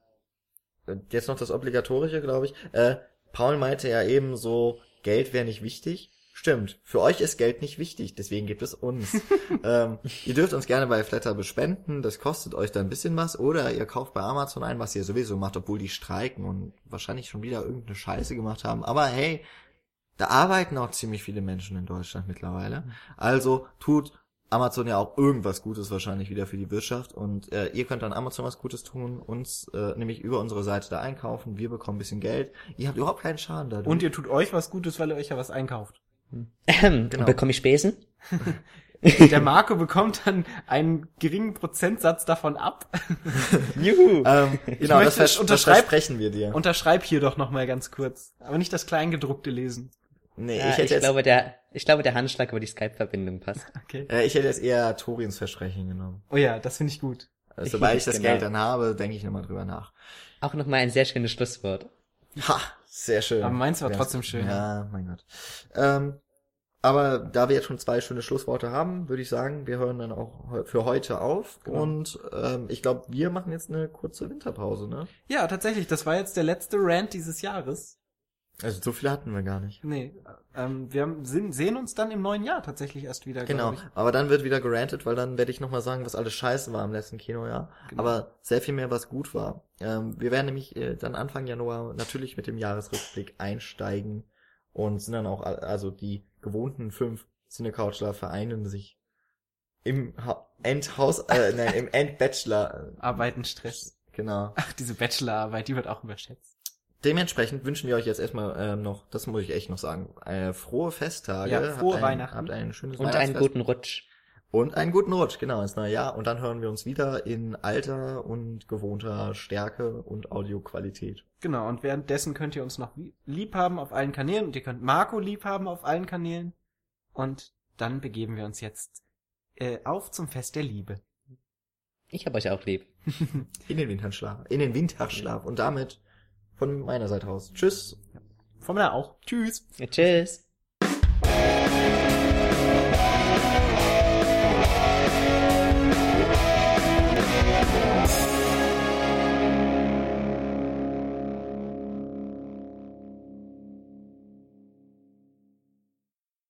äh, jetzt noch das Obligatorische, glaube ich. Äh, Paul meinte ja eben so, Geld wäre nicht wichtig. Stimmt, für euch ist Geld nicht wichtig, deswegen gibt es uns. ähm, ihr dürft uns gerne bei Flatter bespenden, das kostet euch dann ein bisschen was, oder ihr kauft bei Amazon ein, was ihr sowieso macht, obwohl die streiken und wahrscheinlich schon wieder irgendeine Scheiße gemacht haben. Aber hey, da arbeiten auch ziemlich viele Menschen in Deutschland mittlerweile. Also tut Amazon ja auch irgendwas Gutes wahrscheinlich wieder für die Wirtschaft und äh, ihr könnt dann Amazon was Gutes tun, uns äh, nämlich über unsere Seite da einkaufen, wir bekommen ein bisschen Geld, ihr habt überhaupt keinen Schaden dadurch. Und ihr tut euch was Gutes, weil ihr euch ja was einkauft. Ähm, Genau. Bekomme ich Spesen? Der Marco bekommt dann einen geringen Prozentsatz davon ab. Juhu! ähm, genau, möchte das, vers das unterschreib- versprechen wir dir. Unterschreib hier doch noch mal ganz kurz. Aber nicht das Kleingedruckte lesen. Nee, ja, ich ich, hätte jetzt, glaube, der, ich glaube, der Handschlag über die Skype-Verbindung passt. Okay. äh, ich hätte jetzt eher Torins Versprechen genommen. Oh ja, das finde ich gut. Also, sobald ich das Genau. Geld dann habe, denke ich nochmal drüber nach. Auch nochmal ein sehr schönes Schlusswort. Ha, sehr schön. Aber meins war Ja. trotzdem schön. Ja, mein Gott. Ähm, aber da wir jetzt schon zwei schöne Schlussworte haben, würde ich sagen, wir hören dann auch für heute auf. Genau. Und ähm, ich glaube, wir machen jetzt eine kurze Winterpause, ne? Ja, tatsächlich, das war jetzt der letzte Rant dieses Jahres. Also so viele hatten wir gar nicht. Nee, ähm, wir haben- sind, sehen uns dann im neuen Jahr tatsächlich erst wieder, Genau, aber dann wird wieder gerantet, weil dann werde ich nochmal sagen, was alles scheiße war im letzten Kinojahr. Genau. Aber sehr viel mehr, was gut war. Ähm, wir werden nämlich äh, dann Anfang Januar natürlich mit dem Jahresrückblick einsteigen und sind dann auch, also die gewohnten fünf Cinecouchler vereinen sich im ha Endhaus, äh, nein, im Endbachelor. Arbeiten, Stress. Genau. Ach, diese Bachelorarbeit, die wird auch überschätzt. Dementsprechend wünschen wir euch jetzt erstmal ähm, noch, das muss ich echt noch sagen, äh, frohe Festtage. Ja, frohe habt ein, Weihnachten. Habt ein schönes Und einen guten Rutsch. Und einen guten Rutsch, genau, ins neue Jahr. Und dann hören wir uns wieder in alter und gewohnter Stärke und Audioqualität. Genau, und währenddessen könnt ihr uns noch lieb haben auf allen Kanälen und ihr könnt Marco lieb haben auf allen Kanälen. Und dann begeben wir uns jetzt äh, auf zum Fest der Liebe. Ich hab euch auch lieb. In den Winterschlaf. In den Winterschlaf. Und damit von meiner Seite aus. Tschüss. Von mir auch. Tschüss. Ja, tschüss.